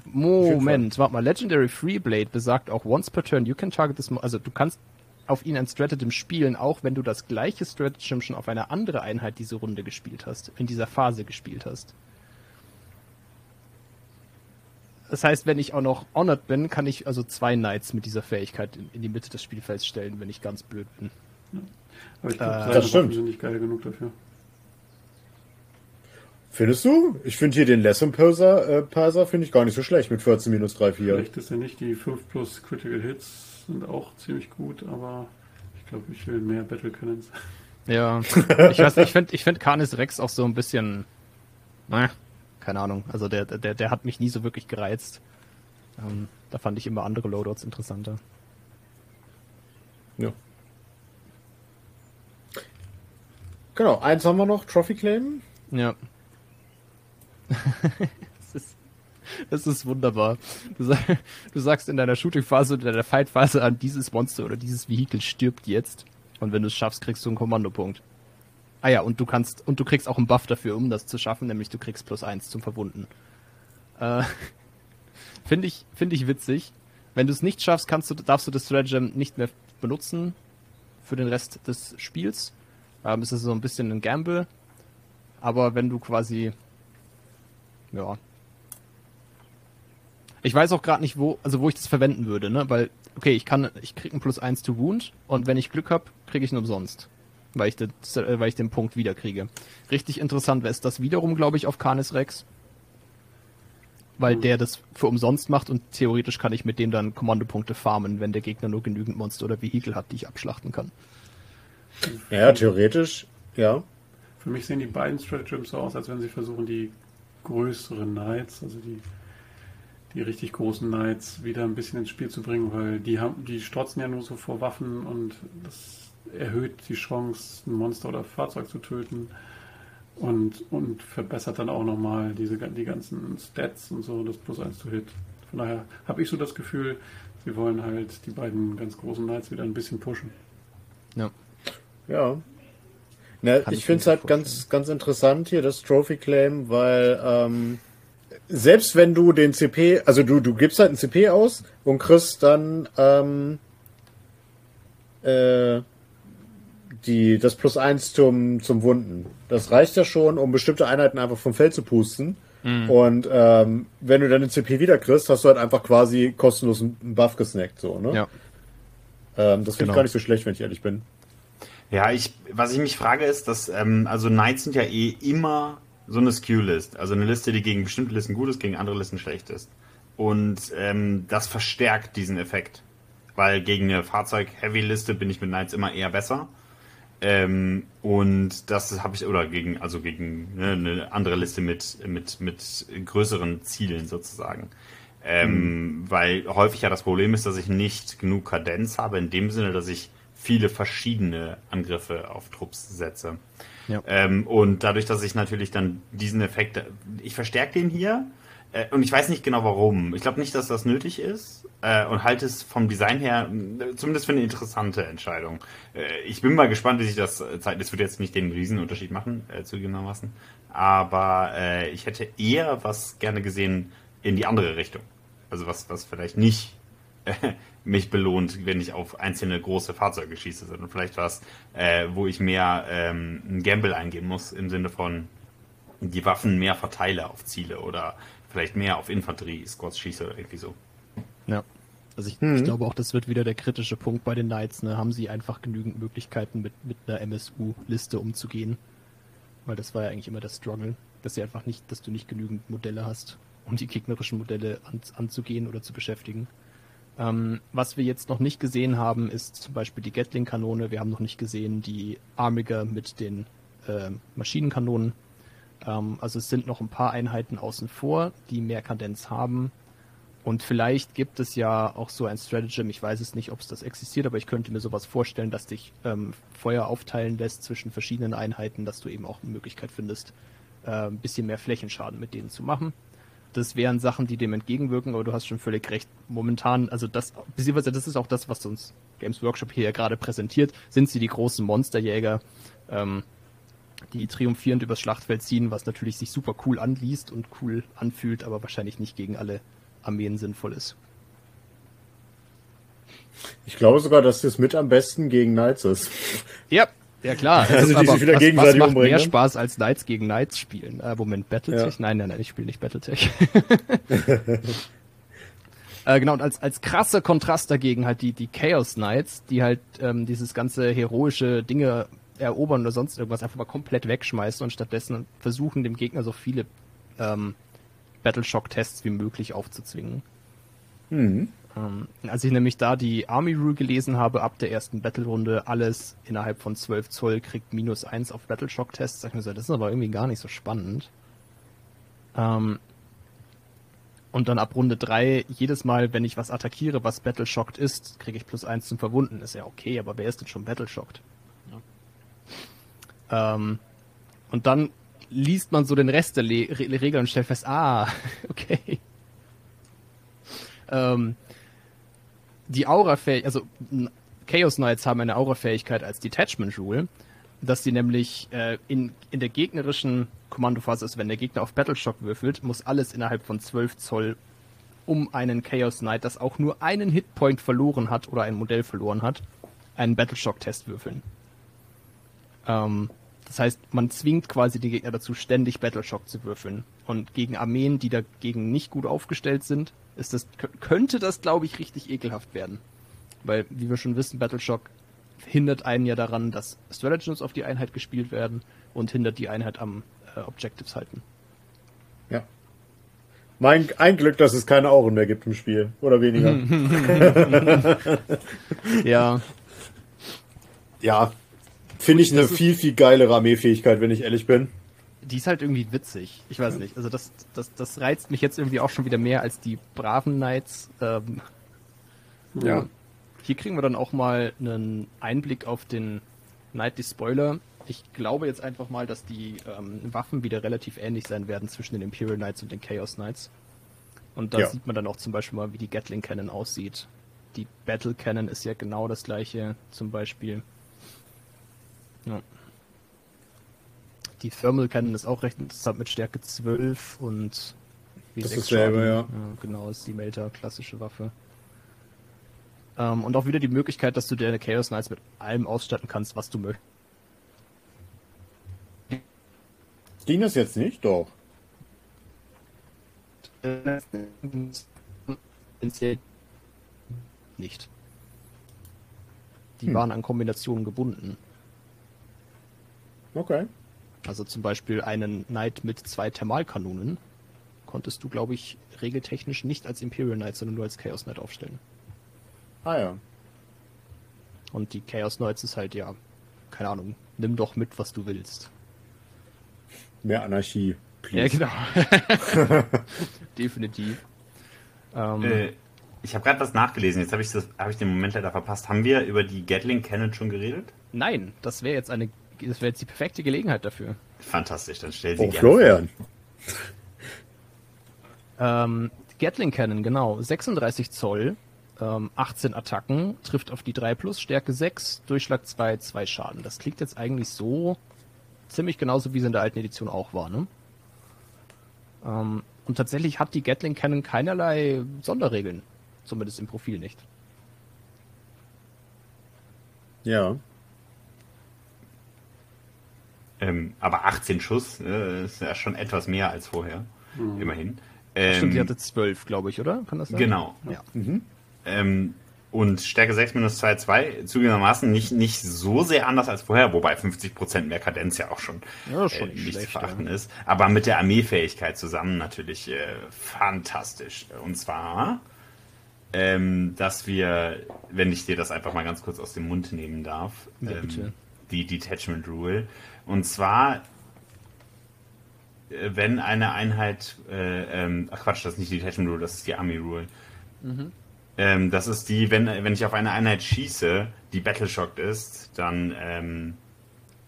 Moment, warte mal. Legendary Freeblade besagt auch once per turn you can target this. Also du kannst auf ihn ein Stratagem spielen, auch wenn du das gleiche Stratagem schon auf eine andere Einheit diese Runde gespielt hast, in dieser Phase gespielt hast. Das heißt, wenn ich auch noch honored bin, kann ich also zwei Knights mit dieser Fähigkeit in, in die Mitte des Spielfelds stellen, wenn ich ganz blöd bin. Aber ich glaube, Äh, das stimmt. Sind nicht geil genug dafür. Findest du? Ich finde hier den Lesson äh, Perser finde ich gar nicht so schlecht mit 14 minus 3, 4. Vielleicht ist er nicht, die 5 plus Critical Hits sind auch ziemlich gut, aber ich glaube, ich will mehr Battle Cannons. Ja, ich weiß nicht, ich finde ich find Canis Rex auch so ein bisschen, na, keine Ahnung, also der, der, der hat mich nie so wirklich gereizt. Ähm, da fand ich immer andere Loadouts interessanter. Ja. Genau, eins haben wir noch, Trophy Claim. Ja. das, ist, wunderbar. Du, sag, du sagst in deiner Shooting-Phase oder der Fight-Phase an, dieses Monster oder dieses Vehikel stirbt jetzt. Und wenn du es schaffst, kriegst du einen Kommandopunkt. Ah ja, und du kannst, und du kriegst auch einen Buff dafür, um das zu schaffen, nämlich du kriegst plus eins zum Verwunden. Äh, Finde ich, finde ich witzig. Wenn du es nicht schaffst, kannst du, darfst du das Stratagem nicht mehr benutzen für den Rest des Spiels. Ähm, es ist so ein bisschen ein Gamble. Aber wenn du quasi, ja. Ich weiß auch gerade nicht, wo, also wo ich das verwenden würde, ne? Weil, okay, ich kann, ich krieg ein plus eins to Wound und wenn ich Glück hab, kriege ich ihn umsonst. Weil ich, das, äh, weil ich den Punkt wieder kriege. Richtig interessant wäre es das wiederum, glaube ich, auf Canis Rex. Weil der das für umsonst macht und theoretisch kann ich mit dem dann Kommandopunkte farmen, wenn der Gegner nur genügend Monster oder Vehikel hat, die ich abschlachten kann. Ja, theoretisch, ja. Für mich sehen die beiden Stratagems so aus, als wenn sie versuchen, die größeren Knights, also die, die richtig großen Knights, wieder ein bisschen ins Spiel zu bringen, weil die haben, die strotzen ja nur so vor Waffen und das erhöht die Chance, ein Monster oder Fahrzeug zu töten. und, und verbessert dann auch nochmal diese, die ganzen Stats und so, das Plus 1 zu Hit. Von daher habe ich so das Gefühl, sie wollen halt die beiden ganz großen Knights wieder ein bisschen pushen. Ja. Ja. Na, ich finde es halt ganz, ganz interessant hier, das Trophy Claim, weil ähm, selbst wenn du den CP, also du, du gibst halt einen CP aus und kriegst dann ähm, äh, die, das Plus eins zum, zum Wunden. Das reicht ja schon, um bestimmte Einheiten einfach vom Feld zu pusten. Mhm. Und ähm, wenn du dann den CP wieder kriegst, hast du halt einfach quasi kostenlos einen Buff gesnackt, so, ne? Ja. Ähm, das finde genau. ich gar nicht so schlecht, wenn ich ehrlich bin. Ja, ich, was ich mich frage ist, dass, ähm, also Knights sind ja eh immer so eine Skew-List. Also eine Liste, die gegen bestimmte Listen gut ist, gegen andere Listen schlecht ist. Und ähm, das verstärkt diesen Effekt. Weil gegen eine Fahrzeug-Heavy-Liste bin ich mit Knights immer eher besser. Ähm, und das habe ich, oder gegen, also gegen ne, eine andere Liste mit, mit, mit größeren Zielen sozusagen. Ähm, mhm. Weil häufig ja das Problem ist, dass ich nicht genug Kadenz habe, in dem Sinne, dass ich viele verschiedene Angriffe auf Trupps setze. Ja. Ähm, und dadurch, dass ich natürlich dann diesen Effekt, ich verstärke den hier, äh, und ich weiß nicht genau warum. Ich glaube nicht, dass das nötig ist äh, und halte es vom Design her äh, zumindest für eine interessante Entscheidung. Äh, ich bin mal gespannt, wie sich das äh, zeigt. Das wird jetzt nicht den Riesenunterschied machen, äh, zugegebenermaßen. Aber ich hätte eher was gerne gesehen in die andere Richtung. Also was, was vielleicht nicht mich belohnt, wenn ich auf einzelne große Fahrzeuge schieße, sondern vielleicht was, äh, wo ich mehr ähm, ein Gamble eingeben muss im Sinne von die Waffen mehr verteile auf Ziele oder vielleicht mehr auf Infanterie-Squads schieße oder irgendwie so. Ja. Also ich, hm. ich, glaube auch, das wird wieder der kritische Punkt bei den Knights. Ne? Haben sie einfach genügend Möglichkeiten, mit, mit einer MSU-Liste umzugehen? Weil das war ja eigentlich immer der Struggle, dass sie einfach nicht, dass du nicht genügend Modelle hast, um die gegnerischen Modelle an, anzugehen oder zu beschäftigen. Ähm, was wir jetzt noch nicht gesehen haben, ist zum Beispiel die Gatling-Kanone. Wir haben noch nicht gesehen die Armiger mit den äh, Maschinenkanonen. Ähm, also es sind noch ein paar Einheiten außen vor, die mehr Kadenz haben. Und vielleicht gibt es ja auch so ein Stratagem, ich weiß es nicht, ob es das existiert, aber ich könnte mir sowas vorstellen, dass dich ähm, Feuer aufteilen lässt zwischen verschiedenen Einheiten, dass du eben auch eine Möglichkeit findest, äh, ein bisschen mehr Flächenschaden mit denen zu machen. Das wären Sachen, die dem entgegenwirken, aber du hast schon völlig recht. Momentan, also das, beziehungsweise das ist auch das, was uns Games Workshop hier ja gerade präsentiert, sind sie die großen Monsterjäger. Ähm, die triumphierend übers Schlachtfeld ziehen, was natürlich sich super cool anliest und cool anfühlt, aber wahrscheinlich nicht gegen alle Armeen sinnvoll ist. Ich glaube sogar, dass das mit am besten gegen Knights ist. Ja, ja klar. Also die sich wieder was, gegenseitig was macht umbringen. mehr ne? Spaß als Knights gegen Knights spielen. Äh, Moment, Battletech? Ja. Nein, nein, nein, ich spiele nicht Battletech. äh, genau, und als, als krasser Kontrast dagegen halt die, die Chaos Knights, die halt ähm, dieses ganze heroische Dinge erobern oder sonst irgendwas einfach mal komplett wegschmeißen und stattdessen versuchen, dem Gegner so viele ähm, Battleshock-Tests wie möglich aufzuzwingen. Mhm. Ähm, als ich nämlich da die Army Rule gelesen habe, ab der ersten Battle-Runde alles innerhalb von 12 Zoll kriegt minus 1 auf Battleshock-Tests, sag ich mir so, das ist aber irgendwie gar nicht so spannend. Ähm, und dann ab Runde 3, jedes Mal, wenn ich was attackiere, was Battleshocked ist, kriege ich plus 1 zum Verwunden. Ist ja okay, aber wer ist denn schon Battleshocked? Ähm, und dann liest man so den Rest der Le Re Regeln und stellt fest, ah, okay. Ähm, die Aura-Fähigkeit, also Chaos Knights haben eine Aura-Fähigkeit als Detachment Rule, dass sie nämlich äh, in, in der gegnerischen Kommandophase, also wenn der Gegner auf Battleshock würfelt, muss alles innerhalb von 12 Zoll um einen Chaos Knight, das auch nur einen Hitpoint verloren hat oder ein Modell verloren hat, einen Battleshock-Test würfeln. Ähm, das heißt, man zwingt quasi die Gegner dazu, ständig Battleshock zu würfeln. Und gegen Armeen, die dagegen nicht gut aufgestellt sind, ist das, könnte das, glaube ich, richtig ekelhaft werden. Weil, wie wir schon wissen, Battleshock hindert einen ja daran, dass Stratagems auf die Einheit gespielt werden und hindert die Einheit am äh, Objectives halten. Ja. Mein, ein Glück, dass es keine Auren mehr gibt im Spiel. Oder weniger. ja. Ja, Finde ich eine viel, viel geilere Armeefähigkeit, wenn ich ehrlich bin. Die ist halt irgendwie witzig. Ich weiß nicht. Also das, das, das reizt mich jetzt irgendwie auch schon wieder mehr als die braven Knights. Ähm, ja. Hier kriegen wir dann auch mal einen Einblick auf den Knight Spoiler. ich glaube jetzt einfach mal, dass die ähm, Waffen wieder relativ ähnlich sein werden zwischen den Imperial Knights und den Chaos Knights. Und da Ja. sieht man dann auch zum Beispiel mal, wie die Gatling Cannon aussieht. Die Battle Cannon ist ja genau das gleiche, zum Beispiel. Ja. Die Thermal Cannon ist auch recht interessant mit Stärke 12 und wie Das sechs ist dasselbe, ja. Genau, ist die Melter klassische Waffe. Ähm, und auch wieder die Möglichkeit, dass du deine Chaos Knights mit allem ausstatten kannst, was du möchtest. Ging das jetzt nicht? Doch. Nicht. Die Hm. waren an Kombinationen gebunden. Okay. Also zum Beispiel einen Knight mit zwei Thermalkanonen konntest du, glaube ich, regeltechnisch nicht als Imperial Knight, sondern nur als Chaos Knight aufstellen. Ah ja. Und die Chaos Knights ist halt ja, keine Ahnung, nimm doch mit, was du willst. Mehr Anarchie. Ja, Please. genau. Definitiv. Ähm, Äh, ich habe gerade was nachgelesen, jetzt habe ich, das- hab ich den Moment leider verpasst. Haben wir über die Gatling Cannon schon geredet? Nein, das wäre jetzt eine, das wäre jetzt die perfekte Gelegenheit dafür. Fantastisch, dann stell sie Oh, gerne Florian. Ähm, Gatling Cannon, genau. 36 Zoll, ähm, 18 Attacken, trifft auf die 3 plus, Stärke 6, Durchschlag 2, 2 Schaden. Das klingt jetzt eigentlich so ziemlich genauso, wie es in der alten Edition auch war, ne? Ähm, und tatsächlich hat die Gatling Cannon keinerlei Sonderregeln. Zumindest im Profil nicht. Ja. Ähm, aber 18 Schuss äh, ist ja schon etwas mehr als vorher. Immerhin. Stimmt, Ähm, die hatte 12, glaube ich, oder? Kann das sein? Genau. Ja. Ähm, und Stärke 6 minus 2, 2, zugegebenermaßen nicht, nicht so sehr anders als vorher, wobei 50% mehr Kadenz ja auch schon, Ja, schon äh, nicht nicht zu schlecht, verachten ja. ist. Aber mit der Armeefähigkeit zusammen natürlich äh, fantastisch. Und zwar, ähm, dass wir, wenn ich dir das einfach mal ganz kurz aus dem Mund nehmen darf, Ja, ähm, die Detachment Rule. Und zwar, äh, wenn eine Einheit, äh, ähm, ach Quatsch, das ist nicht die Detachment Rule, das ist die Army Rule. Ähm, das ist die, wenn, wenn ich auf eine Einheit schieße, die Battleshocked ist, dann, ähm,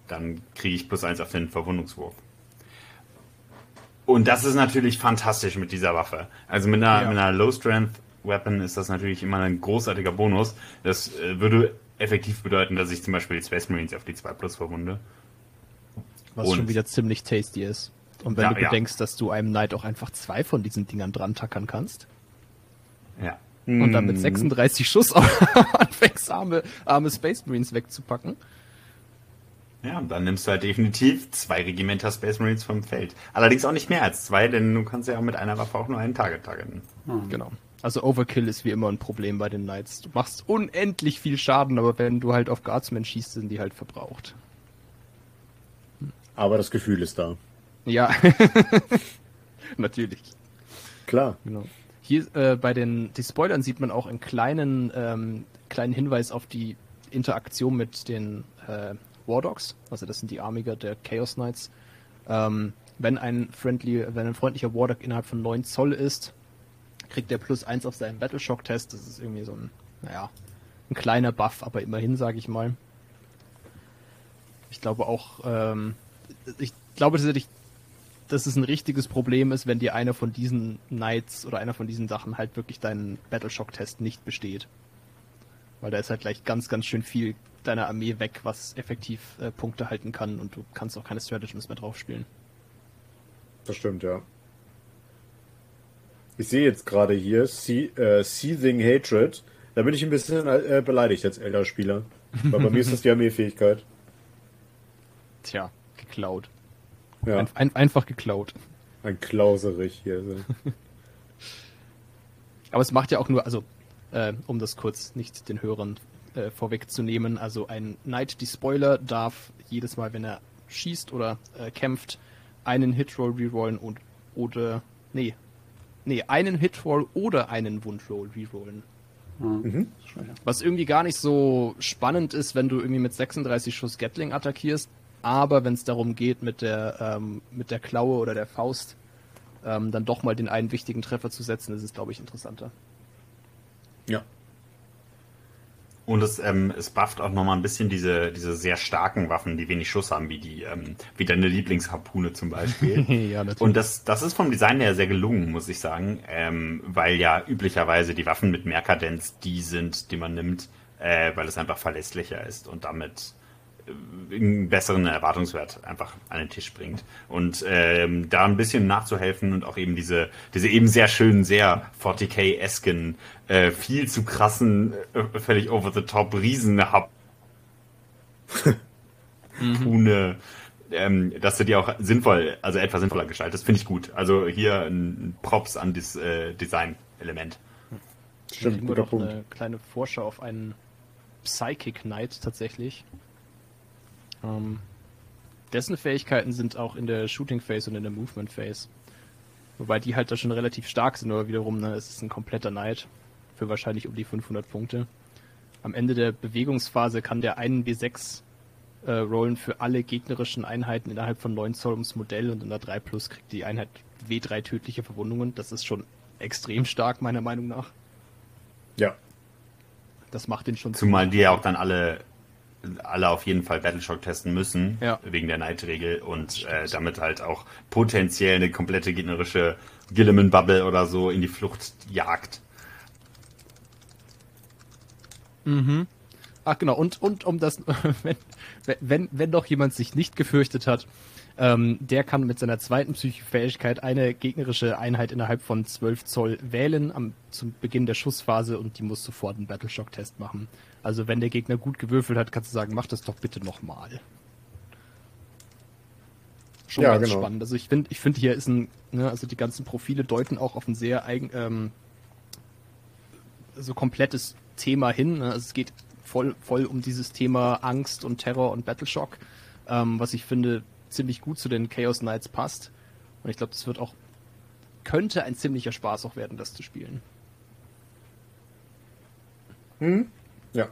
dann kriege ich plus eins auf den Verwundungswurf. Und das ist natürlich fantastisch mit dieser Waffe. Also mit einer, Ja. mit einer Low Strength Weapon ist das natürlich immer ein großartiger Bonus. Das äh, würde effektiv bedeuten, dass ich zum Beispiel die Space Marines auf die 2 Plus verwunde. Was Und- schon wieder ziemlich tasty ist. Und wenn Ja, du ja. bedenkst, dass du einem Knight auch einfach zwei von diesen Dingern dran tackern kannst Ja. und dann Mhm. mit 36 Schuss anfängst, arme, arme Space Marines wegzupacken. Ja, und dann nimmst du halt definitiv zwei Regimenter Space Marines vom Feld. Allerdings auch nicht mehr als zwei, denn du kannst ja auch mit einer Waffe auch nur einen Target targeten. Genau. Also Overkill ist wie immer ein Problem bei den Knights. Du machst unendlich viel Schaden, aber wenn du halt auf Guardsmen schießt, sind die halt verbraucht. Aber das Gefühl ist da. Ja, natürlich. Klar. Genau. Hier äh, bei den die Spoilern sieht man auch einen kleinen, ähm, kleinen Hinweis auf die Interaktion mit den äh, War Dogs. Also das sind die Armiger der Chaos Knights. Ähm, wenn ein friendly, wenn ein freundlicher War Dog innerhalb von 9 Zoll ist, kriegt der plus 1 auf seinen Battleshock-Test. Das ist irgendwie so ein, naja, ein kleiner Buff, aber immerhin, sage ich mal. Ich glaube auch, ähm, ich glaube tatsächlich, dass es ein richtiges Problem ist, wenn dir einer von diesen Knights oder einer von diesen Sachen halt wirklich deinen Battleshock-Test nicht besteht. Weil da ist halt gleich ganz, ganz schön viel deiner Armee weg, was effektiv äh, Punkte halten kann und du kannst auch keine Stratagems mehr drauf spielen. Das stimmt, ja. Ich sehe jetzt gerade hier See, äh, Seething Hatred. Da bin ich ein bisschen äh, beleidigt als Elder-Spieler. Weil bei mir ist das die Armeefähigkeit. Tja, geklaut. Ja, Ein, ein, einfach geklaut. ein Klauserich hier. Aber es macht ja auch nur, also äh, um das kurz nicht den Hörern äh, vorwegzunehmen, also ein Knight Despoiler darf jedes Mal, wenn er schießt oder äh, kämpft, einen Hitroll rerollen und oder nee, nee, einen Hitroll oder einen Wundroll rerollen. Was irgendwie gar nicht so spannend ist, wenn du irgendwie mit 36 Schuss Gatling attackierst, aber wenn es darum geht, mit der, ähm, mit der Klaue oder der Faust ähm, dann doch mal den einen wichtigen Treffer zu setzen, ist es, glaube ich, interessanter. Ja. Und es, ähm, es bufft auch nochmal ein bisschen diese, diese sehr starken Waffen, die wenig Schuss haben, wie die, ähm, wie deine Lieblingsharpune zum Beispiel. ja, natürlich. Und das, das ist vom Design her sehr gelungen, muss ich sagen, ähm, weil ja üblicherweise die Waffen mit mehr Kadenz die sind, die man nimmt, äh, weil es einfach verlässlicher ist und damit einen besseren Erwartungswert einfach an den Tisch bringt. Und ähm, da ein bisschen nachzuhelfen und auch eben diese, diese eben sehr schönen, sehr 40k-esken, äh, viel zu krassen, äh, völlig over the top riesen Pune, ähm, dass du die auch sinnvoll, also etwas sinnvoller gestaltest, finde ich gut. Also hier ein Props an das äh, Design-Element. Stimmt, guter Punkt. Eine kleine Vorschau auf einen Psychic Knight tatsächlich. Ähm, dessen Fähigkeiten sind auch in der Shooting Phase und in der Movement Phase. Wobei die halt da schon relativ stark sind, aber wiederum, ne, es ist ein kompletter Knight für wahrscheinlich um die 500 Punkte. Am Ende der Bewegungsphase kann der einen W6 äh, rollen für alle gegnerischen Einheiten innerhalb von 9 Zoll ums Modell und in der 3 Plus kriegt die Einheit W3 tödliche Verwundungen. Das ist schon extrem stark, meiner Meinung nach. Ja. Das macht den schon Zumal die ja auch dann alle alle auf jeden Fall Battleshock testen müssen, ja. wegen der Neidregel und äh, damit halt auch potenziell eine komplette gegnerische Gilliman-Bubble oder so in die Flucht jagt. Mhm. Ach genau, und, und um das, wenn, wenn, wenn doch jemand sich nicht gefürchtet hat, ähm, der kann mit seiner zweiten Psychofähigkeit eine gegnerische Einheit innerhalb von 12 Zoll wählen am, zum Beginn der Schussphase und die muss sofort einen Battleshock-Test machen. Also wenn der Gegner gut gewürfelt hat, kannst du sagen, mach das doch bitte nochmal. Schon ja, ganz genau. spannend. Also ich finde, ich finde hier ist ein, ne, also die ganzen Profile deuten auch auf ein sehr eigen, ähm, so komplettes Thema hin. Ne? Also es geht voll, voll um dieses Thema Angst und Terror und Battleshock, ähm, was ich finde ziemlich gut zu den Chaos Knights passt. Und ich glaube, das wird auch, könnte ein ziemlicher Spaß auch werden, das zu spielen. Hm? Ja.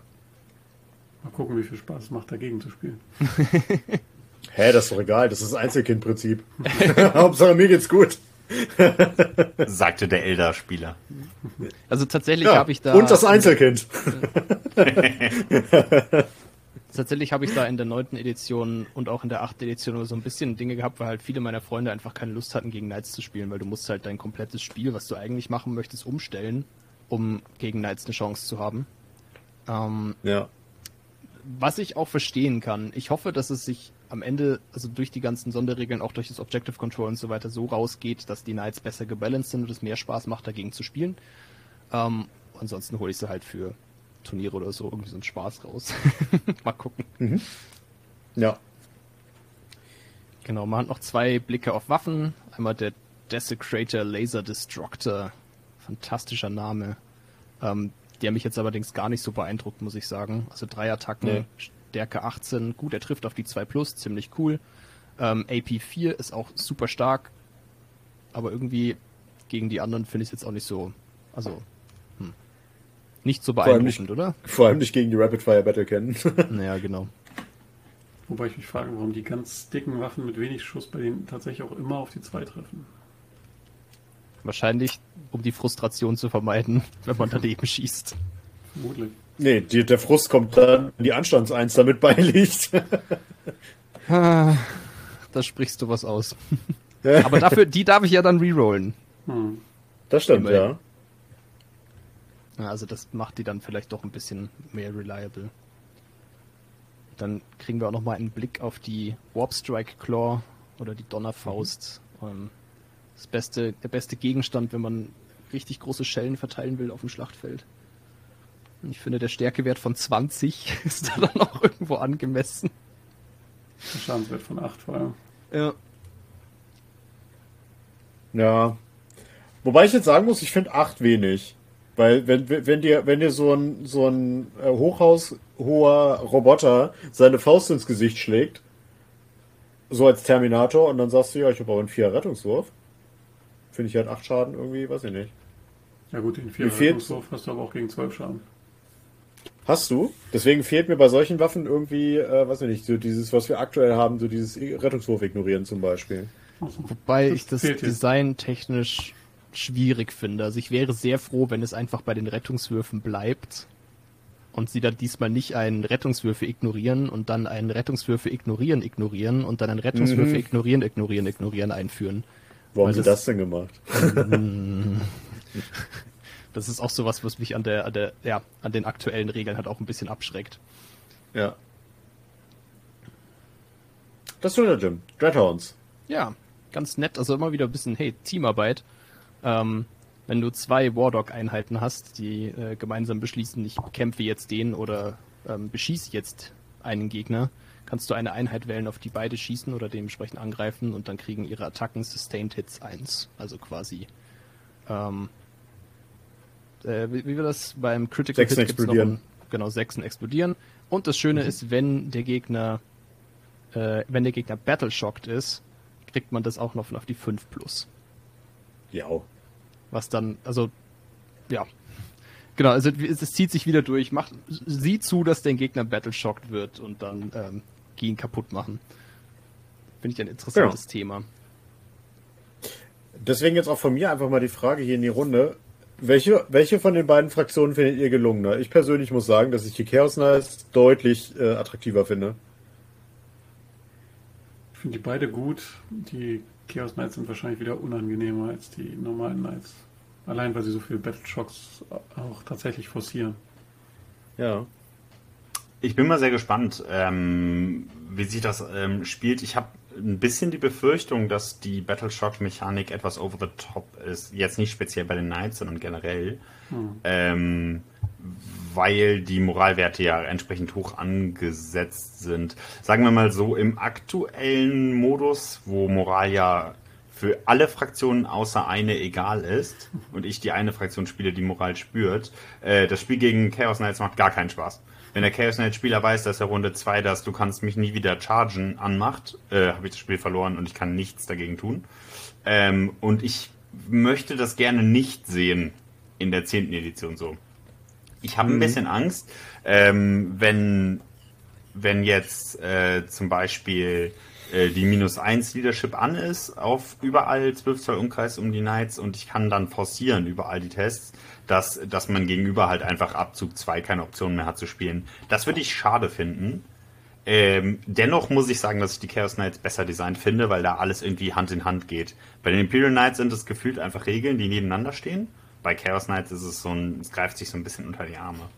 Mal gucken, wie viel Spaß es macht, dagegen zu spielen. Hä, das ist doch egal, das ist das Einzelkind-Prinzip. Hauptsache mir geht's gut. Sagte der Elder-Spieler. Also tatsächlich ja, habe ich da. Und das Einzelkind. tatsächlich habe ich da in der neunten Edition und auch in der achten Edition so ein bisschen Dinge gehabt, weil halt viele meiner Freunde einfach keine Lust hatten, gegen Knights zu spielen, weil du musst halt dein komplettes Spiel, was du eigentlich machen möchtest, umstellen, um gegen Knights eine Chance zu haben. Ähm, ja. Was ich auch verstehen kann. Ich hoffe, dass es sich am Ende, also durch die ganzen Sonderregeln, auch durch das Objective Control und so weiter, so rausgeht, dass die Knights besser gebalanced sind und es mehr Spaß macht, dagegen zu spielen. Ähm, ansonsten hole ich sie halt für Turniere oder so irgendwie so einen Spaß raus. Mal gucken. Mhm. Ja. Genau, man hat noch zwei Blicke auf Waffen. Einmal der Desecrator Laser Destructor. Fantastischer Name. Ähm, der mich jetzt allerdings gar nicht so beeindruckt, muss ich sagen. Also drei Attacken, nee. Stärke 18, gut, er trifft auf die 2 Plus, ziemlich cool. Ähm, AP 4 ist auch super stark, aber irgendwie gegen die anderen finde ich es jetzt auch nicht so, also hm, nicht so beeindruckend, nicht, oder? Vor allem nicht gegen die Rapid Fire Battle kennen. naja, genau. Wobei ich mich frage, warum die ganz dicken Waffen mit wenig Schuss bei denen tatsächlich auch immer auf die 2 treffen. Wahrscheinlich, um die Frustration zu vermeiden, wenn man daneben schießt. Vermutlich. Nee, die, der Frust kommt dann, wenn die Anstandseins damit beiliegt. Ah, da sprichst du was aus. Aber dafür, die darf ich ja dann rerollen. Hm. Das stimmt, Immerhin. ja. Also das macht die dann vielleicht doch ein bisschen mehr reliable. Dann kriegen wir auch nochmal einen Blick auf die Warp Strike Claw oder die Donnerfaust. Mhm. Ähm, das beste, der beste Gegenstand, wenn man richtig große Schellen verteilen will auf dem Schlachtfeld. Ich finde, der Stärkewert von 20 ist da dann auch irgendwo angemessen. Der Schadenswert von 8 vor allem. Ja. Ja. Wobei ich jetzt sagen muss, ich finde 8 wenig. Weil wenn, wenn dir, wenn dir so ein, so ein äh, hochhaushoher Roboter seine Faust ins Gesicht schlägt, so als Terminator, und dann sagst du, ja, ich habe aber einen 4 Rettungswurf, finde ich halt 8 Schaden irgendwie, weiß ich nicht. Ja gut, den 4 Rettungswurf hast du aber auch gegen 12 Schaden. Hast du? Deswegen fehlt mir bei solchen Waffen irgendwie, äh, weiß ich nicht, so dieses, was wir aktuell haben, so dieses Rettungswurf ignorieren zum Beispiel. Wobei ich das Design technisch schwierig finde. Also ich wäre sehr froh, wenn es einfach bei den Rettungswürfen bleibt und sie dann diesmal nicht einen Rettungswürfe ignorieren und dann einen Rettungswürfe ignorieren, ignorieren und dann einen Rettungswürfe Mhm. ignorieren, ignorieren, ignorieren einführen. Wo haben sie das- das denn gemacht? Das ist auch sowas, was mich an der, an der, ja, an den aktuellen Regeln halt auch ein bisschen abschreckt. Ja. Das tut der Jim. Dreadhounds. Ja, ganz nett. Also immer wieder ein bisschen, hey, Teamarbeit. Ähm, wenn du zwei Wardog-Einheiten hast, die äh, gemeinsam beschließen, ich kämpfe jetzt den oder ähm, beschieße jetzt einen Gegner, kannst du eine Einheit wählen, auf die beide schießen oder dementsprechend angreifen und dann kriegen ihre Attacken Sustained Hits 1. Also quasi, ähm, äh, wie, wie war das beim Critical Sechsen noch explodieren. ein- genau, Sechsen explodieren. Und das Schöne ist, wenn der Gegner äh, wenn der Gegner battle shocked ist, kriegt man das auch noch auf die 5 plus. Ja. Was dann, also, ja. Genau, also es, es zieht sich wieder durch. Macht, sieh zu, dass dein Gegner battle shocked wird und dann ähm, ihn kaputt machen. Finde ich ein interessantes Thema. Deswegen jetzt auch von mir einfach mal die Frage hier in die Runde. Welche, welche von den beiden Fraktionen findet ihr gelungener? Ich persönlich muss sagen, dass ich die Chaos Knights deutlich äh, attraktiver finde. Ich finde die beide gut. Die Chaos Knights sind wahrscheinlich wieder unangenehmer als die normalen Knights. Allein weil sie so viele Battle Shocks auch tatsächlich forcieren. Ja. Ich bin mal sehr gespannt, ähm, wie sich das ähm, spielt. Ich habe ein bisschen die Befürchtung, dass die Battleshock-Mechanik etwas over the top ist. Jetzt nicht speziell bei den Knights, sondern generell. Ähm, weil die Moralwerte ja entsprechend hoch angesetzt sind. Sagen wir mal so, im aktuellen Modus, wo Moral ja für alle Fraktionen außer eine egal ist und ich die eine Fraktion spiele, die Moral spürt, äh, das Spiel gegen Chaos Knights macht gar keinen Spaß. Wenn der Chaos Knight Spieler weiß, dass er Runde 2 das Du kannst mich nie wieder chargen anmacht, äh, habe ich das Spiel verloren und ich kann nichts dagegen tun. Ähm, und ich möchte das gerne nicht sehen in der 10. Edition so. Ich habe ein bisschen Angst, ähm, wenn, wenn jetzt äh, zum Beispiel äh, die minus 1 Leadership an ist auf überall 12 Zoll Umkreis um die Knights und ich kann dann forcieren überall die Tests, dass, dass man gegenüber halt einfach Abzug 2 keine Option mehr hat zu spielen. Das würde ich schade finden. Ähm, dennoch muss ich sagen, dass ich die Chaos Knights besser designt finde, weil da alles irgendwie Hand in Hand geht. Bei den Imperial Knights sind es gefühlt einfach Regeln, die nebeneinander stehen. Bei Chaos Knights ist es so ein, es greift sich so ein bisschen unter die Arme.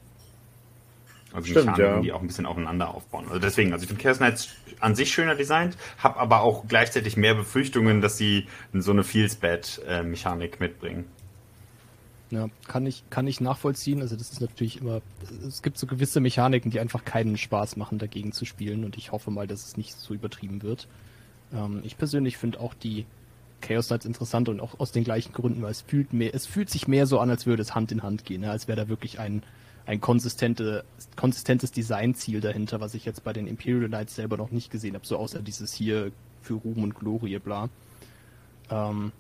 Also Stimmt, Mechaniken, ja. die auch ein bisschen aufeinander aufbauen. Also deswegen, also ich finde Chaos Knights an sich schöner designt, habe aber auch gleichzeitig mehr Befürchtungen, dass sie so eine Feels-Bad-Mechanik mitbringen. Ja, kann ich, kann ich nachvollziehen. Also das ist natürlich immer, es gibt so gewisse Mechaniken, die einfach keinen Spaß machen, dagegen zu spielen und ich hoffe mal, dass es nicht so übertrieben wird. Ähm, ich persönlich finde auch die Chaos Knights interessant und auch aus den gleichen Gründen, weil es fühlt mehr, es fühlt sich mehr so an, als würde es Hand in Hand gehen, ne? als wäre da wirklich ein, ein konsistente, konsistentes Designziel dahinter, was ich jetzt bei den Imperial Knights selber noch nicht gesehen habe, so außer dieses hier für Ruhm und Glorie, bla. Ähm,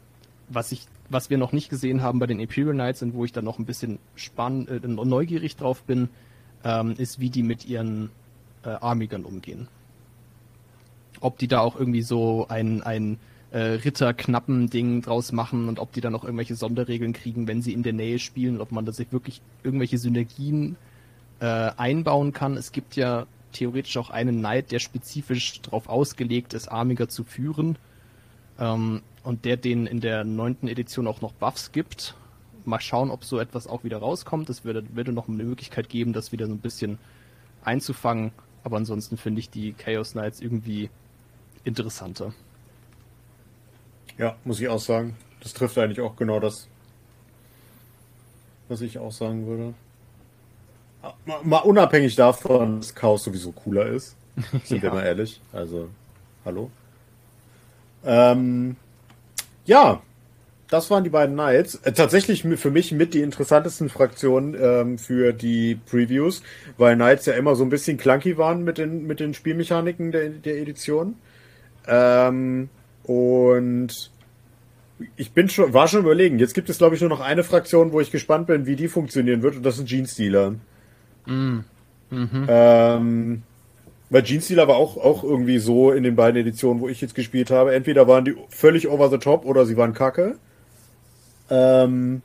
was ich, was wir noch nicht gesehen haben bei den Imperial Knights und wo ich dann noch ein bisschen spann, äh, neugierig drauf bin, ähm, ist, wie die mit ihren äh, Armigern umgehen. Ob die da auch irgendwie so ein, ein äh, Ritterknappen-Ding draus machen und ob die dann auch irgendwelche Sonderregeln kriegen, wenn sie in der Nähe spielen ob man da sich wirklich irgendwelche Synergien äh, einbauen kann. Es gibt ja theoretisch auch einen Knight, der spezifisch darauf ausgelegt ist, Armiger zu führen. Ähm, und der denen in der neunten Edition auch noch Buffs gibt. Mal schauen, ob so etwas auch wieder rauskommt. Es würde, würde noch eine Möglichkeit geben, das wieder so ein bisschen einzufangen. Aber ansonsten finde ich die Chaos Knights irgendwie interessanter. Ja, muss ich auch sagen. Das trifft eigentlich auch genau das, was ich auch sagen würde. Mal, unabhängig davon, dass Chaos sowieso cooler ist. Sind wir Ja. mal ehrlich. Also, hallo. Ähm, ja, das waren die beiden Knights. Äh, tatsächlich für mich mit die interessantesten Fraktionen ähm, für die Previews, weil Knights ja immer so ein bisschen clunky waren mit den, mit den Spielmechaniken der, der Edition. Ähm, und ich bin schon, war schon überlegen. Jetzt gibt es, glaube ich, nur noch eine Fraktion, wo ich gespannt bin, wie die funktionieren wird, und das sind Genestealer. Ähm, weil Genestealer war auch, auch irgendwie so in den beiden Editionen, wo ich jetzt gespielt habe. Entweder waren die völlig over the top oder sie waren kacke. Ähm,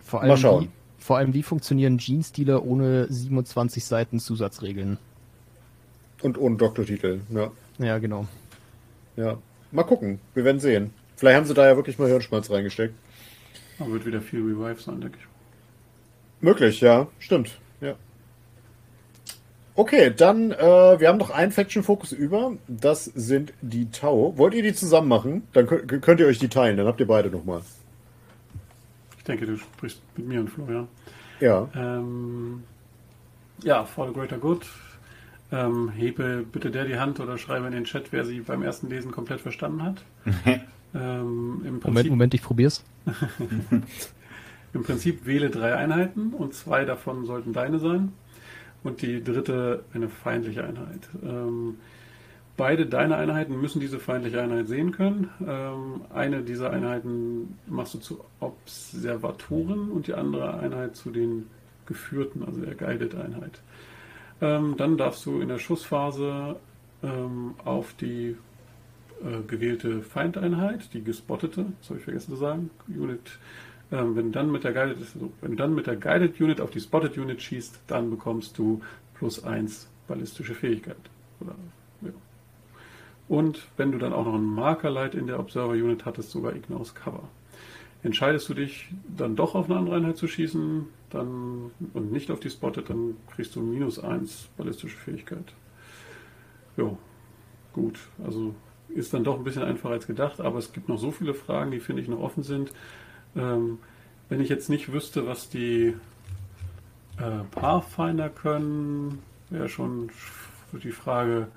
Vor Mal schauen. Die, vor allem, wie funktionieren Jeans-Dealer ohne 27 Seiten Zusatzregeln? Und ohne Doktortitel, ja. Ja, genau. Ja. Mal gucken, wir werden sehen. Vielleicht haben sie da ja wirklich mal Hirnschmalz reingesteckt. Da wird wieder viel Revive sein, denke ich. Möglich, ja, stimmt. Okay, dann, äh, wir haben noch einen Faction-Fokus über. Das sind die Tau. Wollt ihr die zusammen machen? Dann könnt, könnt ihr euch die teilen, dann habt ihr beide nochmal. Ich denke, du sprichst mit mir und Florian. Ja. Ähm, ja, for the greater good. Ähm, hebe bitte der die Hand oder schreibe in den Chat, wer sie beim ersten Lesen komplett verstanden hat. ähm, im Moment, Prinzip, Moment, ich probier's. Im Prinzip wähle drei Einheiten und zwei davon sollten deine sein und die dritte eine feindliche Einheit. Ähm, beide deine Einheiten müssen diese feindliche Einheit sehen können. Ähm, eine dieser Einheiten machst du zu Observatoren und die andere Einheit zu den Geführten, also der Guided-Einheit. Ähm, dann darfst du in der Schussphase ähm, auf die äh, gewählte Feindeinheit, die gespottete, das habe ich vergessen zu sagen, Unit ähm, wenn, du dann mit der Guided, also wenn du dann mit der Guided Unit auf die Spotted Unit schießt, dann bekommst du plus 1 ballistische Fähigkeit. Oder, ja. Und wenn du dann auch noch einen Marker Light in der Observer Unit hattest, sogar Ignaus Cover. Entscheidest du dich dann doch auf eine andere Einheit zu schießen dann, und nicht auf die Spotted, dann kriegst du minus 1 ballistische Fähigkeit. Ja, gut. Also ist dann doch ein bisschen einfacher als gedacht, aber es gibt noch so viele Fragen, die finde ich noch offen sind. Ähm, wenn ich jetzt nicht wüsste, was die äh, Pathfinder können, wäre schon die Frage,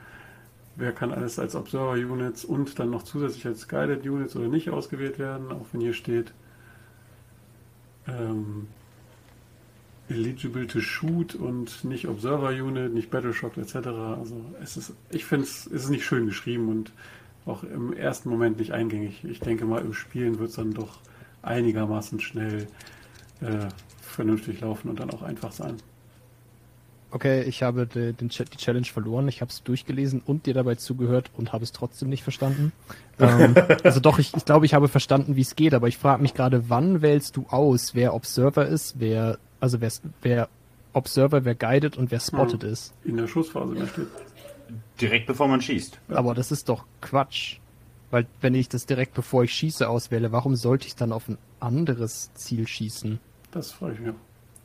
wer kann alles als Observer Units und dann noch zusätzlich als Guided Units oder nicht ausgewählt werden, auch wenn hier steht ähm, eligible to shoot und nicht Observer Unit, nicht Battle Shock etc. Also es ist, ich finde es ist nicht schön geschrieben und auch im ersten Moment nicht eingängig. Ich denke mal, im Spielen wird es dann doch einigermaßen schnell äh, vernünftig laufen und dann auch einfach sein. Okay, ich habe die, den, die Challenge verloren. Ich habe es durchgelesen und dir dabei zugehört und habe es trotzdem nicht verstanden. ähm, also doch, ich, ich glaube, ich habe verstanden, wie es geht, aber ich frage mich gerade, wann wählst du aus, wer Observer ist, wer, also wer, wer Observer, wer guided und wer spotted Hm. ist. In der Schussphase steht. Direkt bevor man schießt. Aber das ist doch Quatsch. Weil wenn ich das direkt bevor ich schieße auswähle, warum sollte ich dann auf ein anderes Ziel schießen? Das freue ich mich.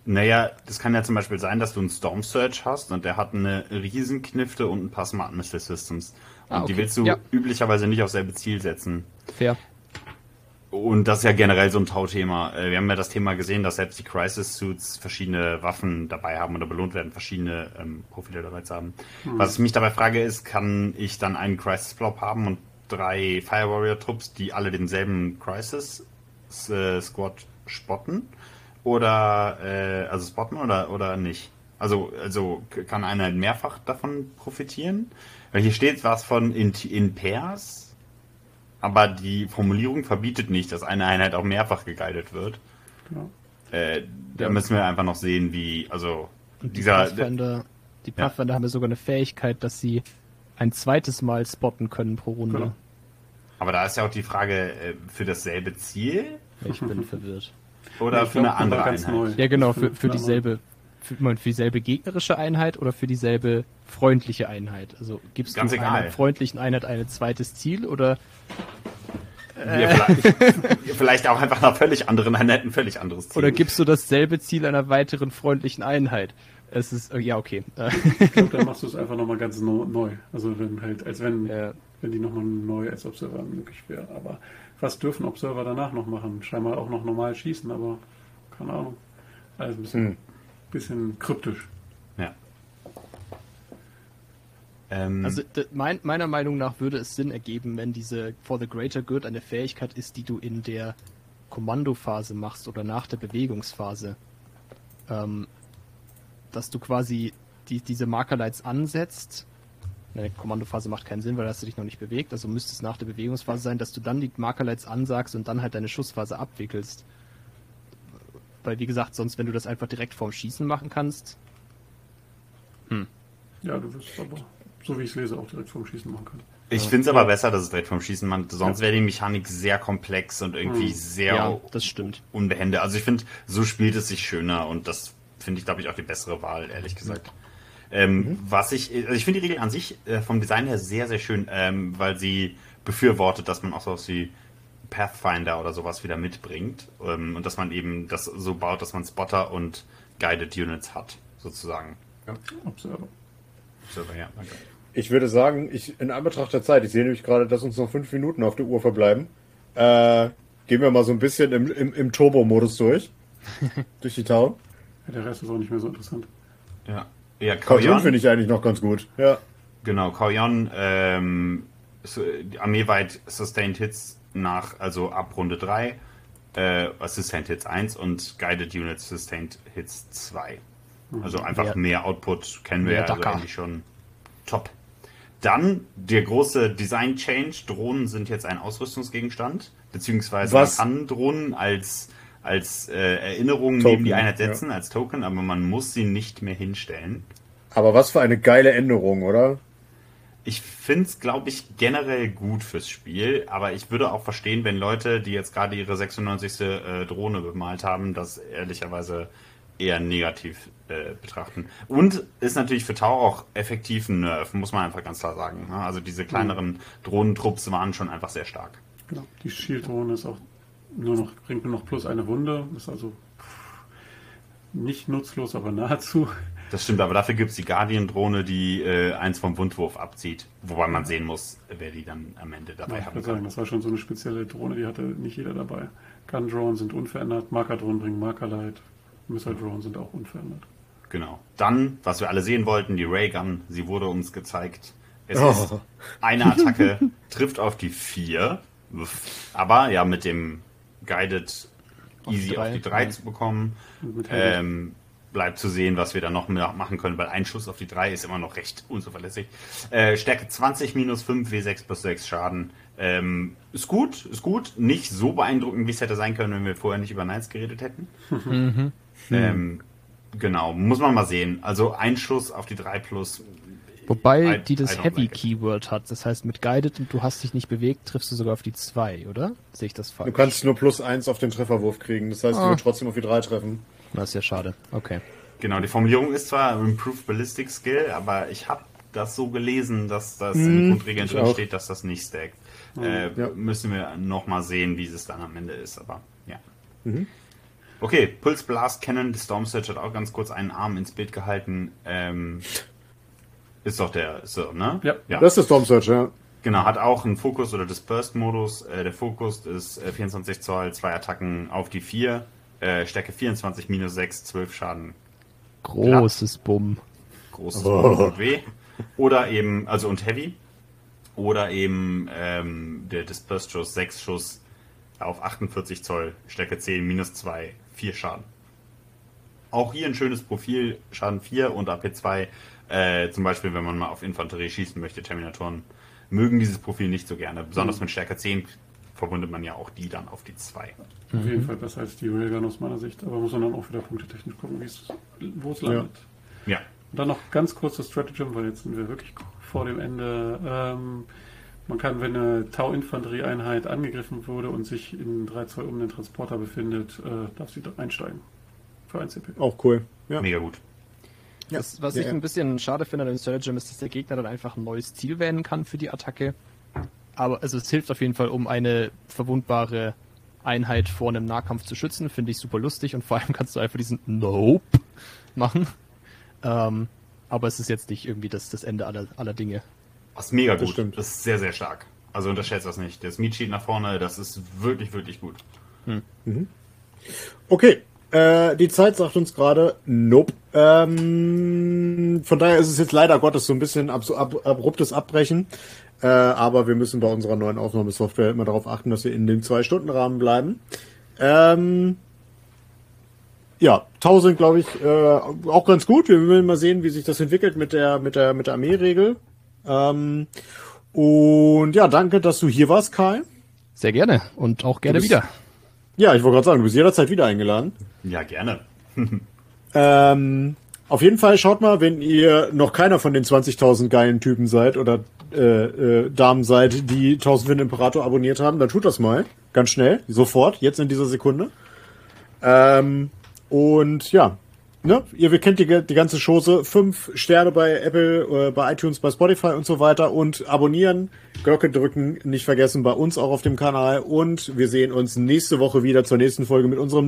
Naja, das kann ja zum Beispiel sein, dass du einen Storm Surge hast und der hat eine Riesenknifte und ein paar Smart Missile Systems. Und Ah, okay. die willst du Ja. üblicherweise nicht auf selbe Ziel setzen. Fair. Und das ist ja generell so ein Tauthema. Äh, Wir haben ja das Thema gesehen, dass selbst die Crisis Suits verschiedene Waffen dabei haben oder belohnt werden, verschiedene ähm, Profile dabei zu haben. Was ich mich dabei frage ist, kann ich dann einen Crisis Blob haben und drei Fire Warrior Trupps, die alle denselben Crisis äh, Squad spotten? Oder äh, also spotten oder oder nicht? Also also kann einer mehrfach davon profitieren? Weil hier steht was von in, in Pairs, aber die Formulierung verbietet nicht, dass eine Einheit auch mehrfach geguidet wird. Ja. Äh, da Ja. müssen wir einfach noch sehen, wie, also Und die dieser, Pathfinder, die Ja. Pathfinder haben ja sogar eine Fähigkeit, dass sie ein zweites Mal spotten können pro Runde. Genau. aber da ist ja auch die Frage, äh, für dasselbe Ziel Ich bin verwirrt. oder Ich für glaub, eine andere ganz Einheit? neu. Ja, genau, für, für dieselbe, für, für dieselbe gegnerische Einheit oder für dieselbe freundliche Einheit? Also gibst Ganz du egal. einer freundlichen Einheit ein zweites Ziel oder Ja, vielleicht, vielleicht auch einfach einer völlig anderen Einheit ein völlig anderes Ziel. oder gibst du dasselbe Ziel einer weiteren freundlichen Einheit? Es ist äh, ja okay. Ich glaube, dann machst du es einfach nochmal ganz no- neu. Also wenn halt, als wenn, ja. wenn die nochmal neu als Observer möglich wäre. Aber was dürfen Observer danach noch machen? Scheinbar auch noch normal schießen, aber keine Ahnung. Also ein bisschen, Hm. bisschen kryptisch. ja. Ähm, Also mein, meiner Meinung nach würde es Sinn ergeben, wenn diese For the Greater Good eine Fähigkeit ist, die du in der Kommandophase machst oder nach der Bewegungsphase. Ähm, dass du quasi die, diese Markerlights ansetzt. Eine Kommandophase macht keinen Sinn, weil hast du dich noch nicht bewegt. Also müsste es nach der Bewegungsphase sein, dass du dann die Markerlights ansagst und dann halt deine Schussphase abwickelst. Weil, wie gesagt, sonst, wenn du das einfach direkt vorm Schießen machen kannst, Ja, du wirst aber, so wie ich es lese, auch direkt vorm Schießen machen können. Ich finde es aber besser, dass es direkt vom Schießen man, sonst wäre die Mechanik sehr komplex und irgendwie sehr Ja, das stimmt. unbehende. Also ich finde, so spielt es sich schöner und das finde ich, glaube ich, auch die bessere Wahl, ehrlich gesagt. Ähm, Was ich, also ich finde die Regel an sich äh, vom Design her sehr, sehr schön, ähm, weil sie befürwortet, dass man auch sowas wie Pathfinder oder sowas wieder mitbringt ähm, und dass man eben das so baut, dass man Spotter und Guided Units hat, sozusagen. Ja, Observer. so, ja danke. Ich würde sagen, ich in Anbetracht der Zeit, ich sehe nämlich gerade, dass uns noch fünf Minuten auf der Uhr verbleiben. Äh, gehen wir mal so ein bisschen im, im, im Turbo-Modus durch. durch die Town. Ja, der Rest ist auch nicht mehr so interessant. Ja, ja Koyon, finde ich eigentlich noch ganz gut. Ja. Genau, Koyon, ähm, armeeweit Sustained Hits nach, also ab Runde 3, äh, Sustained Hits 1 und Guided Units Sustained Hits 2. Also einfach Mehr- mehr Output kennen wir ja also eigentlich schon top. Dann der große Design Change. Drohnen sind jetzt ein Ausrüstungsgegenstand, beziehungsweise Was? man kann Drohnen als, als äh, Erinnerung Token, neben die Einheit ja. setzen, als Token, aber man muss sie nicht mehr hinstellen. Aber was für eine geile Änderung, oder? Ich finde es, glaube ich, generell gut fürs Spiel, aber ich würde auch verstehen, wenn Leute, die jetzt gerade ihre 96. Äh, Drohne bemalt haben, das ehrlicherweise eher negativ äh, betrachten. Und ist natürlich für Tau auch effektiv ein Nerf, muss man einfach ganz klar sagen. Ne? Also diese kleineren Drohnentrupps waren schon einfach sehr stark. Genau. Die Shield-Drohne ist auch nur noch, bringt nur noch plus eine Wunde. Ist also nicht nutzlos, aber nahezu. Das stimmt, aber dafür gibt's die Guardian-Drohne, die äh, eins vom Wundwurf abzieht. Wobei man sehen muss, wer die dann am Ende dabei ich haben würde sagen, das war schon so eine spezielle Drohne, die hatte nicht jeder dabei. Gun-Drohnen sind unverändert, Marker-Drohnen bringen Markerlight, Missile-Drohnen sind auch unverändert. Genau. Dann, was wir alle sehen wollten, die Raygun, sie wurde uns gezeigt. Es Oh. ist eine Attacke, trifft auf die 4, aber ja, mit dem Guided Auf easy drei, auf die 3 ja. zu bekommen. Ähm, bleibt zu sehen, was wir da noch mehr machen können, weil ein Schuss auf die 3 ist immer noch recht unzuverlässig. Äh, Stärke 20 minus 5, W6 plus 6 Schaden. Ähm, ist gut, ist gut. Nicht so beeindruckend, wie es hätte sein können, wenn wir vorher nicht über Knights geredet hätten. ähm, genau, muss man mal sehen. Also ein Schuss auf die 3 plus. Wobei I- die das Heavy like. Keyword hat. Das heißt, mit Guided und du hast dich nicht bewegt, triffst du sogar auf die 2, oder? Sehe ich das falsch? Du kannst nur plus eins auf den Trefferwurf kriegen. Das heißt, du Ah. wirst trotzdem auf die drei treffen. Das ist ja schade. Okay. Genau, die Formulierung ist zwar Improved Ballistic Skill, aber ich habe das so gelesen, dass das in Grundregeln drin auch. steht, dass das nicht stackt. Äh, Ja. Müssen wir noch mal sehen, wie es dann am Ende ist, aber ja. Okay, Pulse Blast Cannon, die Storm Surge hat auch ganz kurz einen Arm ins Bild gehalten. Ähm, ist doch der, ist so, ne? Ja. ja. Das ist der Storm Search, ja. Genau, hat auch einen Fokus- oder Dispersed-Modus. Äh, der Fokus ist äh, 24 Zoll, zwei Attacken auf die 4, äh, Stärke 24, minus 6, 12 Schaden. Großes Bumm. Großes Oh. tut weh. Oder eben, also und Heavy. Oder eben ähm, der Dispersed Schuss, 6 Schuss auf 48 Zoll, Stärke 10, minus 2, 4 Schaden. Auch hier ein schönes Profil, Schaden 4 und AP2. Äh, zum Beispiel, wenn man mal auf Infanterie schießen möchte, Terminatoren mögen dieses Profil nicht so gerne. Besonders mit Stärke 10 verwundet man ja auch die dann auf die 2. Auf jeden Fall besser als die Railgun aus meiner Sicht, aber muss man dann auch wieder punktetechnisch gucken, wie es, wo es landet. Ja. Und dann noch ganz kurz das Stratagem, weil jetzt sind wir wirklich vor dem Ende. Ähm, man kann, wenn eine Tau-Infanterieeinheit angegriffen wurde und sich in 3 Zoll um den Transporter befindet, äh, darf sie einsteigen. Für 1 CP. Auch cool. Ja. Mega gut. Das, was Ja, ich ja. ein bisschen schade finde an dem Stratagem ist, dass der Gegner dann einfach ein neues Ziel wählen kann für die Attacke. Aber also es hilft auf jeden Fall, um eine verwundbare Einheit vor einem Nahkampf zu schützen. Finde ich super lustig und vor allem kannst du einfach diesen Nope machen. Ähm, aber es ist jetzt nicht irgendwie das, das Ende aller, aller Dinge. Das ist mega Das gut. stimmt. Das ist sehr, sehr stark. Also unterschätzt das nicht. Das Meat Sheet nach vorne, das ist wirklich, wirklich gut. Okay. Äh, die Zeit sagt uns gerade, nope. Ähm, von daher ist es jetzt leider Gottes so ein bisschen ab, ab, abruptes Abbrechen. Äh, aber wir müssen bei unserer neuen Aufnahmesoftware immer darauf achten, dass wir in dem Zwei-Stunden-Rahmen bleiben. Ähm, ja, 1000 glaube ich äh, auch ganz gut. Wir will mal sehen, wie sich das entwickelt mit der mit der mit der Armeeregel. Ähm, und ja, danke, dass du hier warst, Kai. Sehr gerne und auch gerne wieder. Ja, ich wollte gerade sagen, du bist jederzeit wieder eingeladen. Ja, gerne. Ähm, Auf jeden Fall schaut mal, wenn ihr noch keiner von den 20.000 geilen Typen seid oder äh, äh, Damen seid, die 1000 für den Imperator abonniert haben, dann tut das mal. Ganz schnell, sofort, jetzt in dieser Sekunde. Ähm, und ja, ne, ihr kennt die, die ganze Chose. Fünf Sterne bei Apple, äh, bei iTunes, bei Spotify und so weiter. Und abonnieren, Glocke drücken, nicht vergessen bei uns auch auf dem Kanal. Und wir sehen uns nächste Woche wieder zur nächsten Folge mit unserem